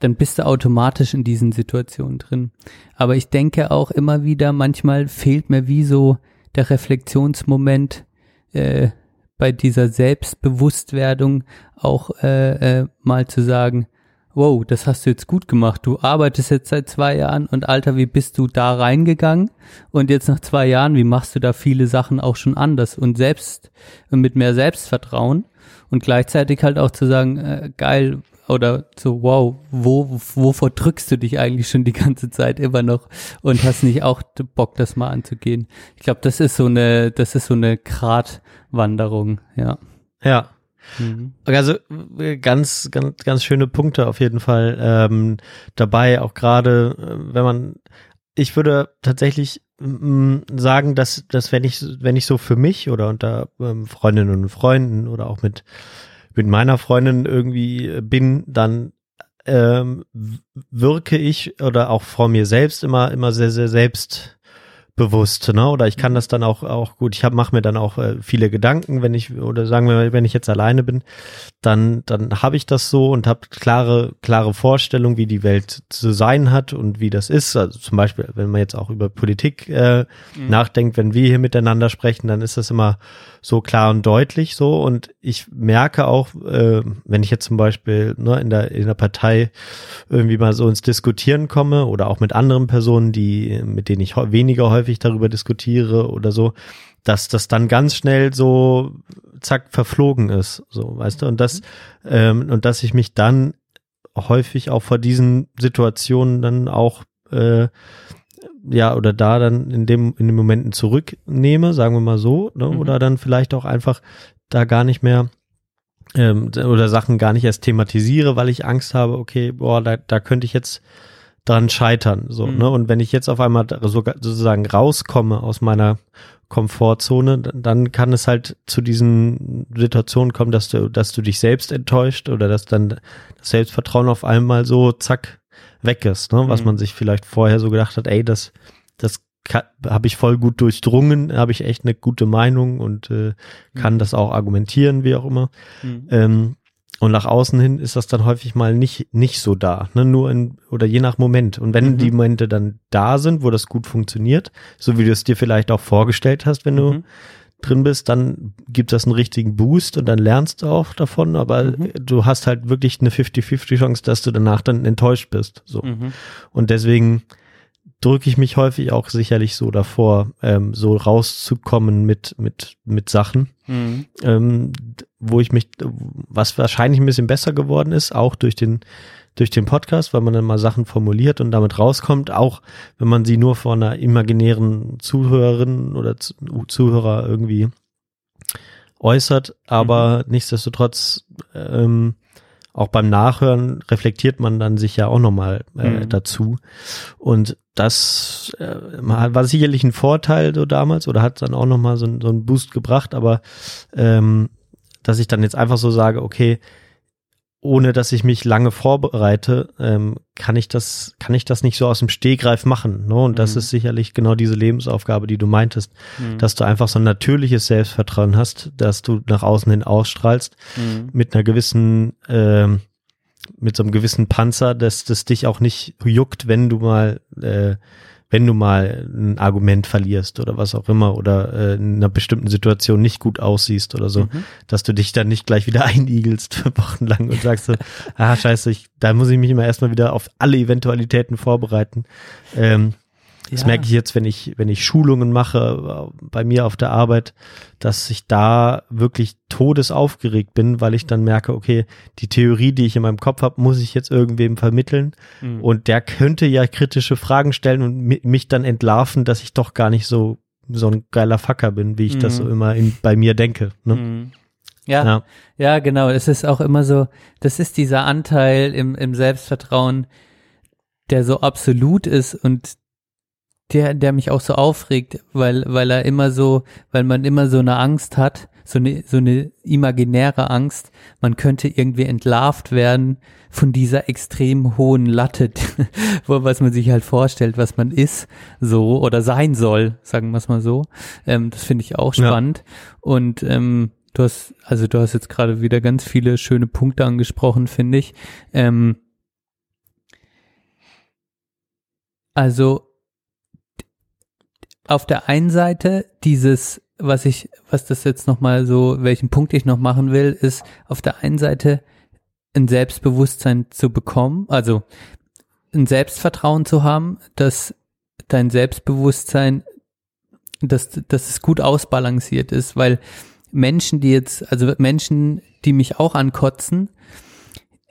dann bist du automatisch in diesen Situationen drin. Aber ich denke auch immer wieder, manchmal fehlt mir wie so der Reflexionsmoment äh, bei dieser Selbstbewusstwerdung auch äh, äh, mal zu sagen, wow, das hast du jetzt gut gemacht. Du arbeitest jetzt seit zwei Jahren und Alter, wie bist du da reingegangen? Und jetzt nach zwei Jahren, wie machst du da viele Sachen auch schon anders und selbst mit mehr Selbstvertrauen und gleichzeitig halt auch zu sagen, äh, geil oder so, wow, wo, wovor drückst du dich eigentlich schon die ganze Zeit immer noch und hast nicht auch Bock, das mal anzugehen? Ich glaube, das ist so eine, das ist so eine Gratwanderung, ja. Ja. Mhm. Also äh, ganz, ganz, ganz schöne Punkte auf jeden Fall ähm, dabei, auch gerade, äh, wenn man, ich würde tatsächlich sagen, dass, dass wenn ich, wenn ich so für mich oder unter ähm, Freundinnen und Freunden oder auch mit, mit meiner Freundin irgendwie äh, bin, dann ähm, wirke ich oder auch vor mir selbst immer, immer sehr, sehr selbstbewusst, ne? Oder ich kann das dann auch, auch gut, ich mache mir dann auch äh, viele Gedanken, wenn ich, oder sagen wir mal, wenn ich jetzt alleine bin, dann, dann habe ich das so und habe klare, klare Vorstellungen, wie die Welt zu sein hat und wie das ist. Also zum Beispiel, wenn man jetzt auch über Politik äh, nachdenkt, wenn wir hier miteinander sprechen, dann ist das immer so klar und deutlich so. Und ich merke auch, äh, wenn ich jetzt zum Beispiel ne, in, der, in der Partei irgendwie mal so ins Diskutieren komme oder auch mit anderen Personen, die, mit denen ich weniger häufig häufig darüber diskutiere oder so, dass das dann ganz schnell so zack verflogen ist, so weißt du und das ähm, und dass ich mich dann häufig auch vor diesen Situationen dann auch äh, ja oder da dann in dem in den Momenten zurücknehme, sagen wir mal so, ne? Mhm. oder dann vielleicht auch einfach da gar nicht mehr ähm, oder Sachen gar nicht erst thematisiere, weil ich Angst habe, okay, boah, da, da könnte ich jetzt dran scheitern, so, Mhm. ne? Und wenn ich jetzt auf einmal sozusagen rauskomme aus meiner Komfortzone, dann- kann es halt zu diesen Situationen kommen, dass du, dass du dich selbst enttäuscht oder dass dann das Selbstvertrauen auf einmal so zack weg ist, ne? Was Mhm. man sich vielleicht vorher so gedacht hat, ey, das, das habe ich voll gut durchdrungen, habe ich echt eine gute Meinung und äh, kann das auch argumentieren, wie auch immer. Mhm. Ähm, und nach außen hin ist das dann häufig mal nicht, nicht so da, ne? nur in, oder je nach Moment. Und wenn Mhm. die Momente dann da sind, wo das gut funktioniert, so wie du es dir vielleicht auch vorgestellt hast, wenn du Mhm. drin bist, dann gibt das einen richtigen Boost und dann lernst du auch davon, aber Mhm. du hast halt wirklich eine 50-50 Chance, dass du danach dann enttäuscht bist. So. Mhm. Und deswegen drücke ich mich häufig auch sicherlich so davor, ähm, so rauszukommen mit, mit, mit Sachen, Mhm. ähm, wo ich mich, was wahrscheinlich ein bisschen besser geworden ist, auch durch den, durch den Podcast, weil man dann mal Sachen formuliert und damit rauskommt, auch wenn man sie nur vor einer imaginären Zuhörerin oder Zu- Zuhörer irgendwie äußert, aber nichtsdestotrotz ähm, auch beim Nachhören reflektiert man dann sich ja auch nochmal äh, Mhm. dazu. Und das äh, war sicherlich ein Vorteil so damals oder hat dann auch nochmal so, so einen Boost gebracht, aber ähm, dass ich dann jetzt einfach so sage, okay, ohne dass ich mich lange vorbereite, ähm, kann ich das, kann ich das nicht so aus dem Stehgreif machen. Ne? Und das Mhm. ist sicherlich genau diese Lebensaufgabe, die du meintest, Mhm. dass du einfach so ein natürliches Selbstvertrauen hast, dass du nach außen hin ausstrahlst Mhm. mit einer gewissen, ähm, mit so einem gewissen Panzer, dass das dich auch nicht juckt, wenn du mal, äh, wenn du mal ein Argument verlierst oder was auch immer oder äh, in einer bestimmten Situation nicht gut aussiehst oder so, Mhm. dass du dich dann nicht gleich wieder einigelst für Wochen lang und sagst so, ah scheiße, ich, da muss ich mich immer erstmal wieder auf alle Eventualitäten vorbereiten. Ähm, Das Ja. merke ich jetzt, wenn ich, wenn ich Schulungen mache äh, bei mir auf der Arbeit, dass ich da wirklich todesaufgeregt bin, weil ich dann merke, okay, die Theorie, die ich in meinem Kopf habe, muss ich jetzt irgendwem vermitteln. Mhm. Und der könnte ja kritische Fragen stellen und mi- mich dann entlarven, dass ich doch gar nicht so, so ein geiler Fucker bin, wie ich das Mhm. so immer in, bei mir denke. Ne? Mhm. Ja, Ja. ja, genau. Es ist auch immer so, das ist dieser Anteil im, im Selbstvertrauen, der so absolut ist und der, der mich auch so aufregt, weil, weil er immer so, weil man immer so eine Angst hat, so eine, so eine imaginäre Angst, man könnte irgendwie entlarvt werden von dieser extrem hohen Latte, wo, was man sich halt vorstellt, was man ist, so oder sein soll, sagen wir es mal so. Ähm, das finde ich auch Ja. spannend. Und ähm, du hast, also du hast jetzt gerade wieder ganz viele schöne Punkte angesprochen, finde ich. Ähm, also auf der einen Seite dieses, was ich, was das jetzt nochmal so, welchen Punkt ich noch machen will, ist auf der einen Seite ein Selbstbewusstsein zu bekommen, also ein Selbstvertrauen zu haben, dass dein Selbstbewusstsein, dass, dass es gut ausbalanciert ist, weil Menschen, die jetzt, also Menschen, die mich auch ankotzen,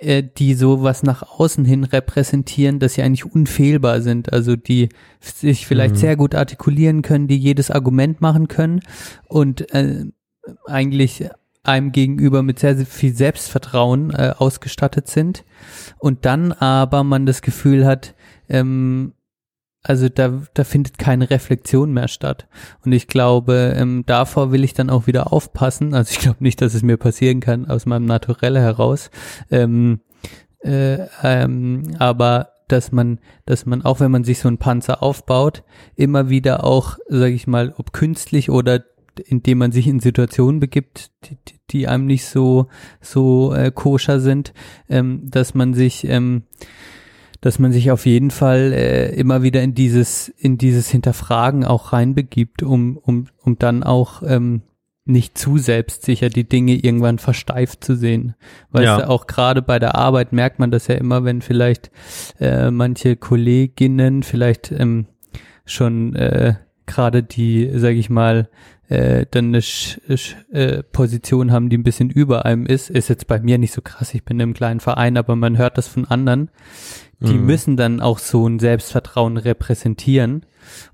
äh, die so was nach außen hin repräsentieren, dass sie eigentlich unfehlbar sind, also die sich vielleicht Mhm. sehr gut artikulieren können, die jedes Argument machen können und äh, eigentlich einem gegenüber mit sehr, sehr viel Selbstvertrauen äh, ausgestattet sind und dann aber man das Gefühl hat, ähm, also da, da findet keine Reflexion mehr statt. Und ich glaube, ähm, davor will ich dann auch wieder aufpassen. Also ich glaube nicht, dass es mir passieren kann aus meinem Naturelle heraus. Ähm, äh, ähm, aber dass man, dass man auch wenn man sich so einen Panzer aufbaut, immer wieder auch, sage ich mal, ob künstlich oder indem man sich in Situationen begibt, die, die- einem nicht so so äh, koscher sind, ähm, dass man sich ähm, dass man sich auf jeden Fall äh, immer wieder in dieses in dieses Hinterfragen auch reinbegibt, um um um dann auch ähm, nicht zu selbstsicher die Dinge irgendwann versteift zu sehen. Weißt Ja. du, auch gerade bei der Arbeit merkt man das ja immer, wenn vielleicht äh, manche Kolleginnen vielleicht ähm, schon äh, gerade die, sage ich mal, äh, dann eine Sch Sch äh, Position haben, die ein bisschen über einem ist, ist jetzt bei mir nicht so krass. Ich bin in einem kleinen Verein, aber man hört das von anderen. Die Mhm. müssen dann auch so ein Selbstvertrauen repräsentieren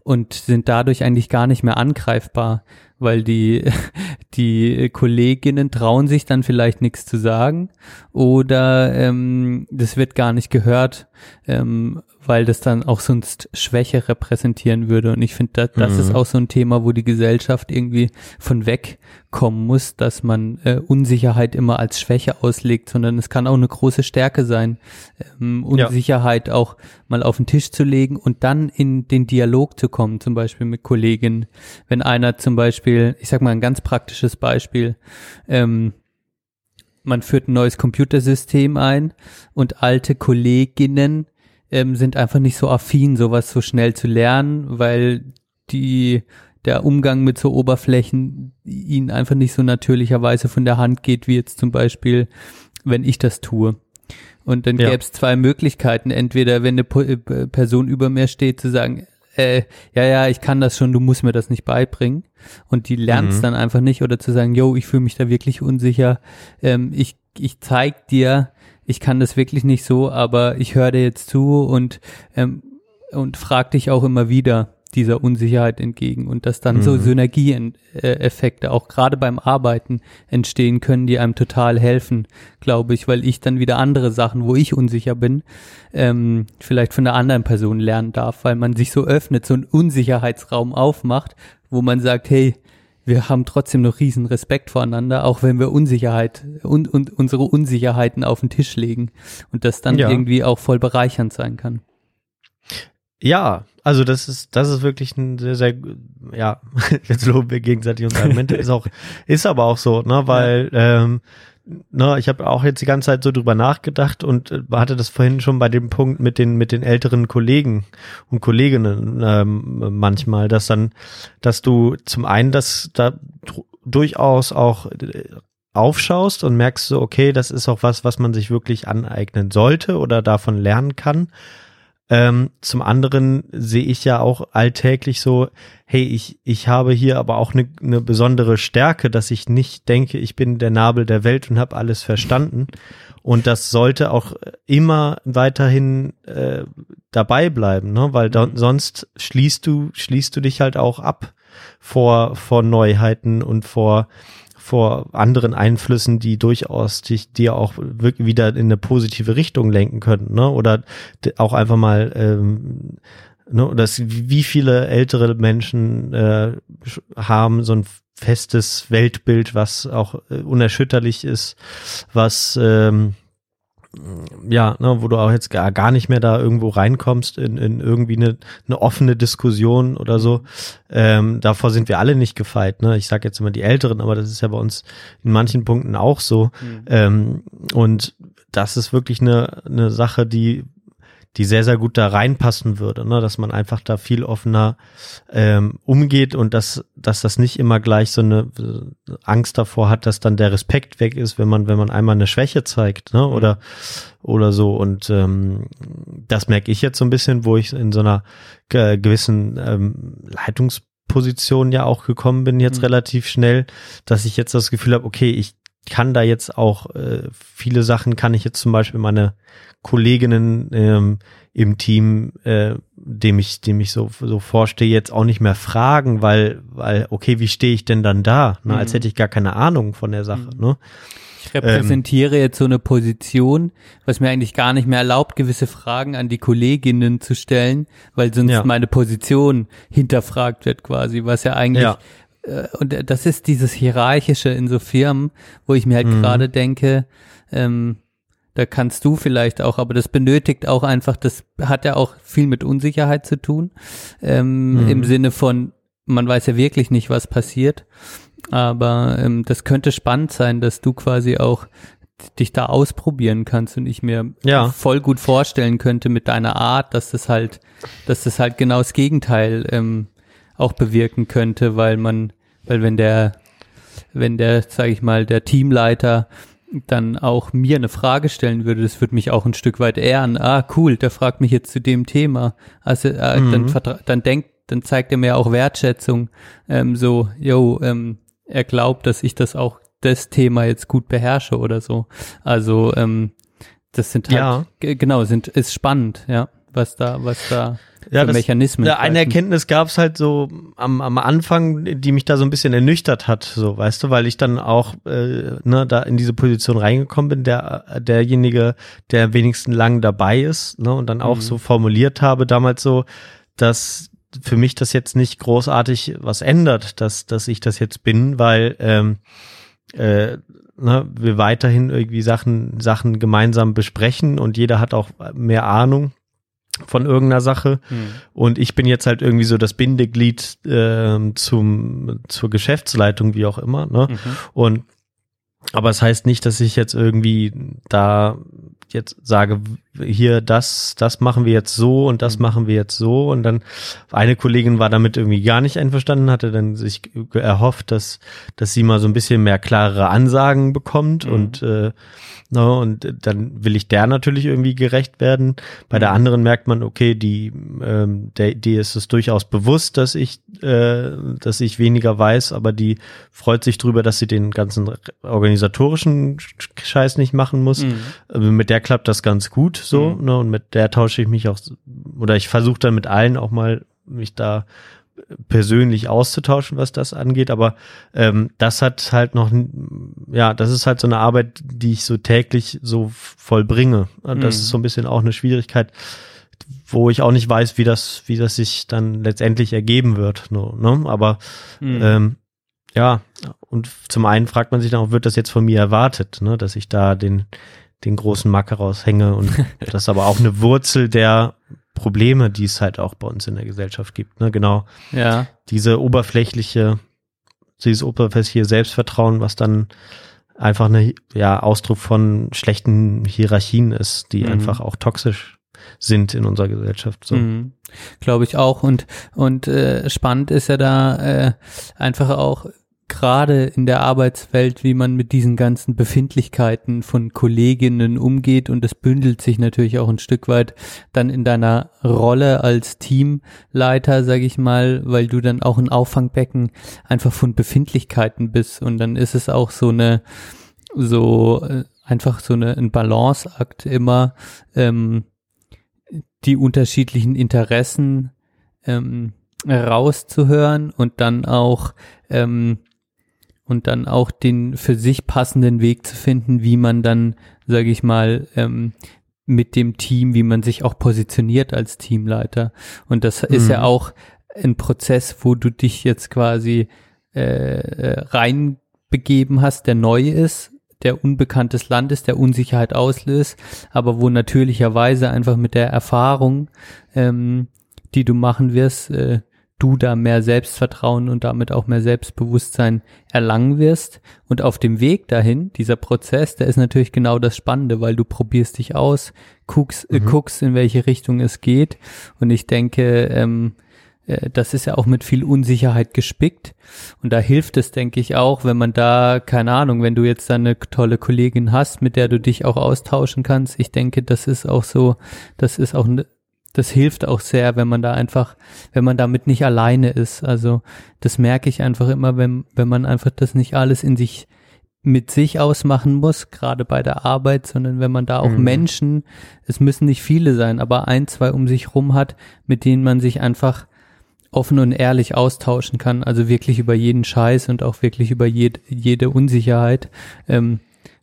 und sind dadurch eigentlich gar nicht mehr angreifbar, weil die, die Kolleginnen trauen sich dann vielleicht nichts zu sagen oder ähm, das wird gar nicht gehört, ähm, weil das dann auch sonst Schwäche repräsentieren würde. Und ich finde, das, das Mhm. ist auch so ein Thema, wo die Gesellschaft irgendwie von wegkommen muss, dass man äh, Unsicherheit immer als Schwäche auslegt, sondern es kann auch eine große Stärke sein, ähm, Ja. Unsicherheit auch mal auf den Tisch zu legen und dann in den Dialog zu kommen, zum Beispiel mit Kollegen. Wenn einer zum Beispiel, ich sag mal ein ganz praktisches Beispiel, ähm, man führt ein neues Computersystem ein und alte Kolleginnen ähm, sind einfach nicht so affin, sowas so schnell zu lernen, weil die der Umgang mit so Oberflächen ihnen einfach nicht so natürlicherweise von der Hand geht, wie jetzt zum Beispiel, wenn ich das tue. Und dann Ja. gäbe es zwei Möglichkeiten. Entweder, wenn eine äh, Person über mir steht, zu sagen, äh, ja, ja, ich kann das schon, du musst mir das nicht beibringen. Und die lernt es Mhm. dann einfach nicht. Oder zu sagen, yo, ich fühle mich da wirklich unsicher. Ähm, ich, ich zeig dir, ich kann das wirklich nicht so, aber ich höre dir jetzt zu und, ähm, und frag dich auch immer wieder dieser Unsicherheit entgegen und dass dann so Mhm. Synergieeffekte auch gerade beim Arbeiten entstehen können, die einem total helfen, glaube ich, weil ich dann wieder andere Sachen, wo ich unsicher bin, ähm, vielleicht von der anderen Person lernen darf, weil man sich so öffnet, so einen Unsicherheitsraum aufmacht, wo man sagt, hey, wir haben trotzdem noch riesen Respekt voreinander, auch wenn wir Unsicherheit und, und unsere Unsicherheiten auf den Tisch legen und das dann Ja. irgendwie auch voll bereichernd sein kann. Ja, also das ist, das ist wirklich ein sehr, sehr, ja, jetzt loben wir gegenseitig unsere Argumente, ist auch, ist aber auch so, ne, weil, ähm, ne, ich habe auch jetzt die ganze Zeit so drüber nachgedacht und äh, hatte das vorhin schon bei dem Punkt mit den, mit den älteren Kollegen und Kolleginnen ähm, manchmal, dass dann, dass du zum einen das da durchaus auch äh, aufschaust und merkst so, okay, das ist auch was, was man sich wirklich aneignen sollte oder davon lernen kann. Ähm, zum anderen sehe ich ja auch alltäglich so, hey, ich, ich habe hier aber auch eine eine besondere Stärke, dass ich nicht denke, ich bin der Nabel der Welt und habe alles verstanden. Und das sollte auch immer weiterhin äh, dabei bleiben, ne? weil da, sonst schließt du, schließt du dich halt auch ab vor, vor Neuheiten und vor, vor anderen Einflüssen, die durchaus dich, dir auch wirklich wieder in eine positive Richtung lenken könnten, ne? Oder auch einfach mal, ähm, ne, das, wie viele ältere Menschen äh, haben so ein festes Weltbild, was auch äh, unerschütterlich ist, was ähm, ja, ne, wo du auch jetzt gar, gar nicht mehr da irgendwo reinkommst in, in irgendwie eine, eine offene Diskussion oder so. Ähm, davor sind wir alle nicht gefeit. Ne? Ich sage jetzt immer die Älteren, aber das ist ja bei uns in manchen Punkten auch so. Ähm, und das ist wirklich eine, eine Sache, die die sehr, sehr gut da reinpassen würde, ne? dass man einfach da viel offener ähm, umgeht und dass, dass das nicht immer gleich so eine äh, Angst davor hat, dass dann der Respekt weg ist, wenn man, wenn man einmal eine Schwäche zeigt, ne? Oder oder so. Und ähm, das merke ich jetzt so ein bisschen, wo ich in so einer ge gewissen ähm, Leitungsposition ja auch gekommen bin, jetzt Mhm. relativ schnell, dass ich jetzt das Gefühl habe, okay, ich kann da jetzt auch äh, viele Sachen kann ich jetzt zum Beispiel meine Kolleginnen ähm, im Team, äh, dem ich, dem ich so, so vorstehe, jetzt auch nicht mehr fragen, weil, weil, okay, wie stehe ich denn dann da? Ne, Als Mhm. hätte ich gar keine Ahnung von der Sache. Ne? Ich repräsentiere jetzt so eine Position, was mir eigentlich gar nicht mehr erlaubt, gewisse Fragen an die Kolleginnen zu stellen, weil sonst Ja. meine Position hinterfragt wird quasi, was ja eigentlich Ja. äh, und das ist dieses Hierarchische in so Firmen, wo ich mir halt Mhm. gerade denke, ähm, da kannst du vielleicht auch, aber das benötigt auch einfach, das hat ja auch viel mit Unsicherheit zu tun, ähm, Mhm. im Sinne von, man weiß ja wirklich nicht, was passiert, aber ähm, das könnte spannend sein, dass du quasi auch dich da ausprobieren kannst und ich mir Ja. voll gut vorstellen könnte mit deiner Art, dass das halt, dass das halt genau das Gegenteil ähm, auch bewirken könnte, weil man, weil wenn der, wenn der, sage ich mal, der Teamleiter dann auch mir eine Frage stellen würde, das würde mich auch ein Stück weit ehren. Ah, cool, der fragt mich jetzt zu dem Thema. Also äh, Mhm. dann, dann denkt dann zeigt er mir auch Wertschätzung, ähm, so, yo, ähm, er glaubt, dass ich das auch das Thema jetzt gut beherrsche oder so. Also ähm, das sind halt Ja. genau sind ist spannend, ja, was da was da Ja, das- Mechanismen. Ja, eine. Erkenntnis gab es halt so am, am Anfang, die mich da so ein bisschen ernüchtert hat, so weißt du, weil ich dann auch äh, ne, da in diese Position reingekommen bin, der derjenige, der am wenigsten lang dabei ist, ne, und dann auch Mhm. so formuliert habe damals so, dass für mich das jetzt nicht großartig was ändert, dass dass ich das jetzt bin, weil ähm, äh, ne, wir weiterhin irgendwie Sachen Sachen gemeinsam besprechen und jeder hat auch mehr Ahnung von irgendeiner Sache. Hm. Und ich bin jetzt halt irgendwie so das Bindeglied ähm, zum zur Geschäftsleitung, wie auch immer. Ne? Mhm. Und aber es heißt nicht, dass ich jetzt irgendwie da jetzt sage, hier das, das machen wir jetzt so und das Mhm. machen wir jetzt so. Und dann eine Kollegin war damit irgendwie gar nicht einverstanden, hatte dann sich erhofft, dass, dass sie mal so ein bisschen mehr klarere Ansagen bekommt Mhm. und äh, ne, und dann will ich der natürlich irgendwie gerecht werden. Bei der Mhm. anderen merkt man, okay, die, ähm, der, die ist es durchaus bewusst, dass ich, äh, dass ich weniger weiß, aber die freut sich drüber, dass sie den ganzen organisatorischen Sch- Scheiß nicht machen muss. Mhm. Äh, Mit der klappt das ganz gut so, Mhm. ne? Und mit der tausche ich mich auch, oder ich versuche dann mit allen auch mal mich da persönlich auszutauschen, was das angeht. Aber ähm, das hat halt noch, ja, das ist halt so eine Arbeit, die ich so täglich so vollbringe. Und das Mhm. ist so ein bisschen auch eine Schwierigkeit, wo ich auch nicht weiß, wie das, wie das sich dann letztendlich ergeben wird. No, ne? Aber Mhm. ähm, ja, und zum einen fragt man sich dann auch, wird das jetzt von mir erwartet, ne, dass ich da den, den großen Macker raushänge und das ist aber auch eine Wurzel der Probleme, die es halt auch bei uns in der Gesellschaft gibt, ne, genau. ja. Diese oberflächliche, dieses oberflächliche Selbstvertrauen, was dann einfach eine, ja, Ausdruck von schlechten Hierarchien ist, die Mhm. einfach auch toxisch sind in unserer Gesellschaft, so. Mhm. Glaube ich auch. Und, und äh, spannend ist ja da äh, einfach auch gerade in der Arbeitswelt, wie man mit diesen ganzen Befindlichkeiten von Kolleginnen umgeht. Und das bündelt sich natürlich auch ein Stück weit dann in deiner Rolle als Teamleiter, sage ich mal, weil du dann auch ein Auffangbecken einfach von Befindlichkeiten bist. Und dann ist es auch so eine, so äh, einfach so eine, ein Balanceakt immer, ähm, die unterschiedlichen Interessen ähm, rauszuhören und dann auch ähm, und dann auch den für sich passenden Weg zu finden, wie man dann, sage ich mal, ähm, mit dem Team, wie man sich auch positioniert als Teamleiter. Und das ist Mhm. ja auch ein Prozess, wo du dich jetzt quasi äh, äh, reinbegeben hast, der neu ist, der unbekanntes Land ist, der Unsicherheit auslöst, aber wo natürlicherweise einfach mit der Erfahrung, ähm, die du machen wirst, äh, du da mehr Selbstvertrauen und damit auch mehr Selbstbewusstsein erlangen wirst. Und auf dem Weg dahin, dieser Prozess, der ist natürlich genau das Spannende, weil du probierst dich aus, guckst, äh, Mhm. guckst, in welche Richtung es geht. Und ich denke, ähm, äh, das ist ja auch mit viel Unsicherheit gespickt. Und da hilft es, denke ich, auch, wenn man da, keine Ahnung, wenn du jetzt da eine tolle Kollegin hast, mit der du dich auch austauschen kannst. Ich denke, das ist auch so, das ist auch, ne- das hilft auch sehr, wenn man da einfach, wenn man damit nicht alleine ist. Also das merke ich einfach immer, wenn, wenn man einfach das nicht alles in sich mit sich ausmachen muss, gerade bei der Arbeit, sondern wenn man da auch Mhm. Menschen, es müssen nicht viele sein, aber ein, zwei um sich rum hat, mit denen man sich einfach offen und ehrlich austauschen kann, also wirklich über jeden Scheiß und auch wirklich über jed, jede Unsicherheit. Ähm,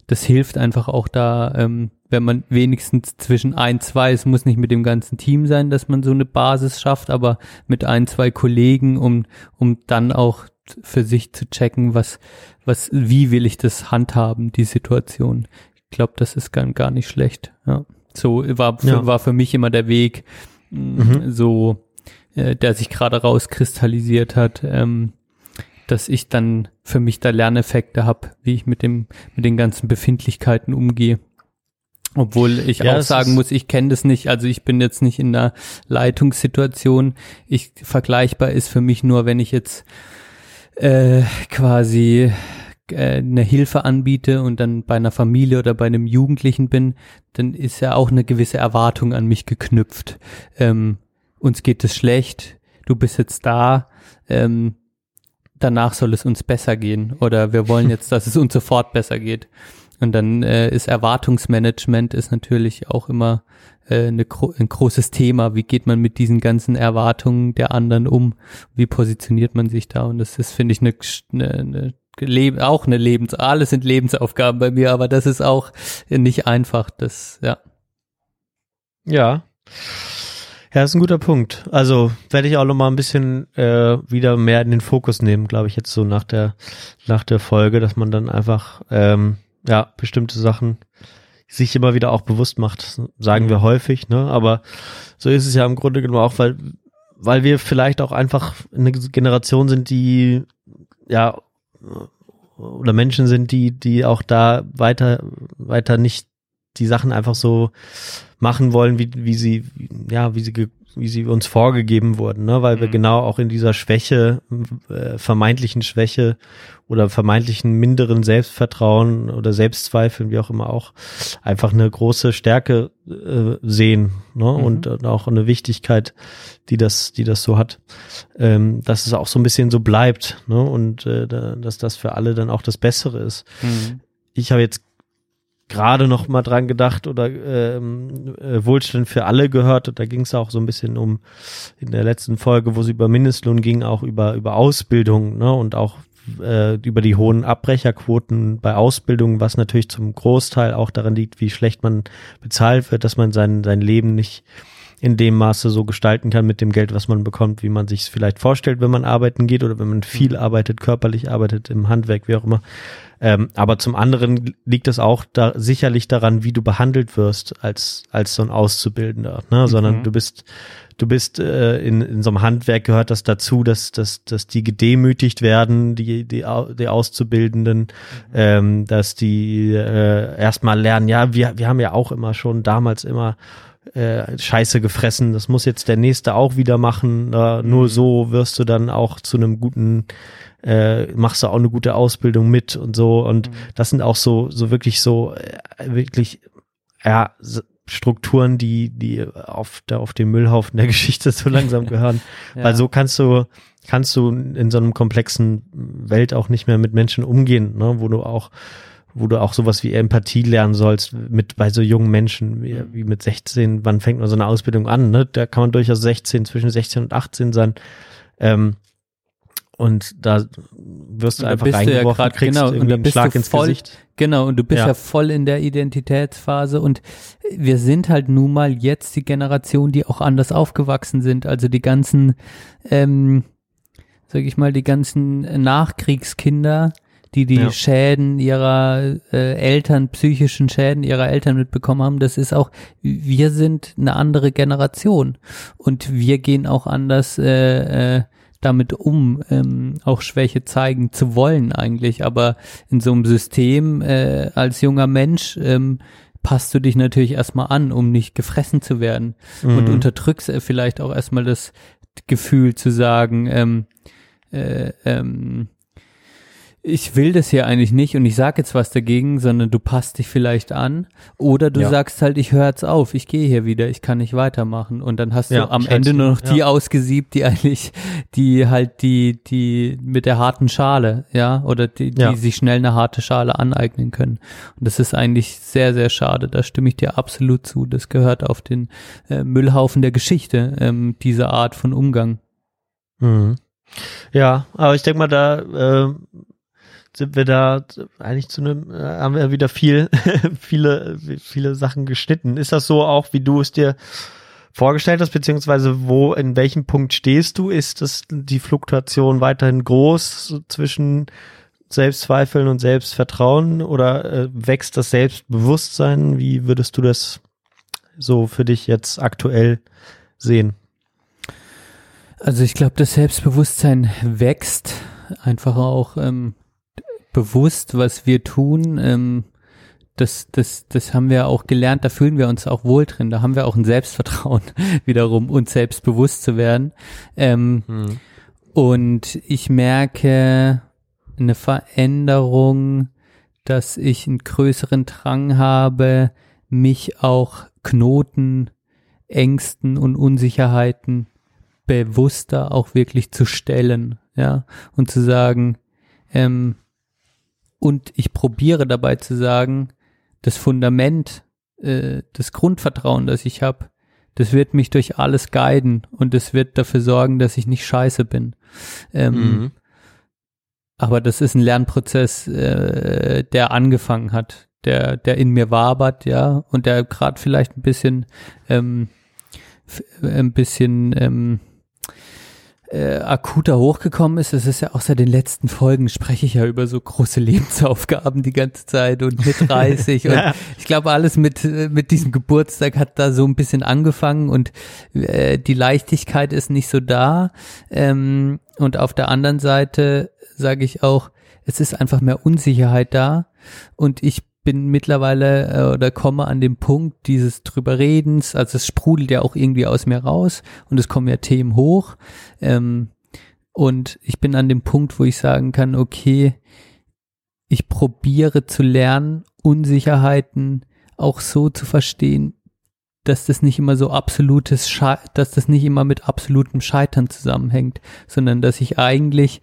das hilft einfach auch da, ähm, wenn man wenigstens zwischen ein, zwei, es muss nicht mit dem ganzen Team sein, dass man so eine Basis schafft, aber mit ein, zwei Kollegen, um, um dann auch für sich zu checken, was, was, wie will ich das handhaben, die Situation. Ich glaube, das ist gar, gar nicht schlecht. Ja. So war, für, Ja. war für mich immer der Weg, mh, Mhm. so, äh, der sich gerade rauskristallisiert hat, ähm, dass ich dann für mich da Lerneffekte habe, wie ich mit dem, mit den ganzen Befindlichkeiten umgehe. Obwohl ich Ja, auch sagen muss, ich kenne das nicht. Also ich bin jetzt nicht in einer Leitungssituation. Ich vergleichbar ist für mich nur, wenn ich jetzt äh, quasi äh, eine Hilfe anbiete und dann bei einer Familie oder bei einem Jugendlichen bin, dann ist ja auch eine gewisse Erwartung an mich geknüpft. Ähm, uns geht es schlecht, du bist jetzt da, ähm, danach soll es uns besser gehen oder wir wollen jetzt, dass es uns sofort besser geht. Und dann äh, ist Erwartungsmanagement ist natürlich auch immer äh, eine, ein großes Thema. Wie geht man mit diesen ganzen Erwartungen der anderen um? Wie positioniert man sich da? Und das ist, finde ich, eine, eine, eine auch eine Lebens, alles sind Lebensaufgaben bei mir, aber das ist auch nicht einfach. Das, ja. Ja. Ja, ist ein guter Punkt. Also werde ich auch noch mal ein bisschen äh, wieder mehr in den Fokus nehmen, glaube ich, jetzt so nach der nach der Folge, dass man dann einfach ähm, ja bestimmte Sachen sich immer wieder auch bewusst macht. Sagen wir häufig, ne? Aber so ist es ja im Grunde genommen auch, weil weil wir vielleicht auch einfach eine Generation sind, die ja oder Menschen sind, die die auch da weiter weiter nicht die Sachen einfach so machen wollen, wie, wie sie, ja, wie sie, wie sie uns vorgegeben wurden, ne? weil wir Mhm. genau auch in dieser Schwäche, äh, vermeintlichen Schwäche oder vermeintlichen minderen Selbstvertrauen oder Selbstzweifeln, wie auch immer auch, einfach eine große Stärke äh, sehen ne? Mhm. und, und auch eine Wichtigkeit, die das, die das so hat, ähm, dass es auch so ein bisschen so bleibt ne? und äh, da, dass das für alle dann auch das Bessere ist Mhm. ich habe jetzt gerade noch mal dran gedacht oder ähm, äh, Wohlstand für alle gehört. Und da ging es auch so ein bisschen um in der letzten Folge, wo es über Mindestlohn ging, auch über über Ausbildung ne und auch äh, über die hohen Abbrecherquoten bei Ausbildung, was natürlich zum Großteil auch daran liegt, wie schlecht man bezahlt wird, dass man sein sein Leben nicht in dem Maße so gestalten kann mit dem Geld, was man bekommt, wie man sich es vielleicht vorstellt, wenn man arbeiten geht oder wenn man viel arbeitet, körperlich arbeitet, im Handwerk, wie auch immer. Ähm, aber zum anderen liegt es auch da sicherlich daran, wie du behandelt wirst als als so ein Auszubildender, ne? sondern Mhm. du bist du bist äh, in, in so einem Handwerk gehört das dazu, dass dass dass die gedemütigt werden, die die, die Auszubildenden, ähm, dass die äh, erstmal lernen, ja wir wir haben ja auch immer schon damals immer äh, Scheiße gefressen, das muss jetzt der nächste auch wieder machen. Äh, nur so wirst du dann auch zu einem guten, äh, machst du auch eine gute Ausbildung mit und so. Und das sind auch so, so wirklich so, äh, wirklich, ja, Strukturen, die, die auf, der, auf dem Müllhaufen der Geschichte so langsam gehören. Ja. Weil so kannst du, kannst du in so einem komplexen Welt auch nicht mehr mit Menschen umgehen, ne? wo du auch, wo du auch sowas wie Empathie lernen sollst mit bei so jungen Menschen wie, wie mit 16. Wann fängt man so eine Ausbildung an? Ne? Da kann man durchaus 16, zwischen 16 und 18 sein. Ähm, und da wirst du einfach du ja reingeworfen, grad- kriegst genau, und irgendwie einen Schlag du ins voll- Gesicht. Genau, und du bist ja. Ja. voll in der Identitätsphase und wir sind halt nun mal jetzt die Generation, die auch anders aufgewachsen sind. Also die ganzen, ähm, sag ich mal, die ganzen Nachkriegskinder, die die Ja. Schäden ihrer äh, Eltern, psychischen Schäden ihrer Eltern mitbekommen haben, das ist auch, wir sind eine andere Generation und wir gehen auch anders äh, äh, damit um, ähm, auch Schwäche zeigen zu wollen eigentlich. Aber in so einem System äh, als junger Mensch ähm, passt du dich natürlich erstmal an, um nicht gefressen zu werden und Mhm. unterdrückst äh, vielleicht auch erstmal das Gefühl zu sagen, ähm, äh, ähm, ich will das hier eigentlich nicht und ich sage jetzt was dagegen, sondern du passt dich vielleicht an oder du Ja. sagst halt, ich höre jetzt auf, ich gehe hier wieder, ich kann nicht weitermachen und dann hast Ja, du am Ende nur noch die ja. ausgesiebt, die eigentlich, die halt die, die mit der harten Schale, ja, oder die, die sich schnell eine harte Schale aneignen können. Und das ist eigentlich sehr, sehr schade. Da stimme ich dir absolut zu. Das gehört auf den äh, Müllhaufen der Geschichte, ähm, diese Art von Umgang. Mhm. Ja, aber ich denke mal, da äh, sind wir da eigentlich zu einem, äh, haben wir wieder viel, viele, viele Sachen geschnitten. Ist das so auch, wie du es dir vorgestellt hast, beziehungsweise wo, in welchem Punkt stehst du? Ist das die Fluktuation weiterhin groß so zwischen Selbstzweifeln und Selbstvertrauen oder äh, wächst das Selbstbewusstsein? Wie würdest du das so für dich jetzt aktuell sehen? Also ich glaube, das Selbstbewusstsein wächst einfach auch ähm, bewusst, was wir tun. Ähm, das, das, das haben wir auch gelernt, da fühlen wir uns auch wohl drin, da haben wir auch ein Selbstvertrauen wiederum, uns selbstbewusst zu werden. Ähm, und ich merke eine Veränderung, dass ich einen größeren Drang habe, mich auch Knoten, Ängsten und Unsicherheiten bewusster auch wirklich zu stellen, ja, und zu sagen, ähm, und ich probiere dabei zu sagen, das Fundament, äh, das Grundvertrauen, das ich habe, das wird mich durch alles guiden und es wird dafür sorgen, dass ich nicht scheiße bin. Ähm, Mhm. aber das ist ein Lernprozess, äh, der angefangen hat, der, der in mir wabert, ja, und der gerade vielleicht ein bisschen, ähm, ein bisschen ähm, äh, akuter hochgekommen ist. Es ist ja auch seit den letzten Folgen spreche ich ja über so große Lebensaufgaben die ganze Zeit und mit 30 und Ja. ich glaube alles mit äh, mit diesem Geburtstag hat da so ein bisschen angefangen und äh, die Leichtigkeit ist nicht so da ähm, und auf der anderen Seite sage ich auch es ist einfach mehr Unsicherheit da und ich bin mittlerweile äh, oder komme an dem Punkt dieses drüber Redens, also es sprudelt ja auch irgendwie aus mir raus und es kommen ja Themen hoch. Ähm, und ich bin an dem Punkt, wo ich sagen kann, okay, ich probiere zu lernen, Unsicherheiten auch so zu verstehen, dass das nicht immer so absolutes, Schei dass das nicht immer mit absolutem Scheitern zusammenhängt, sondern dass ich eigentlich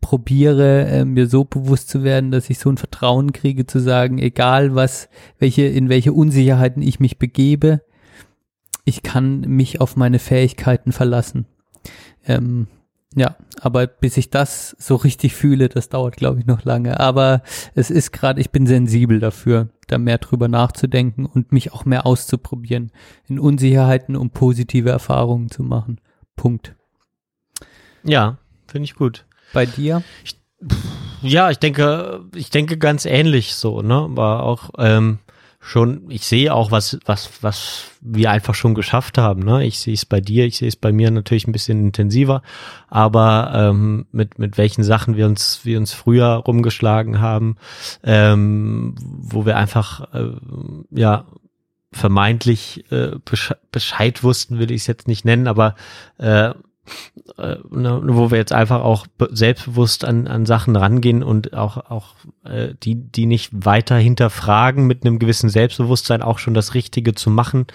probiere, äh, mir so bewusst zu werden, dass ich so ein Vertrauen kriege, zu sagen, egal was, welche, in welche Unsicherheiten ich mich begebe, ich kann mich auf meine Fähigkeiten verlassen. Ähm, ja, aber bis ich das so richtig fühle, das dauert, glaube ich, noch lange. Aber es ist gerade, ich bin sensibel dafür, da mehr drüber nachzudenken und mich auch mehr auszuprobieren in Unsicherheiten, um positive Erfahrungen zu machen. Punkt. Ja, finde ich gut. Bei dir? Ja, ich denke, ich denke ganz ähnlich so, ne? Aber auch ähm, schon, ich sehe auch, was, was, was wir einfach schon geschafft haben, ne? Ich sehe es bei dir, ich sehe es bei mir natürlich ein bisschen intensiver, aber ähm, mit, mit welchen Sachen wir uns, wir uns früher rumgeschlagen haben, ähm, wo wir einfach äh, ja vermeintlich äh, Besche Bescheid wussten, will ich es jetzt nicht nennen, aber äh, äh, ne, wo wir jetzt einfach auch be- selbstbewusst an, an Sachen rangehen und auch, auch äh, die, die nicht weiter hinterfragen, mit einem gewissen Selbstbewusstsein auch schon das Richtige zu machen.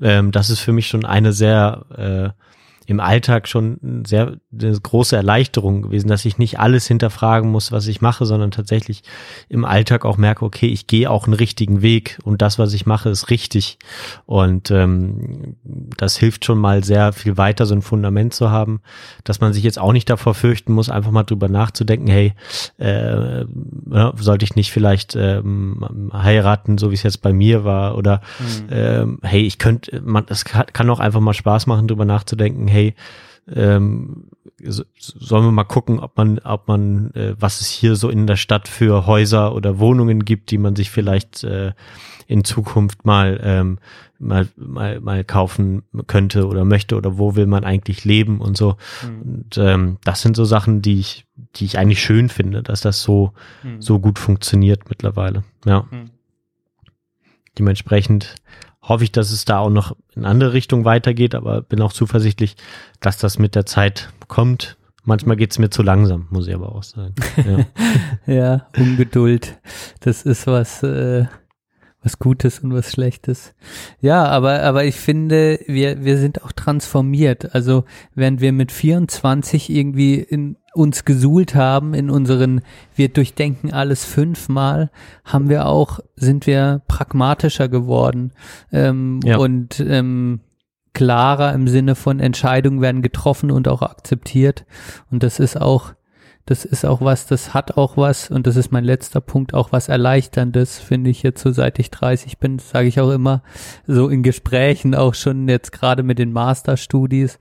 Ähm, das ist für mich schon eine sehr äh, im Alltag schon eine sehr eine große Erleichterung gewesen, dass ich nicht alles hinterfragen muss, was ich mache, sondern tatsächlich im Alltag auch merke, okay, ich gehe auch einen richtigen Weg und das, was ich mache, ist richtig. Und ähm, das hilft schon mal sehr viel weiter, so ein Fundament zu haben, dass man sich jetzt auch nicht davor fürchten muss, einfach mal drüber nachzudenken, hey, äh, ja, sollte ich nicht vielleicht ähm, heiraten, so wie es jetzt bei mir war, oder ähm, hey, ich könnte, man, es kann, kann auch einfach mal Spaß machen, drüber nachzudenken, hey, ähm, so, sollen wir mal gucken, ob man, ob man, äh, was es hier so in der Stadt für Häuser oder Wohnungen gibt, die man sich vielleicht äh, in Zukunft mal, ähm, mal, mal, mal kaufen könnte oder möchte oder wo will man eigentlich leben und so. Und ähm, das sind so Sachen, die ich, die ich eigentlich schön finde, dass das so, so gut funktioniert mittlerweile. Ja. Mhm. Dementsprechend hoffe ich, dass es da auch noch in andere Richtung weitergeht, aber bin auch zuversichtlich, dass das mit der Zeit kommt. Manchmal geht's mir zu langsam, muss ich aber auch sagen. Ja. Ja, Ungeduld. Das ist was, äh, was Gutes und was Schlechtes. Ja, aber, aber ich finde, wir, wir sind auch transformiert. Also, während wir mit 24 irgendwie in uns gesuhlt haben, in unseren, wir durchdenken alles fünfmal, haben wir auch, sind wir pragmatischer geworden, ähm, Ja. und, ähm, klarer im Sinne von Entscheidungen werden getroffen und auch akzeptiert. Und das ist auch, das ist auch was, das hat auch was, und das ist mein letzter Punkt, auch was Erleichterndes, finde ich jetzt so, seit ich 30 bin, sage ich auch immer, so in Gesprächen, auch schon jetzt gerade mit den Masterstudies,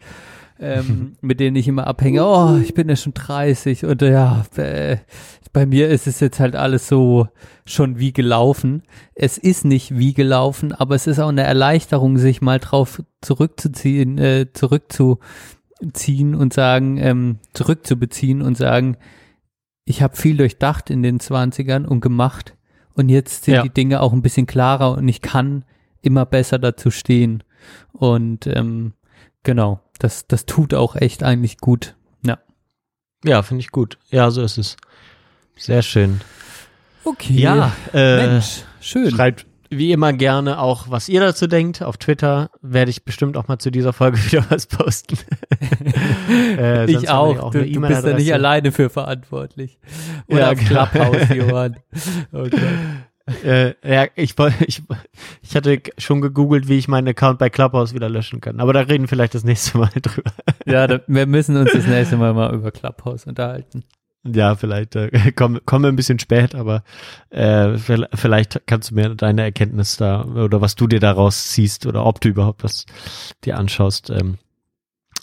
ähm, mit denen ich immer abhänge, oh, ich bin ja schon 30 und ja, äh, bei mir ist es jetzt halt alles so schon wie gelaufen. Es ist nicht wie gelaufen, aber es ist auch eine Erleichterung, sich mal drauf zurückzuziehen, äh, zurückzuziehen und sagen, ähm, zurückzubeziehen und sagen, ich habe viel durchdacht in den 20ern und gemacht und jetzt sind Ja. die Dinge auch ein bisschen klarer und ich kann immer besser dazu stehen. Und ähm, genau, das, das tut auch echt eigentlich gut. Ja. Ja, finde ich gut. Ja, so ist es. Sehr schön. Okay. Ja, äh, Mensch, schön. schreibt wie immer gerne auch, was ihr dazu denkt. Auf Twitter werde ich bestimmt auch mal zu dieser Folge wieder was posten. äh, ich auch. ja du, eine du bist ja nicht alleine für verantwortlich. Oder Ja. Clubhouse, Johann. Oh Gott. Äh, ja, ich, ich, ich hatte schon gegoogelt, wie ich meinen Account bei Clubhouse wieder löschen kann. Aber da reden wir vielleicht das nächste Mal drüber. Ja, da, wir müssen uns das nächste Mal mal über Clubhouse unterhalten. Ja, vielleicht äh, kommen komm ein bisschen spät, aber äh, vi- vielleicht kannst du mir deine Erkenntnis da oder was du dir daraus ziehst oder ob du überhaupt was dir anschaust, ähm,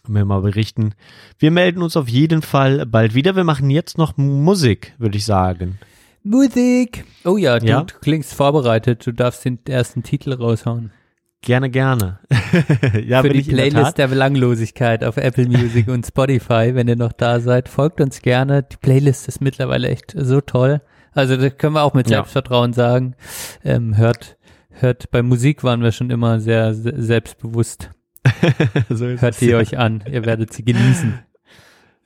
mir mal berichten. Wir melden uns auf jeden Fall bald wieder. Wir machen jetzt noch Musik, würde ich sagen. Musik. Oh ja, du, Ja? du klingst vorbereitet. Du darfst den ersten Titel raushauen. Gerne, gerne. ja, Für die der Playlist Tat. der, Belanglosigkeit auf Apple Music und Spotify, wenn ihr noch da seid, folgt uns gerne. Die Playlist ist mittlerweile echt so toll. Also das können wir auch mit Ja. Selbstvertrauen sagen. Ähm, hört, hört, bei Musik waren wir schon immer sehr se- selbstbewusst. so ist Hört es. die euch an. Ihr werdet sie genießen.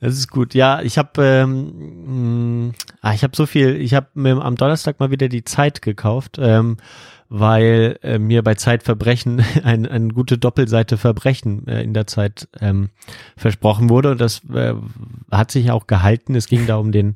Das ist gut. Ja, ich habe ähm, mh, ah, ich habe so viel. Ich habe mir am Donnerstag mal wieder die Zeit gekauft, ähm, weil äh, mir bei Zeitverbrechen ein, eine gute Doppelseite Verbrechen äh, in der Zeit ähm, versprochen wurde und das äh, hat sich auch gehalten. Es ging da um den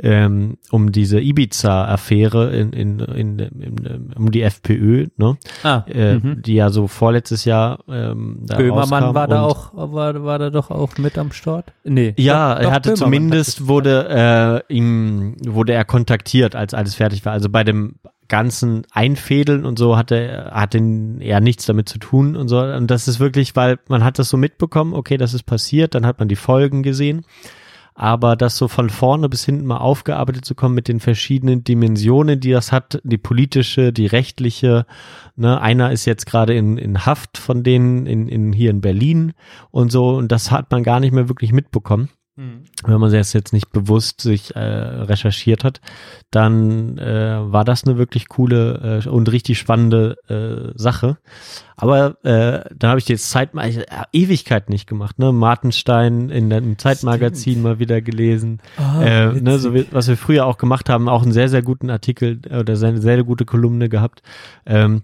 ähm, um diese Ibiza-Affäre in, in, in, in, um die FPÖ, ne? Ah, äh, mhm. die ja so vorletztes Jahr ähm, da Böhmermann war da auch, war, war da doch auch mit am Start? Nee. Ja, doch, er hatte Böhmermann zumindest hat wurde äh, ihm wurde er kontaktiert, als alles fertig war. Also bei dem ganzen Einfädeln und so hatte hatte er nichts damit zu tun und so. Und das ist wirklich, weil man hat das so mitbekommen, okay, das ist passiert, dann hat man die Folgen gesehen. Aber das so von vorne bis hinten mal aufgearbeitet zu kommen mit den verschiedenen Dimensionen, die das hat, die politische, die rechtliche, ne, einer ist jetzt gerade in, in Haft von denen in, in, hier in Berlin und so, und das hat man gar nicht mehr wirklich mitbekommen Mhm. wenn man das jetzt nicht bewusst sich äh, recherchiert hat, dann äh, war das eine wirklich coole äh, und richtig spannende äh, Sache. Aber äh, dann habe ich die jetzt Zeit äh, Ewigkeit nicht gemacht. Ne? Martenstein in dem Zeitmagazin mal wieder gelesen. Äh, ne, so wie, was wir früher auch gemacht haben, auch einen sehr, sehr guten Artikel äh, oder eine sehr, sehr gute Kolumne gehabt. Ähm,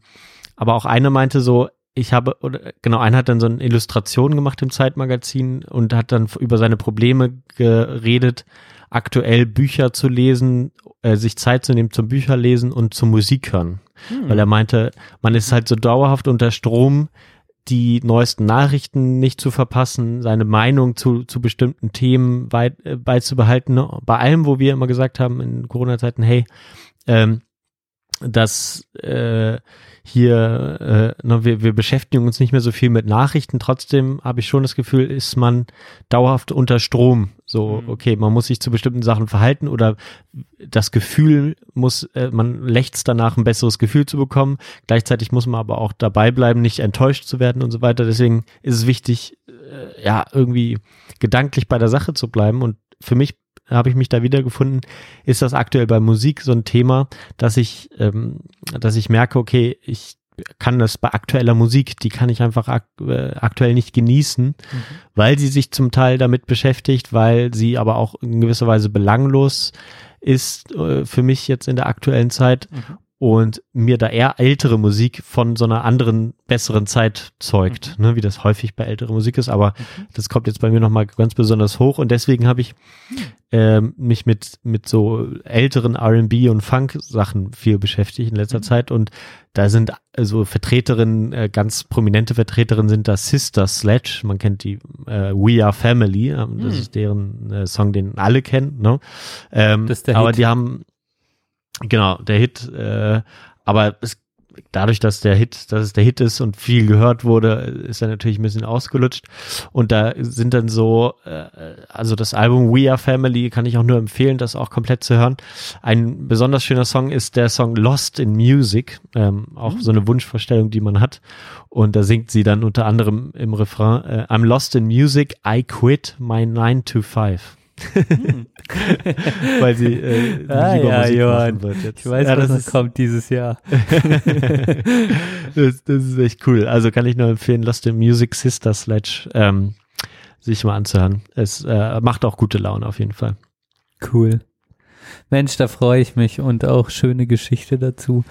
aber auch eine meinte so, ich habe, oder genau, einer hat dann so eine Illustration gemacht im Zeitmagazin und hat dann über seine Probleme geredet, aktuell Bücher zu lesen, äh, sich Zeit zu nehmen zum Bücherlesen und zum Musik hören. Hm. Weil er meinte, man ist halt so dauerhaft unter Strom, die neuesten Nachrichten nicht zu verpassen, seine Meinung zu, zu bestimmten Themen weit, äh, beizubehalten. Ne? Bei allem, wo wir immer gesagt haben in Corona-Zeiten, hey, ähm, dass äh, hier, äh, ne, wir, wir beschäftigen uns nicht mehr so viel mit Nachrichten. Trotzdem habe ich schon das Gefühl, ist man dauerhaft unter Strom. So, Mhm. okay, man muss sich zu bestimmten Sachen verhalten oder das Gefühl muss, äh, man lechzt danach, ein besseres Gefühl zu bekommen. Gleichzeitig muss man aber auch dabei bleiben, nicht enttäuscht zu werden und so weiter. Deswegen ist es wichtig, äh, ja, irgendwie gedanklich bei der Sache zu bleiben. Und für mich habe ich mich da wiedergefunden, ist das aktuell bei Musik so ein Thema, dass ich, ähm, dass ich merke, okay, ich kann das bei aktueller Musik, die kann ich einfach ak äh, aktuell nicht genießen, weil sie sich zum Teil damit beschäftigt, weil sie aber auch in gewisser Weise belanglos ist äh, für mich jetzt in der aktuellen Zeit und mir da eher ältere Musik von so einer anderen, besseren Zeit zeugt, ne, wie das häufig bei älterer Musik ist, aber das kommt jetzt bei mir nochmal ganz besonders hoch und deswegen habe ich ähm, mich mit, mit so älteren R&B und Funk-Sachen viel beschäftigt in letzter Zeit und da sind also Vertreterinnen, äh, ganz prominente Vertreterinnen sind da Sister Sledge, man kennt die äh, We Are Family, ähm, das Hm. ist deren äh, Song, den alle kennen, ne? Ähm, Das ist der aber Hit. die haben, genau, der Hit, äh, aber es dadurch, dass der Hit, dass es der Hit ist und viel gehört wurde, ist er natürlich ein bisschen ausgelutscht. Und da sind dann so, äh, also das Album We Are Family kann ich auch nur empfehlen, das auch komplett zu hören. Ein besonders schöner Song ist der Song Lost in Music, ähm, auch so eine Wunschvorstellung, die man hat. Und da singt sie dann unter anderem im Refrain, äh, I'm lost in music, I quit my 9 to 5. Weil sie äh, Ah, lieber ja, Musik Johann. machen wird jetzt. Ich weiß, ja, was das ist, kommt dieses Jahr. das, das ist echt cool. Also kann ich nur empfehlen, Lost in Music Sister Sledge ähm, sich mal anzuhören. Es äh, macht auch gute Laune auf jeden Fall. Cool. Mensch, da freue ich mich und auch schöne Geschichte dazu.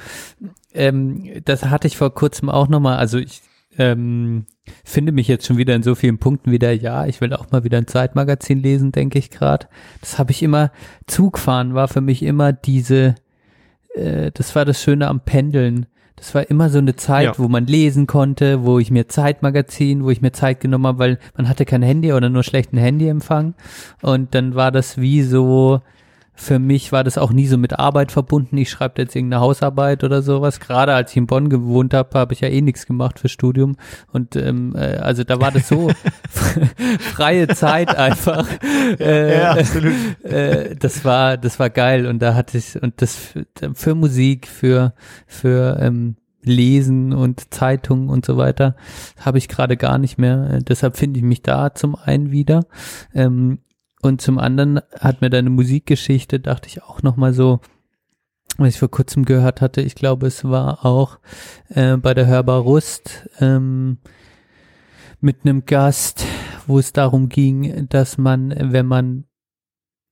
ähm, das hatte ich vor kurzem auch nochmal, also ich ähm, finde mich jetzt schon wieder in so vielen Punkten wieder, ja, ich will auch mal wieder ein Zeitmagazin lesen, denke ich gerade. Das habe ich immer, Zugfahren war für mich immer diese, äh, das war das Schöne am Pendeln. Das war immer so eine Zeit, Ja. wo man lesen konnte, wo ich mir Zeitmagazin, wo ich mir Zeit genommen habe, weil man hatte kein Handy oder nur schlechten Handyempfang. Und dann war das wie so, für mich war das auch nie so mit Arbeit verbunden. Ich schreibe jetzt irgendeine Hausarbeit oder sowas. Gerade als ich in Bonn gewohnt habe, habe ich ja eh nichts gemacht für Studium. Und ähm, äh, also da war das so freie Zeit einfach. Äh, Ja, absolut. äh, das war das war geil und da hatte ich und das für, für Musik, für für ähm, Lesen und Zeitungen und so weiter habe ich gerade gar nicht mehr. Deshalb finde ich mich da zum einen wieder. Ähm, und zum anderen hat mir deine Musikgeschichte, dachte ich auch noch mal so, was ich vor kurzem gehört hatte, ich glaube, es war auch äh, bei der Hörbar Rust ähm, mit einem Gast, wo es darum ging, dass man, wenn man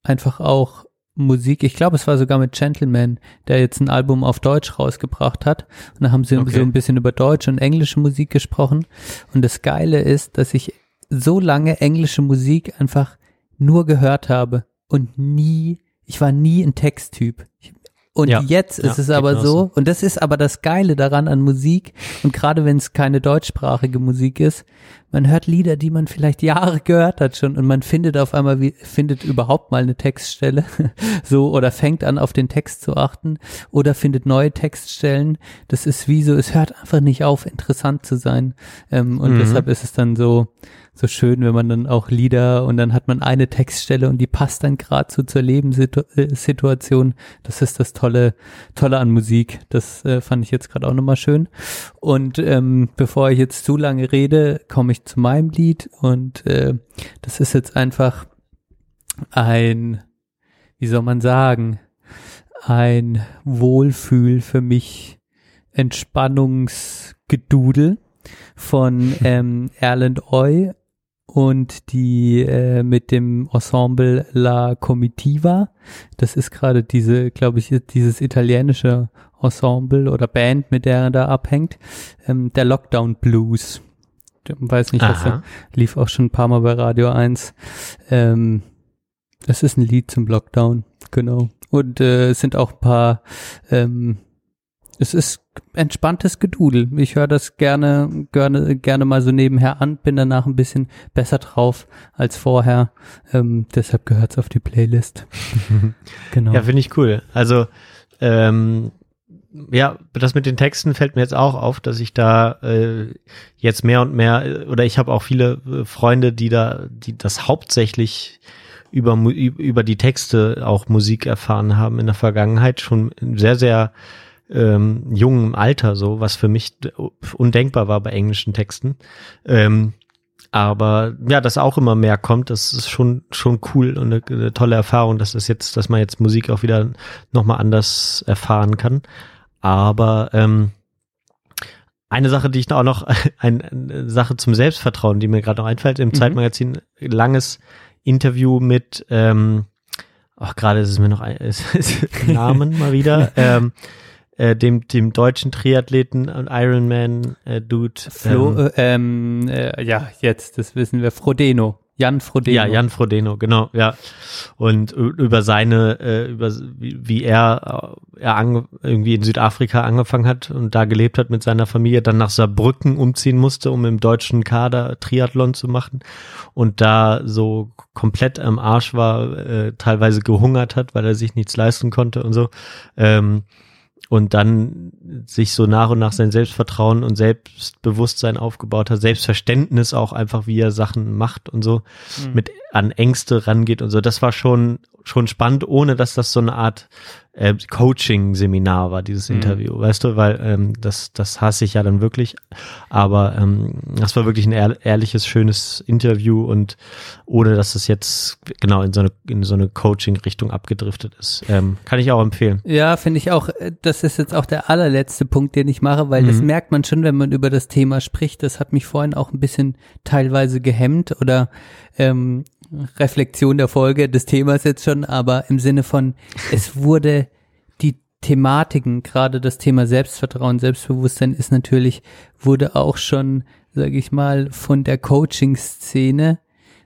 einfach auch Musik, ich glaube, es war sogar mit Gentleman, der jetzt ein Album auf Deutsch rausgebracht hat. Und da haben sie Okay. so ein bisschen über deutsche und englische Musik gesprochen. Und das Geile ist, dass ich so lange englische Musik einfach nur gehört habe und nie, ich war nie ein Texttyp. Und Ja. jetzt Ja, ist es geht aber so. und das ist aber das Geile daran an Musik, und gerade wenn es keine deutschsprachige Musik ist, man hört Lieder, die man vielleicht Jahre gehört hat schon, und man findet auf einmal, wie, findet überhaupt mal eine Textstelle, so, oder fängt an, auf den Text zu achten, oder findet neue Textstellen. Das ist wie so, es hört einfach nicht auf, interessant zu sein. Ähm, und Mhm. deshalb ist es dann so, so schön, wenn man dann auch Lieder und dann hat man eine Textstelle und die passt dann gerade so zur Lebenssituation. Das ist das Tolle, Tolle an Musik. Das äh, fand ich jetzt gerade auch nochmal schön. Und ähm, bevor ich jetzt zu lange rede, komme ich zu meinem Lied und äh, das ist jetzt einfach ein, wie soll man sagen, ein Wohlfühl für mich, Entspannungsgedudel von ähm, Erland Oy und die äh, mit dem Ensemble La Comitiva. Das ist gerade diese, glaube ich, dieses italienische Ensemble oder Band, mit der er da abhängt. Ähm, der Lockdown Blues. Ich weiß nicht, was er lief auch schon ein paar Mal bei Radio 1. Ähm, das ist ein Lied zum Lockdown, genau. Und äh, es sind auch ein paar, ähm, es ist entspanntes Gedudel. Ich höre das gerne, gerne, gerne mal so nebenher an, bin danach ein bisschen besser drauf als vorher. Ähm, deshalb gehört's auf die Playlist. genau. Ja, finde ich cool. Also, ähm, ja, das mit den Texten fällt mir jetzt auch auf, dass ich da äh, jetzt mehr und mehr, äh, oder ich habe auch viele äh, Freunde, die da, die das hauptsächlich über, über die Texte auch Musik erfahren haben in der Vergangenheit, schon sehr, sehr ähm, jungem Alter so, was für mich undenkbar war bei englischen Texten. Ähm, aber ja, dass auch immer mehr kommt, das ist schon schon cool und eine, eine tolle Erfahrung, dass das jetzt, dass man jetzt Musik auch wieder nochmal anders erfahren kann. Aber ähm, eine Sache, die ich auch noch, ein, eine Sache zum Selbstvertrauen, die mir gerade noch einfällt, im Mhm. Zeitmagazin, langes Interview mit, ähm, ach, gerade ist es mir noch ein ist, ist Namen mal wieder, ähm, äh, dem, dem deutschen Triathleten und Ironman äh, Dude. Flo, ähm, äh, ähm, äh, ja, jetzt, das wissen wir, Frodeno. Jan Frodeno. Ja, Jan Frodeno, genau, ja. Und über seine, äh, über wie, er, äh, er ange, irgendwie in Südafrika angefangen hat und da gelebt hat mit seiner Familie, dann nach Saarbrücken umziehen musste, um im deutschen Kader Triathlon zu machen und da so komplett am Arsch war, äh, teilweise gehungert hat, weil er sich nichts leisten konnte und so. Ähm, und dann sich so nach und nach sein Selbstvertrauen und Selbstbewusstsein aufgebaut hat, Selbstverständnis auch einfach, wie er Sachen macht und so, Mhm. mit an Ängste rangeht und so. Das war schon schon spannend, ohne dass das so eine Art äh, Coaching-Seminar war, dieses Mhm. Interview, weißt du, weil ähm, das das hasse ich ja dann wirklich. Aber ähm, das war wirklich ein ehr ehrliches, schönes Interview und ohne dass es jetzt genau in so eine in so eine Coaching-Richtung abgedriftet ist, ähm, kann ich auch empfehlen. Ja, finde ich auch, äh, das ist jetzt auch der allerletzte Punkt, den ich mache, weil das Mhm. merkt man schon, wenn man über das Thema spricht. Das hat mich vorhin auch ein bisschen teilweise gehemmt oder ähm, Reflexion der Folge des Themas jetzt schon, aber im Sinne von, es wurde die Thematiken, gerade das Thema Selbstvertrauen, Selbstbewusstsein ist natürlich, wurde auch schon, sage ich mal, von der Coaching-Szene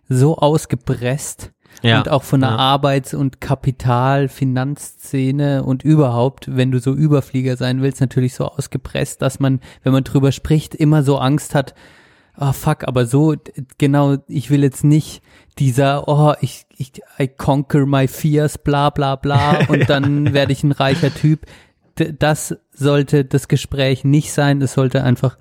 so ausgepresst Ja. und auch von der Ja. Arbeits- und Kapital-, Finanzszene und überhaupt, wenn du so Überflieger sein willst, natürlich so ausgepresst, dass man, wenn man drüber spricht, immer so Angst hat, ah fuck, aber so, genau, ich will jetzt nicht dieser, oh, ich, ich, I conquer my fears, bla bla bla, und dann werde ich ein reicher Typ. Das sollte das Gespräch nicht sein, es sollte einfach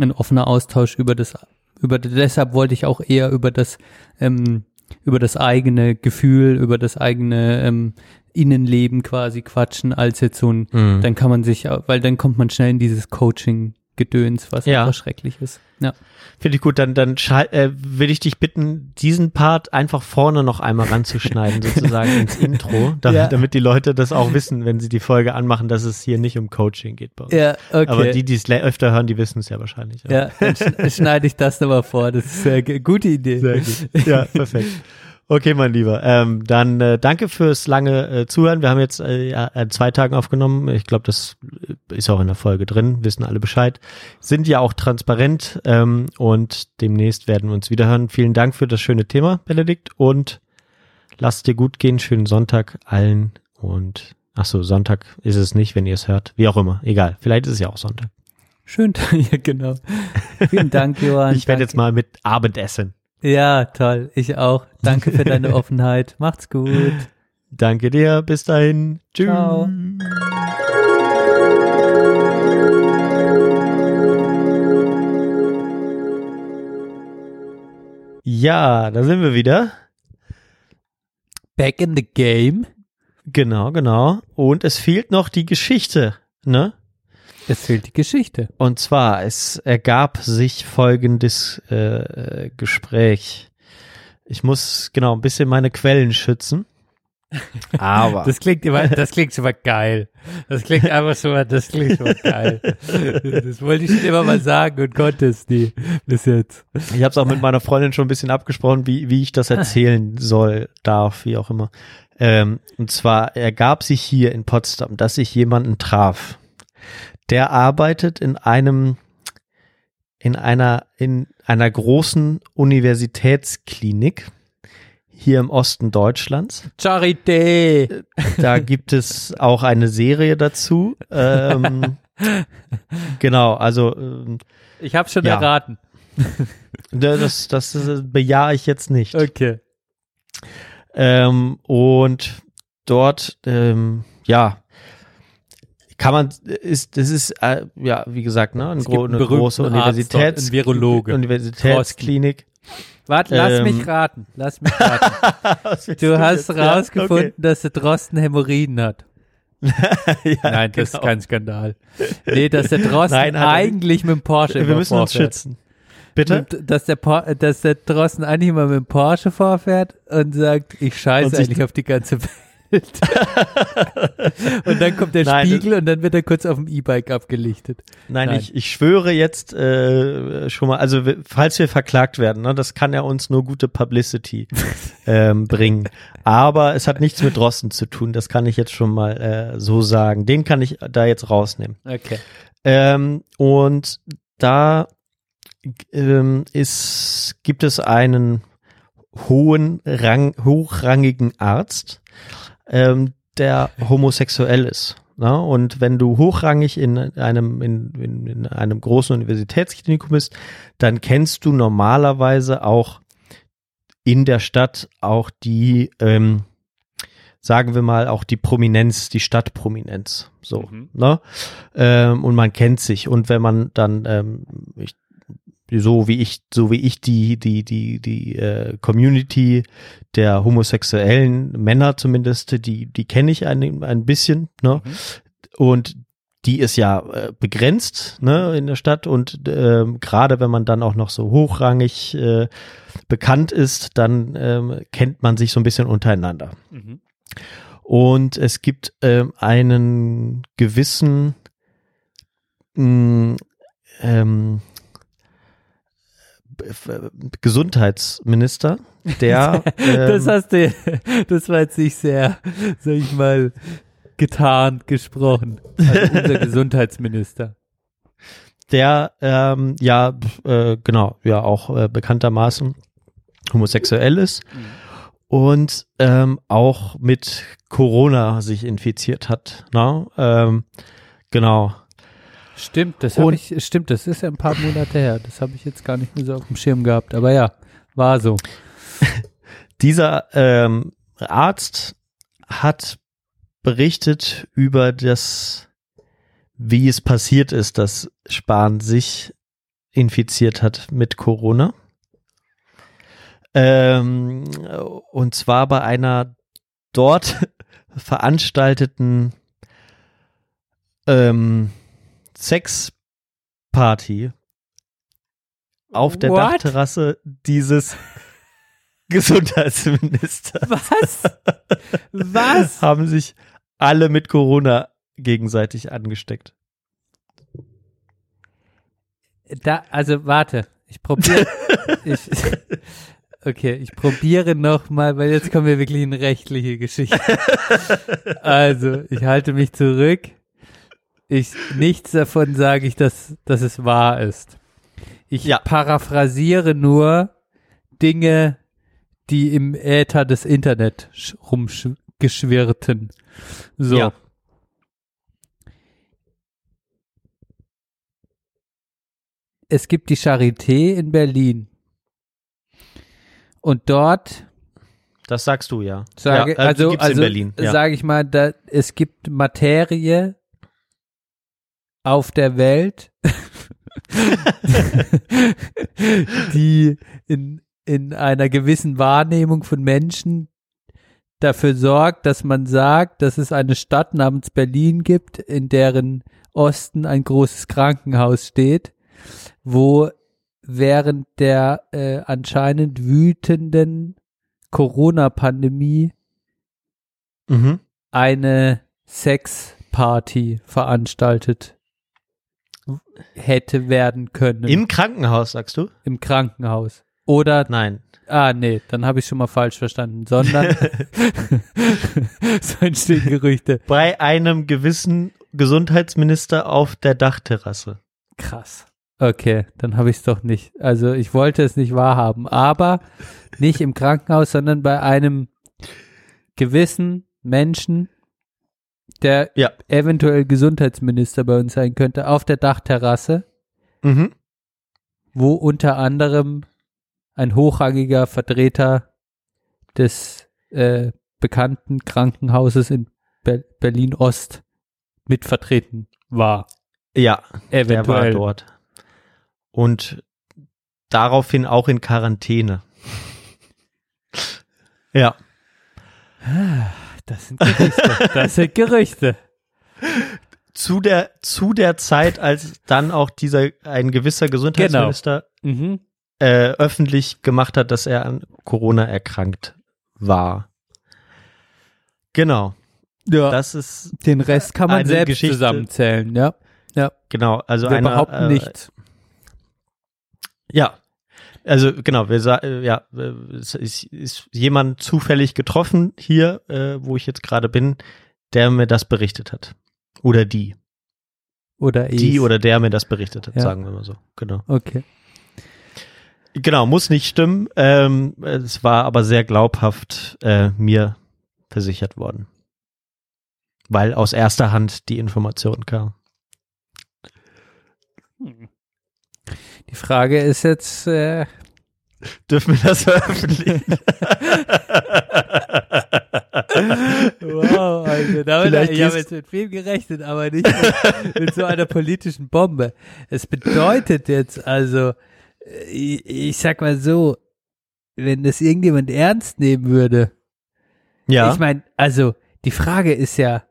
ein offener Austausch über das, über, deshalb wollte ich auch eher über das, ähm, über das eigene Gefühl, über das eigene ähm, Innenleben quasi quatschen, als jetzt so ein, Mhm. dann kann man sich, weil dann kommt man schnell in dieses Coaching-Gedöns, was Ja. einfach schrecklich ist. Ja. Finde ich gut, dann, dann äh, will ich dich bitten, diesen Part einfach vorne noch einmal ranzuschneiden, sozusagen ins Intro, da, Ja. damit die Leute das auch wissen, wenn sie die Folge anmachen, dass es hier nicht um Coaching geht bei uns. Ja, okay. Aber die, die es öfter hören, die wissen es ja wahrscheinlich. ja, dann sch- schneide ich das nochmal vor. Das ist eine gute Idee. Sehr gut. Ja, perfekt. Okay, mein Lieber. Ähm, dann äh, danke fürs lange äh, Zuhören. Wir haben jetzt äh, an zwei Tagen aufgenommen. Ich glaube, das äh, ist auch in der Folge drin. Wissen alle Bescheid. Sind ja auch transparent ähm, und demnächst werden wir uns wieder hören. Vielen Dank für das schöne Thema, Benedikt. Und lasst dir gut gehen. Schönen Sonntag allen. Und ach so, Sonntag ist es nicht, wenn ihr es hört. Wie auch immer. Egal. Vielleicht ist es ja auch Sonntag. Schön, ja genau. Vielen Dank, Johann. Ich werde jetzt mal mit Abendessen. Ja, toll. Ich auch. Danke für deine Offenheit. Macht's gut. Danke dir. Bis dahin. Tschüss. Ciao. Ja, da sind wir wieder. Back in the game. Genau, genau. Und es fehlt noch die Geschichte, ne? Es fehlt die Geschichte. Und zwar, es ergab sich folgendes äh, Gespräch. Ich muss genau ein bisschen meine Quellen schützen. Aber Das klingt immer, das klingt mal geil. Das klingt einfach mal, das klingt mal geil. Das wollte ich schon immer mal sagen und konnte es nie bis jetzt. ich habe es auch mit meiner Freundin schon ein bisschen abgesprochen, wie, wie ich das erzählen soll, darf, wie auch immer. Ähm, und zwar ergab sich hier in Potsdam, dass ich jemanden traf. Der arbeitet in einem in einer in einer großen Universitätsklinik hier im Osten Deutschlands. Charité. Da gibt es auch eine Serie dazu. Ähm, genau, also ähm, Ich habe schon Ja. erraten. das, das äh, bejahe ich jetzt nicht. Okay. Ähm, und dort, ähm, ja, kann man, ist, das ist, äh, ja, wie gesagt, ne, ein gro eine große Universitäts Virologe. Universitätsklinik. Warte, lass Ähm. mich raten. Lass mich raten. Du hast rausgefunden, dass der Drosten Hämorrhoiden hat. ja, Nein, das genau. ist kein Skandal. Nee, dass der Drosten Nein, eigentlich mit dem Porsche Wir müssen uns vorfährt. schützen. Bitte? Und Dass der, Por dass der Drosten eigentlich immer mit dem Porsche vorfährt und sagt, ich scheiße eigentlich auf die ganze Welt. und dann kommt der Nein, Spiegel und dann wird er kurz auf dem E-Bike abgelichtet. Nein, Nein. Ich, ich schwöre jetzt äh, schon mal, also falls wir verklagt werden, ne, das kann ja uns nur gute Publicity ähm, bringen. Aber es hat nichts mit Drosten zu tun, das kann ich jetzt schon mal äh, so sagen. Den kann ich da jetzt rausnehmen. Okay. Ähm, und da ähm, ist, gibt es einen hohen Rang, hochrangigen Arzt, ähm, der homosexuell ist. Na, und wenn du hochrangig in einem, in, in, in einem großen Universitätsklinikum bist, dann kennst du normalerweise auch in der Stadt auch die, ähm, sagen wir mal, auch die Prominenz, die Stadtprominenz. So, Mhm. ne? Ähm, und man kennt sich. Und wenn man dann, ähm, ich, so wie ich, so wie ich die, die, die, die äh, Community der homosexuellen Männer zumindest, die, die kenne ich ein, ein bisschen, ne? Und die ist ja äh, begrenzt ne, in der Stadt und ähm, gerade wenn man dann auch noch so hochrangig äh, bekannt ist, dann ähm, kennt man sich so ein bisschen untereinander. Mhm. Und es gibt ähm, einen gewissen mh, ähm, F- Gesundheitsminister, der das ähm, hast du, das war jetzt nicht sehr, sag ich mal, getarnt gesprochen. Also unser Gesundheitsminister. der ähm, ja äh, genau ja auch äh, bekanntermaßen homosexuell ist und ähm, auch mit Corona sich infiziert hat. Na? Ähm, genau. Stimmt, das habe ich, stimmt, das ist ja ein paar Monate her. Das habe ich jetzt gar nicht mehr so auf dem Schirm gehabt. Aber ja, war so. Dieser ähm, Arzt hat berichtet über das, wie es passiert ist, dass Spahn sich infiziert hat mit Corona. Ähm, und zwar bei einer dort veranstalteten ähm, Sexparty auf der What? Dachterrasse dieses Gesundheitsministers Was? Was? haben sich alle mit Corona gegenseitig angesteckt. Da, also warte, ich probiere. ich, okay, ich probiere noch mal, weil jetzt kommen wir wirklich in rechtliche Geschichte. Also, ich halte mich zurück. Ich nichts davon sage ich, dass, dass es wahr ist. Ich Ja. paraphrasiere nur Dinge, die im Äther des Internet sch- rumgeschwirrten. So. Ja. es gibt die Charité in Berlin. Und dort Das sagst du ja. sage, ja, äh, also, also in Berlin. Ja. sage ich mal, da, es gibt Materie auf der Welt, die in, in einer gewissen Wahrnehmung von Menschen dafür sorgt, dass man sagt, dass es eine Stadt namens Berlin gibt, in deren Osten ein großes Krankenhaus steht, wo während der äh, anscheinend wütenden Corona-Pandemie Mhm. eine Sexparty veranstaltet hätte werden können Im Krankenhaus, sagst du? im Krankenhaus. Oder, Nein. ah nee, dann habe ich schon mal falsch verstanden, sondern so entstehen Gerüchte. Bei einem gewissen Gesundheitsminister auf der Dachterrasse. Krass. Okay, dann habe ich es doch nicht. Also ich wollte es nicht wahrhaben, aber nicht im Krankenhaus, sondern bei einem gewissen Menschen, der Ja. eventuell Gesundheitsminister bei uns sein könnte, auf der Dachterrasse, Mhm. wo unter anderem ein hochrangiger Vertreter des äh, bekannten Krankenhauses in Be Berlin Ost mitvertreten war. Ja, der war Eventuell. dort. Und daraufhin auch in Quarantäne. Ja. Das sind Gerüchte. Das sind Gerüchte. Zu der, zu der Zeit, als dann auch dieser, ein gewisser Gesundheitsminister Mhm. äh, öffentlich gemacht hat, dass er an Corona erkrankt war. Genau. Ja. Das ist, Den Rest kann man selbst Geschichte- zusammenzählen, ja. Ja. genau, also Wir eine, behaupten äh, nichts. Ja. Also genau, wir sa äh, ja, äh, es ist, ist jemand zufällig getroffen hier, äh, wo ich jetzt gerade bin, der mir das berichtet hat. Oder die. Oder Die ich. oder der mir das berichtet hat, Ja. sagen wir mal so. Genau. Okay. Genau, muss nicht stimmen. Ähm, es war aber sehr glaubhaft äh, mir versichert worden. Weil aus erster Hand die Information kam. Die Frage ist jetzt, äh, Dürfen wir das veröffentlichen? wow, also damit, Vielleicht ich habe jetzt mit viel gerechnet, aber nicht mit, mit so einer politischen Bombe. Es bedeutet jetzt also, äh, ich, ich sag mal so, wenn das irgendjemand ernst nehmen würde, ja. Ich meine, also die Frage ist ja,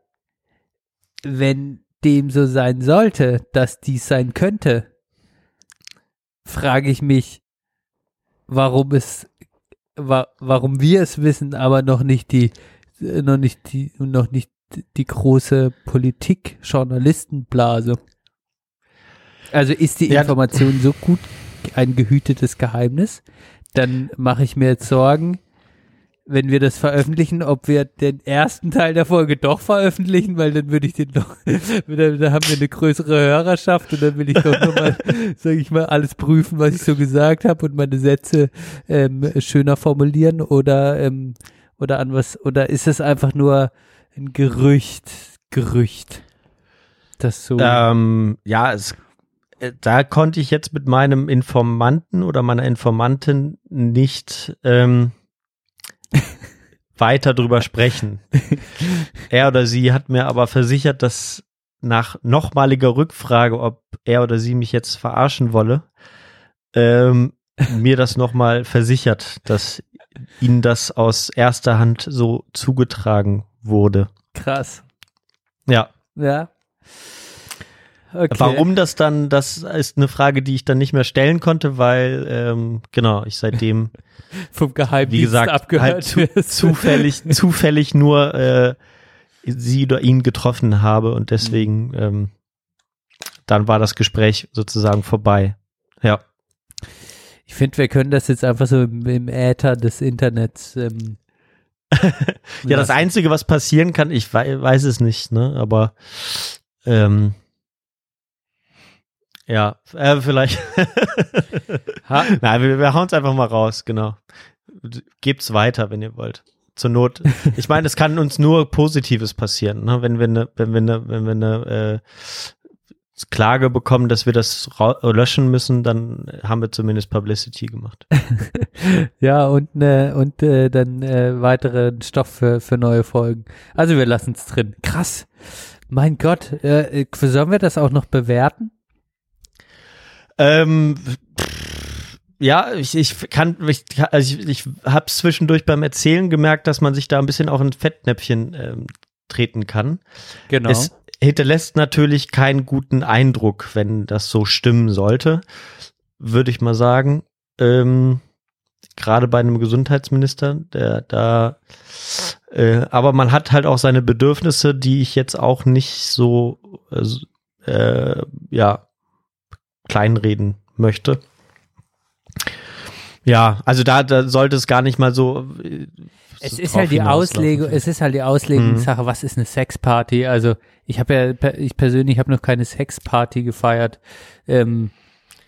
wenn dem so sein sollte, dass dies sein könnte, frage ich mich, warum es, wa warum wir es wissen, aber noch nicht die, äh, noch nicht die, noch nicht die große Politik-Journalistenblase. Also ist die Ja. Information so gut ein gehütetes Geheimnis, dann mache ich mir jetzt Sorgen, wenn wir das veröffentlichen, ob wir den ersten Teil der Folge doch veröffentlichen, weil dann würde ich den doch, dann haben wir eine größere Hörerschaft und dann will ich doch nochmal, sage ich mal, alles prüfen, was ich so gesagt habe und meine Sätze ähm, schöner formulieren oder ähm, oder an was oder ist es einfach nur ein Gerücht, Gerücht, das so Ähm, ja, es, äh, da konnte ich jetzt mit meinem Informanten oder meiner Informantin nicht ähm, weiter drüber sprechen. Er oder sie hat mir aber versichert, dass nach nochmaliger Rückfrage, ob er oder sie mich jetzt verarschen wolle, ähm, mir das nochmal versichert, dass ihnen das aus erster Hand so zugetragen wurde. krass. Ja. Ja. Okay. Warum das dann, das ist eine Frage, die ich dann nicht mehr stellen konnte, weil, ähm, genau, ich seitdem, vom Geheimdienst wie gesagt, abgehört halt zu, zufällig, zufällig nur äh, sie oder ihn getroffen habe und deswegen, ähm, dann war das Gespräch sozusagen vorbei. Ja. Ich finde, wir können das jetzt einfach so im, im Äther des Internets. Ähm, Ja, das. Einzige, was passieren kann, ich wei weiß es nicht, ne, aber ähm, ja, äh, vielleicht. Nein, wir, wir hauen es einfach mal raus, genau. Gebt's weiter, wenn ihr wollt. Zur Not. Ich meine, es kann uns nur Positives passieren, ne? wenn wir eine, wenn wir eine, wenn wir eine äh, Klage bekommen, dass wir das löschen müssen, dann haben wir zumindest Publicity gemacht. ja, und, ne, und äh, dann äh, weiteren Stoff für, für neue Folgen. Also wir lassen es drin. Krass. Mein Gott, äh, sollen wir das auch noch bewerten? Ähm, pff, ja, ich, ich kann, ich, also ich, ich habe zwischendurch beim Erzählen gemerkt, dass man sich da ein bisschen auch in Fettnäpfchen ähm, treten kann. Genau. Es hinterlässt natürlich keinen guten Eindruck, wenn das so stimmen sollte, würde ich mal sagen. Ähm, Gerade bei einem Gesundheitsminister, der da, äh, aber man hat halt auch seine Bedürfnisse, die ich jetzt auch nicht so, äh, äh, ja, kleinreden möchte. Ja, also da, da sollte es gar nicht mal so. äh, es so ist halt die Auslegung, es ist halt die Auslegungssache, was ist eine Sexparty? Also ich habe ja, ich persönlich habe noch keine Sexparty gefeiert. Ähm,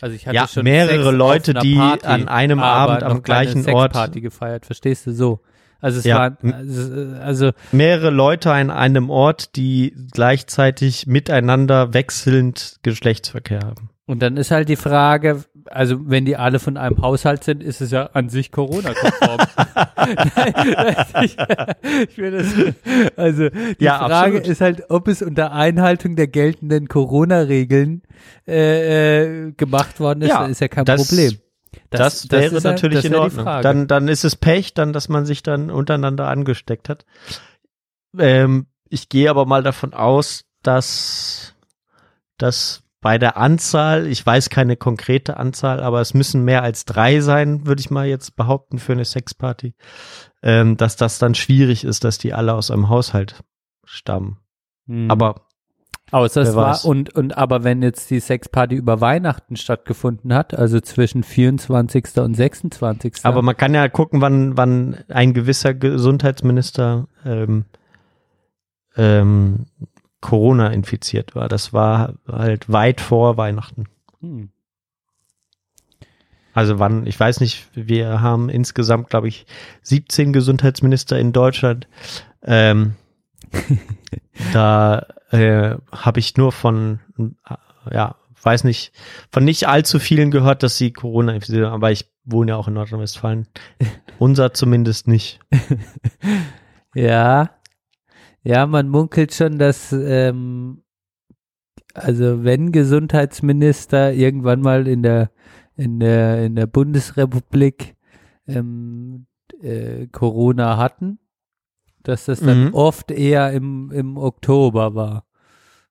also ich hatte Ja, schon mehrere Sex Leute, die Party, an einem Abend am gleichen Ort- Sexparty gefeiert, verstehst du so? Also es Ja. war, also, also mehrere Leute an einem Ort, die gleichzeitig miteinander wechselnd Geschlechtsverkehr haben. Und dann ist halt die Frage, also wenn die alle von einem Haushalt sind, ist es ja an sich Corona-konform. Ich, ich das, also die Ja, Frage absolut. ist halt, ob es unter Einhaltung der geltenden Corona-Regeln äh, äh, gemacht worden ist, Ja, dann ist ja kein das- Problem. Das, wäre ist ja- natürlich das in wäre die Ordnung. Frage. Dann, dann ist es Pech, dann, dass man sich dann untereinander angesteckt hat. Ähm, ich gehe aber mal davon aus, dass, dass bei der Anzahl, ich weiß keine konkrete Anzahl, aber es müssen mehr als drei sein, würde ich mal jetzt behaupten, für eine Sexparty, ähm, dass das dann schwierig ist, dass die alle aus einem Haushalt stammen. Hm. Aber Außer es war, und, und aber wenn jetzt die Sexparty über Weihnachten stattgefunden hat, also zwischen 24. und 26. Aber man kann ja gucken, wann, wann ein gewisser Gesundheitsminister ähm, ähm, Corona infiziert war. Das war halt weit vor Weihnachten. hm. Also wann, ich weiß nicht, wir haben insgesamt, glaube ich, 17 Gesundheitsminister in Deutschland. Ähm, da äh, habe ich nur von, äh, ja, weiß nicht, von nicht allzu vielen gehört, dass sie Corona infiziert haben, aber ich wohne ja auch in Nordrhein-Westfalen. Unser zumindest nicht. Ja, ja, man munkelt schon, dass ähm, also wenn Gesundheitsminister irgendwann mal in der in der in der Bundesrepublik ähm, äh, Corona hatten, dass das dann Mhm. oft eher im im Oktober war.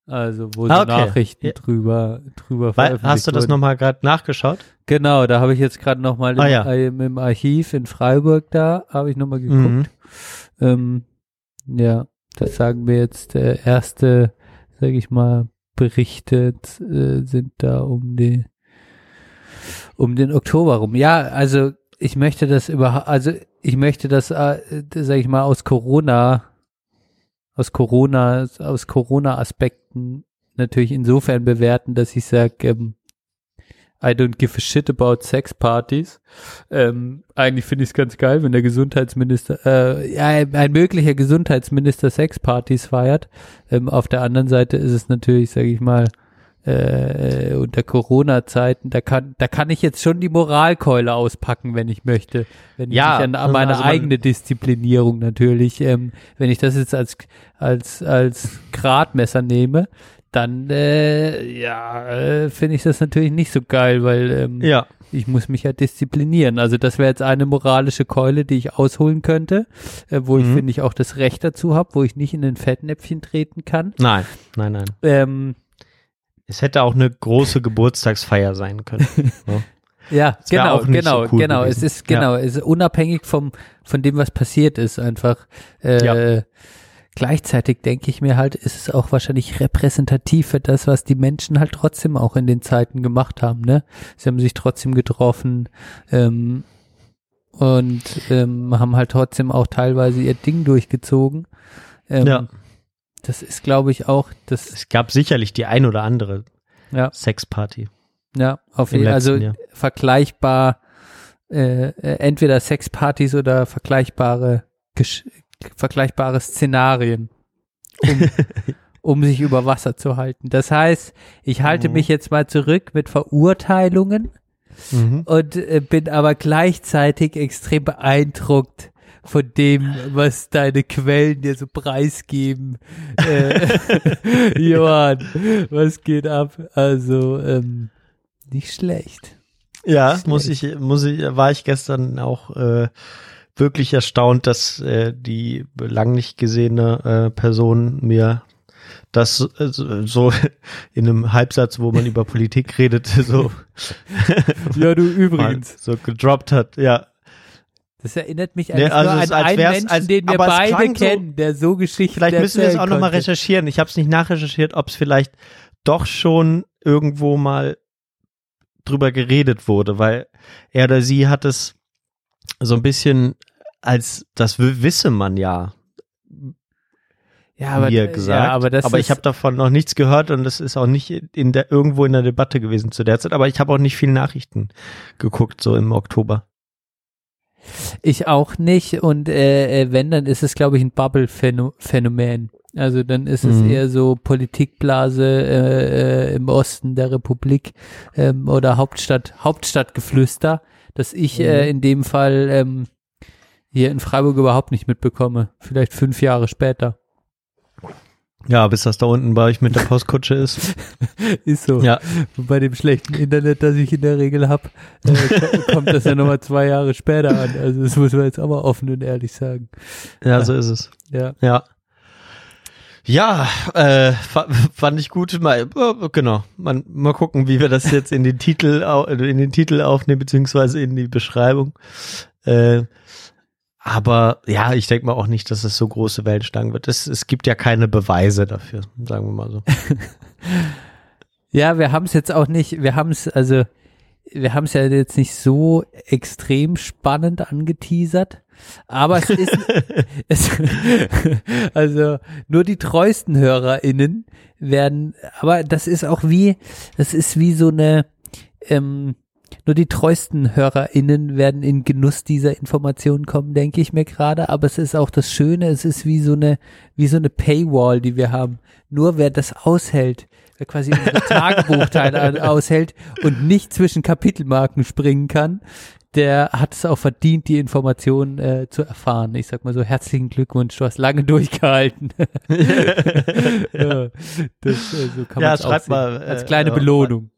Also wo Ah, okay. Nachrichten Ja. drüber drüber Weil, hast du das wurden. nochmal gerade nachgeschaut? Genau, da habe ich jetzt gerade noch mal im, Ah, ja. im, im Archiv in Freiburg da habe ich noch mal geguckt. Mhm. Ähm, ja, das sagen wir jetzt, äh, erste, sage ich mal, Berichte äh, sind da um die um den Oktober rum. Ja, also ich möchte das über, also ich möchte das, äh, sag ich mal, aus Corona, aus Corona, aus Corona-Aspekten natürlich insofern bewerten, dass ich sage, ähm, I don't give a shit about Sexpartys. Ähm, eigentlich finde ich es ganz geil, wenn der Gesundheitsminister, äh, ja, ein möglicher Gesundheitsminister Sexpartys feiert. Ähm, auf der anderen Seite ist es natürlich, sage ich mal, äh, unter Corona-Zeiten, da kann, da kann ich jetzt schon die Moralkeule auspacken, wenn ich möchte. Wenn Ja, ich an, an meine also eigene Disziplinierung natürlich, ähm, wenn ich das jetzt als, als, als Gradmesser nehme, dann, äh, ja, äh, finde ich das natürlich nicht so geil, weil, ähm, Ja. ich muss mich ja disziplinieren. Also das wäre jetzt eine moralische Keule, die ich ausholen könnte, äh, wo ich, Mhm. finde ich, auch das Recht dazu habe, wo ich nicht in den Fettnäpfchen treten kann. Nein, nein, nein. Ähm, Es hätte auch eine große Geburtstagsfeier sein können. ne? Ja, genau, genau, so cool genau. Es gewesen. ist genau, es ist unabhängig vom von dem, was passiert ist, einfach. Äh, Ja. Gleichzeitig denke ich mir halt, ist es auch wahrscheinlich repräsentativ für das, was die Menschen halt trotzdem auch in den Zeiten gemacht haben. Ne, sie haben sich trotzdem getroffen ähm, und ähm, haben halt trotzdem auch teilweise ihr Ding durchgezogen. Ähm, Ja. Das ist, glaube ich, auch das. Es gab sicherlich die ein oder andere Ja. Sexparty Ja, auf jeden Fall. Also Jahr. vergleichbar, äh, äh, entweder Sexpartys oder vergleichbare, Gesch vergleichbare Szenarien, um, um sich über Wasser zu halten. Das heißt, ich halte Mhm. mich jetzt mal zurück mit Verurteilungen Mhm. und äh, bin aber gleichzeitig extrem beeindruckt von dem, was deine Quellen dir so preisgeben. Äh, Johann, was geht ab? Also, ähm, nicht schlecht. Ja, Schlecht. muss ich, muss ich, war ich gestern auch äh, wirklich erstaunt, dass äh, die lang nicht gesehene äh, Person mir das äh, so in einem Halbsatz, wo man über Politik redet, so, Ja, du mal so gedroppt hat. Ja, Das erinnert mich Nee, also nur an als einen Menschen, als- den wir beide klang so- kennen, der so Geschichten vielleicht müssen wir es auch nochmal recherchieren. Ich habe es nicht nachrecherchiert, ob es vielleicht doch schon irgendwo mal drüber geredet wurde, weil er oder sie hat es so ein bisschen als das wisse man ja Ja, aber, mir gesagt. Ja, aber das aber ich habe davon noch nichts gehört und es ist auch nicht in der irgendwo in der Debatte gewesen zu der Zeit. Aber ich habe auch nicht viel Nachrichten geguckt so im Oktober. Ich auch nicht und äh, äh, wenn, dann ist es, glaube ich, ein Bubble-Phänomen. Also dann ist es Mhm. eher so Politikblase äh, äh, im Osten der Republik ähm, oder Hauptstadt, Hauptstadtgeflüster, dass ich äh, Mhm. in dem Fall ähm, hier in Freiburg überhaupt nicht mitbekomme. Vielleicht fünf Jahre später. Ja, bis das da unten bei euch mit der Postkutsche ist. Ist so. Ja, Und bei dem schlechten Internet, das ich in der Regel habe, äh, ko- kommt das ja nochmal zwei Jahre später an. Also das muss man jetzt mal offen und ehrlich sagen. ja, so ist es. Ja. Ja. Ja, äh, fa- fand ich gut. Mal, äh, genau. Man, mal gucken, wie wir das jetzt in den Titel, in den Titel aufnehmen, beziehungsweise in die Beschreibung. Äh, aber ja, ich denke mal auch nicht, dass es so große Wellen schlagen wird. Es, es gibt ja keine Beweise dafür, sagen wir mal so. Ja, wir haben es jetzt auch nicht, wir haben es, also wir haben es ja jetzt nicht so extrem spannend angeteasert, aber es ist, es, also nur die treuesten HörerInnen werden, aber das ist auch wie, das ist wie so eine, ähm, nur die treuesten HörerInnen werden in Genuss dieser Informationen kommen, denke ich mir gerade. Aber es ist auch das Schöne, es ist wie so eine, wie so eine Paywall, die wir haben. Nur wer das aushält, wer quasi unsere Tagebuchteile aushält und nicht zwischen Kapitelmarken springen kann, der hat es auch verdient, die Informationen äh, zu erfahren. Ich sag mal so, herzlichen Glückwunsch, du hast lange durchgehalten. ja, das, äh, so kann Ja, sehen. mal, Als kleine äh, Belohnung.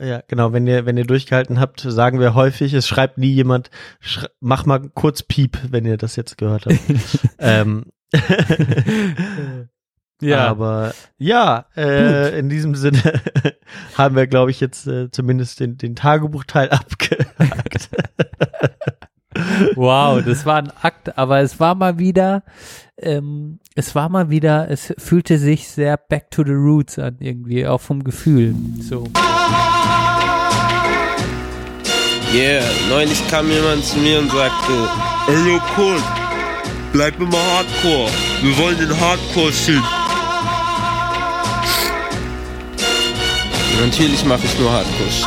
Ja, genau. Wenn ihr, wenn ihr durchgehalten habt, sagen wir häufig, es schreibt nie jemand, mach mal kurz Piep, wenn ihr das jetzt gehört habt. ähm, Ja, Aber ja, äh, in diesem Sinne haben wir, glaube ich, jetzt äh, zumindest den, den Tagebuchteil abgehakt. wow, das war ein Akt, aber es war mal wieder, ähm, es war mal wieder, es fühlte sich sehr back to the roots an irgendwie, auch vom Gefühl. So. Yeah, neulich kam jemand zu mir und sagte, Ey, yo, Kurt, bleib immer Hardcore. Wir wollen den Hardcore-Shit. Natürlich mache ich nur Hardcore-Shit.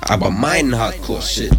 Aber meinen Hardcore-Shit.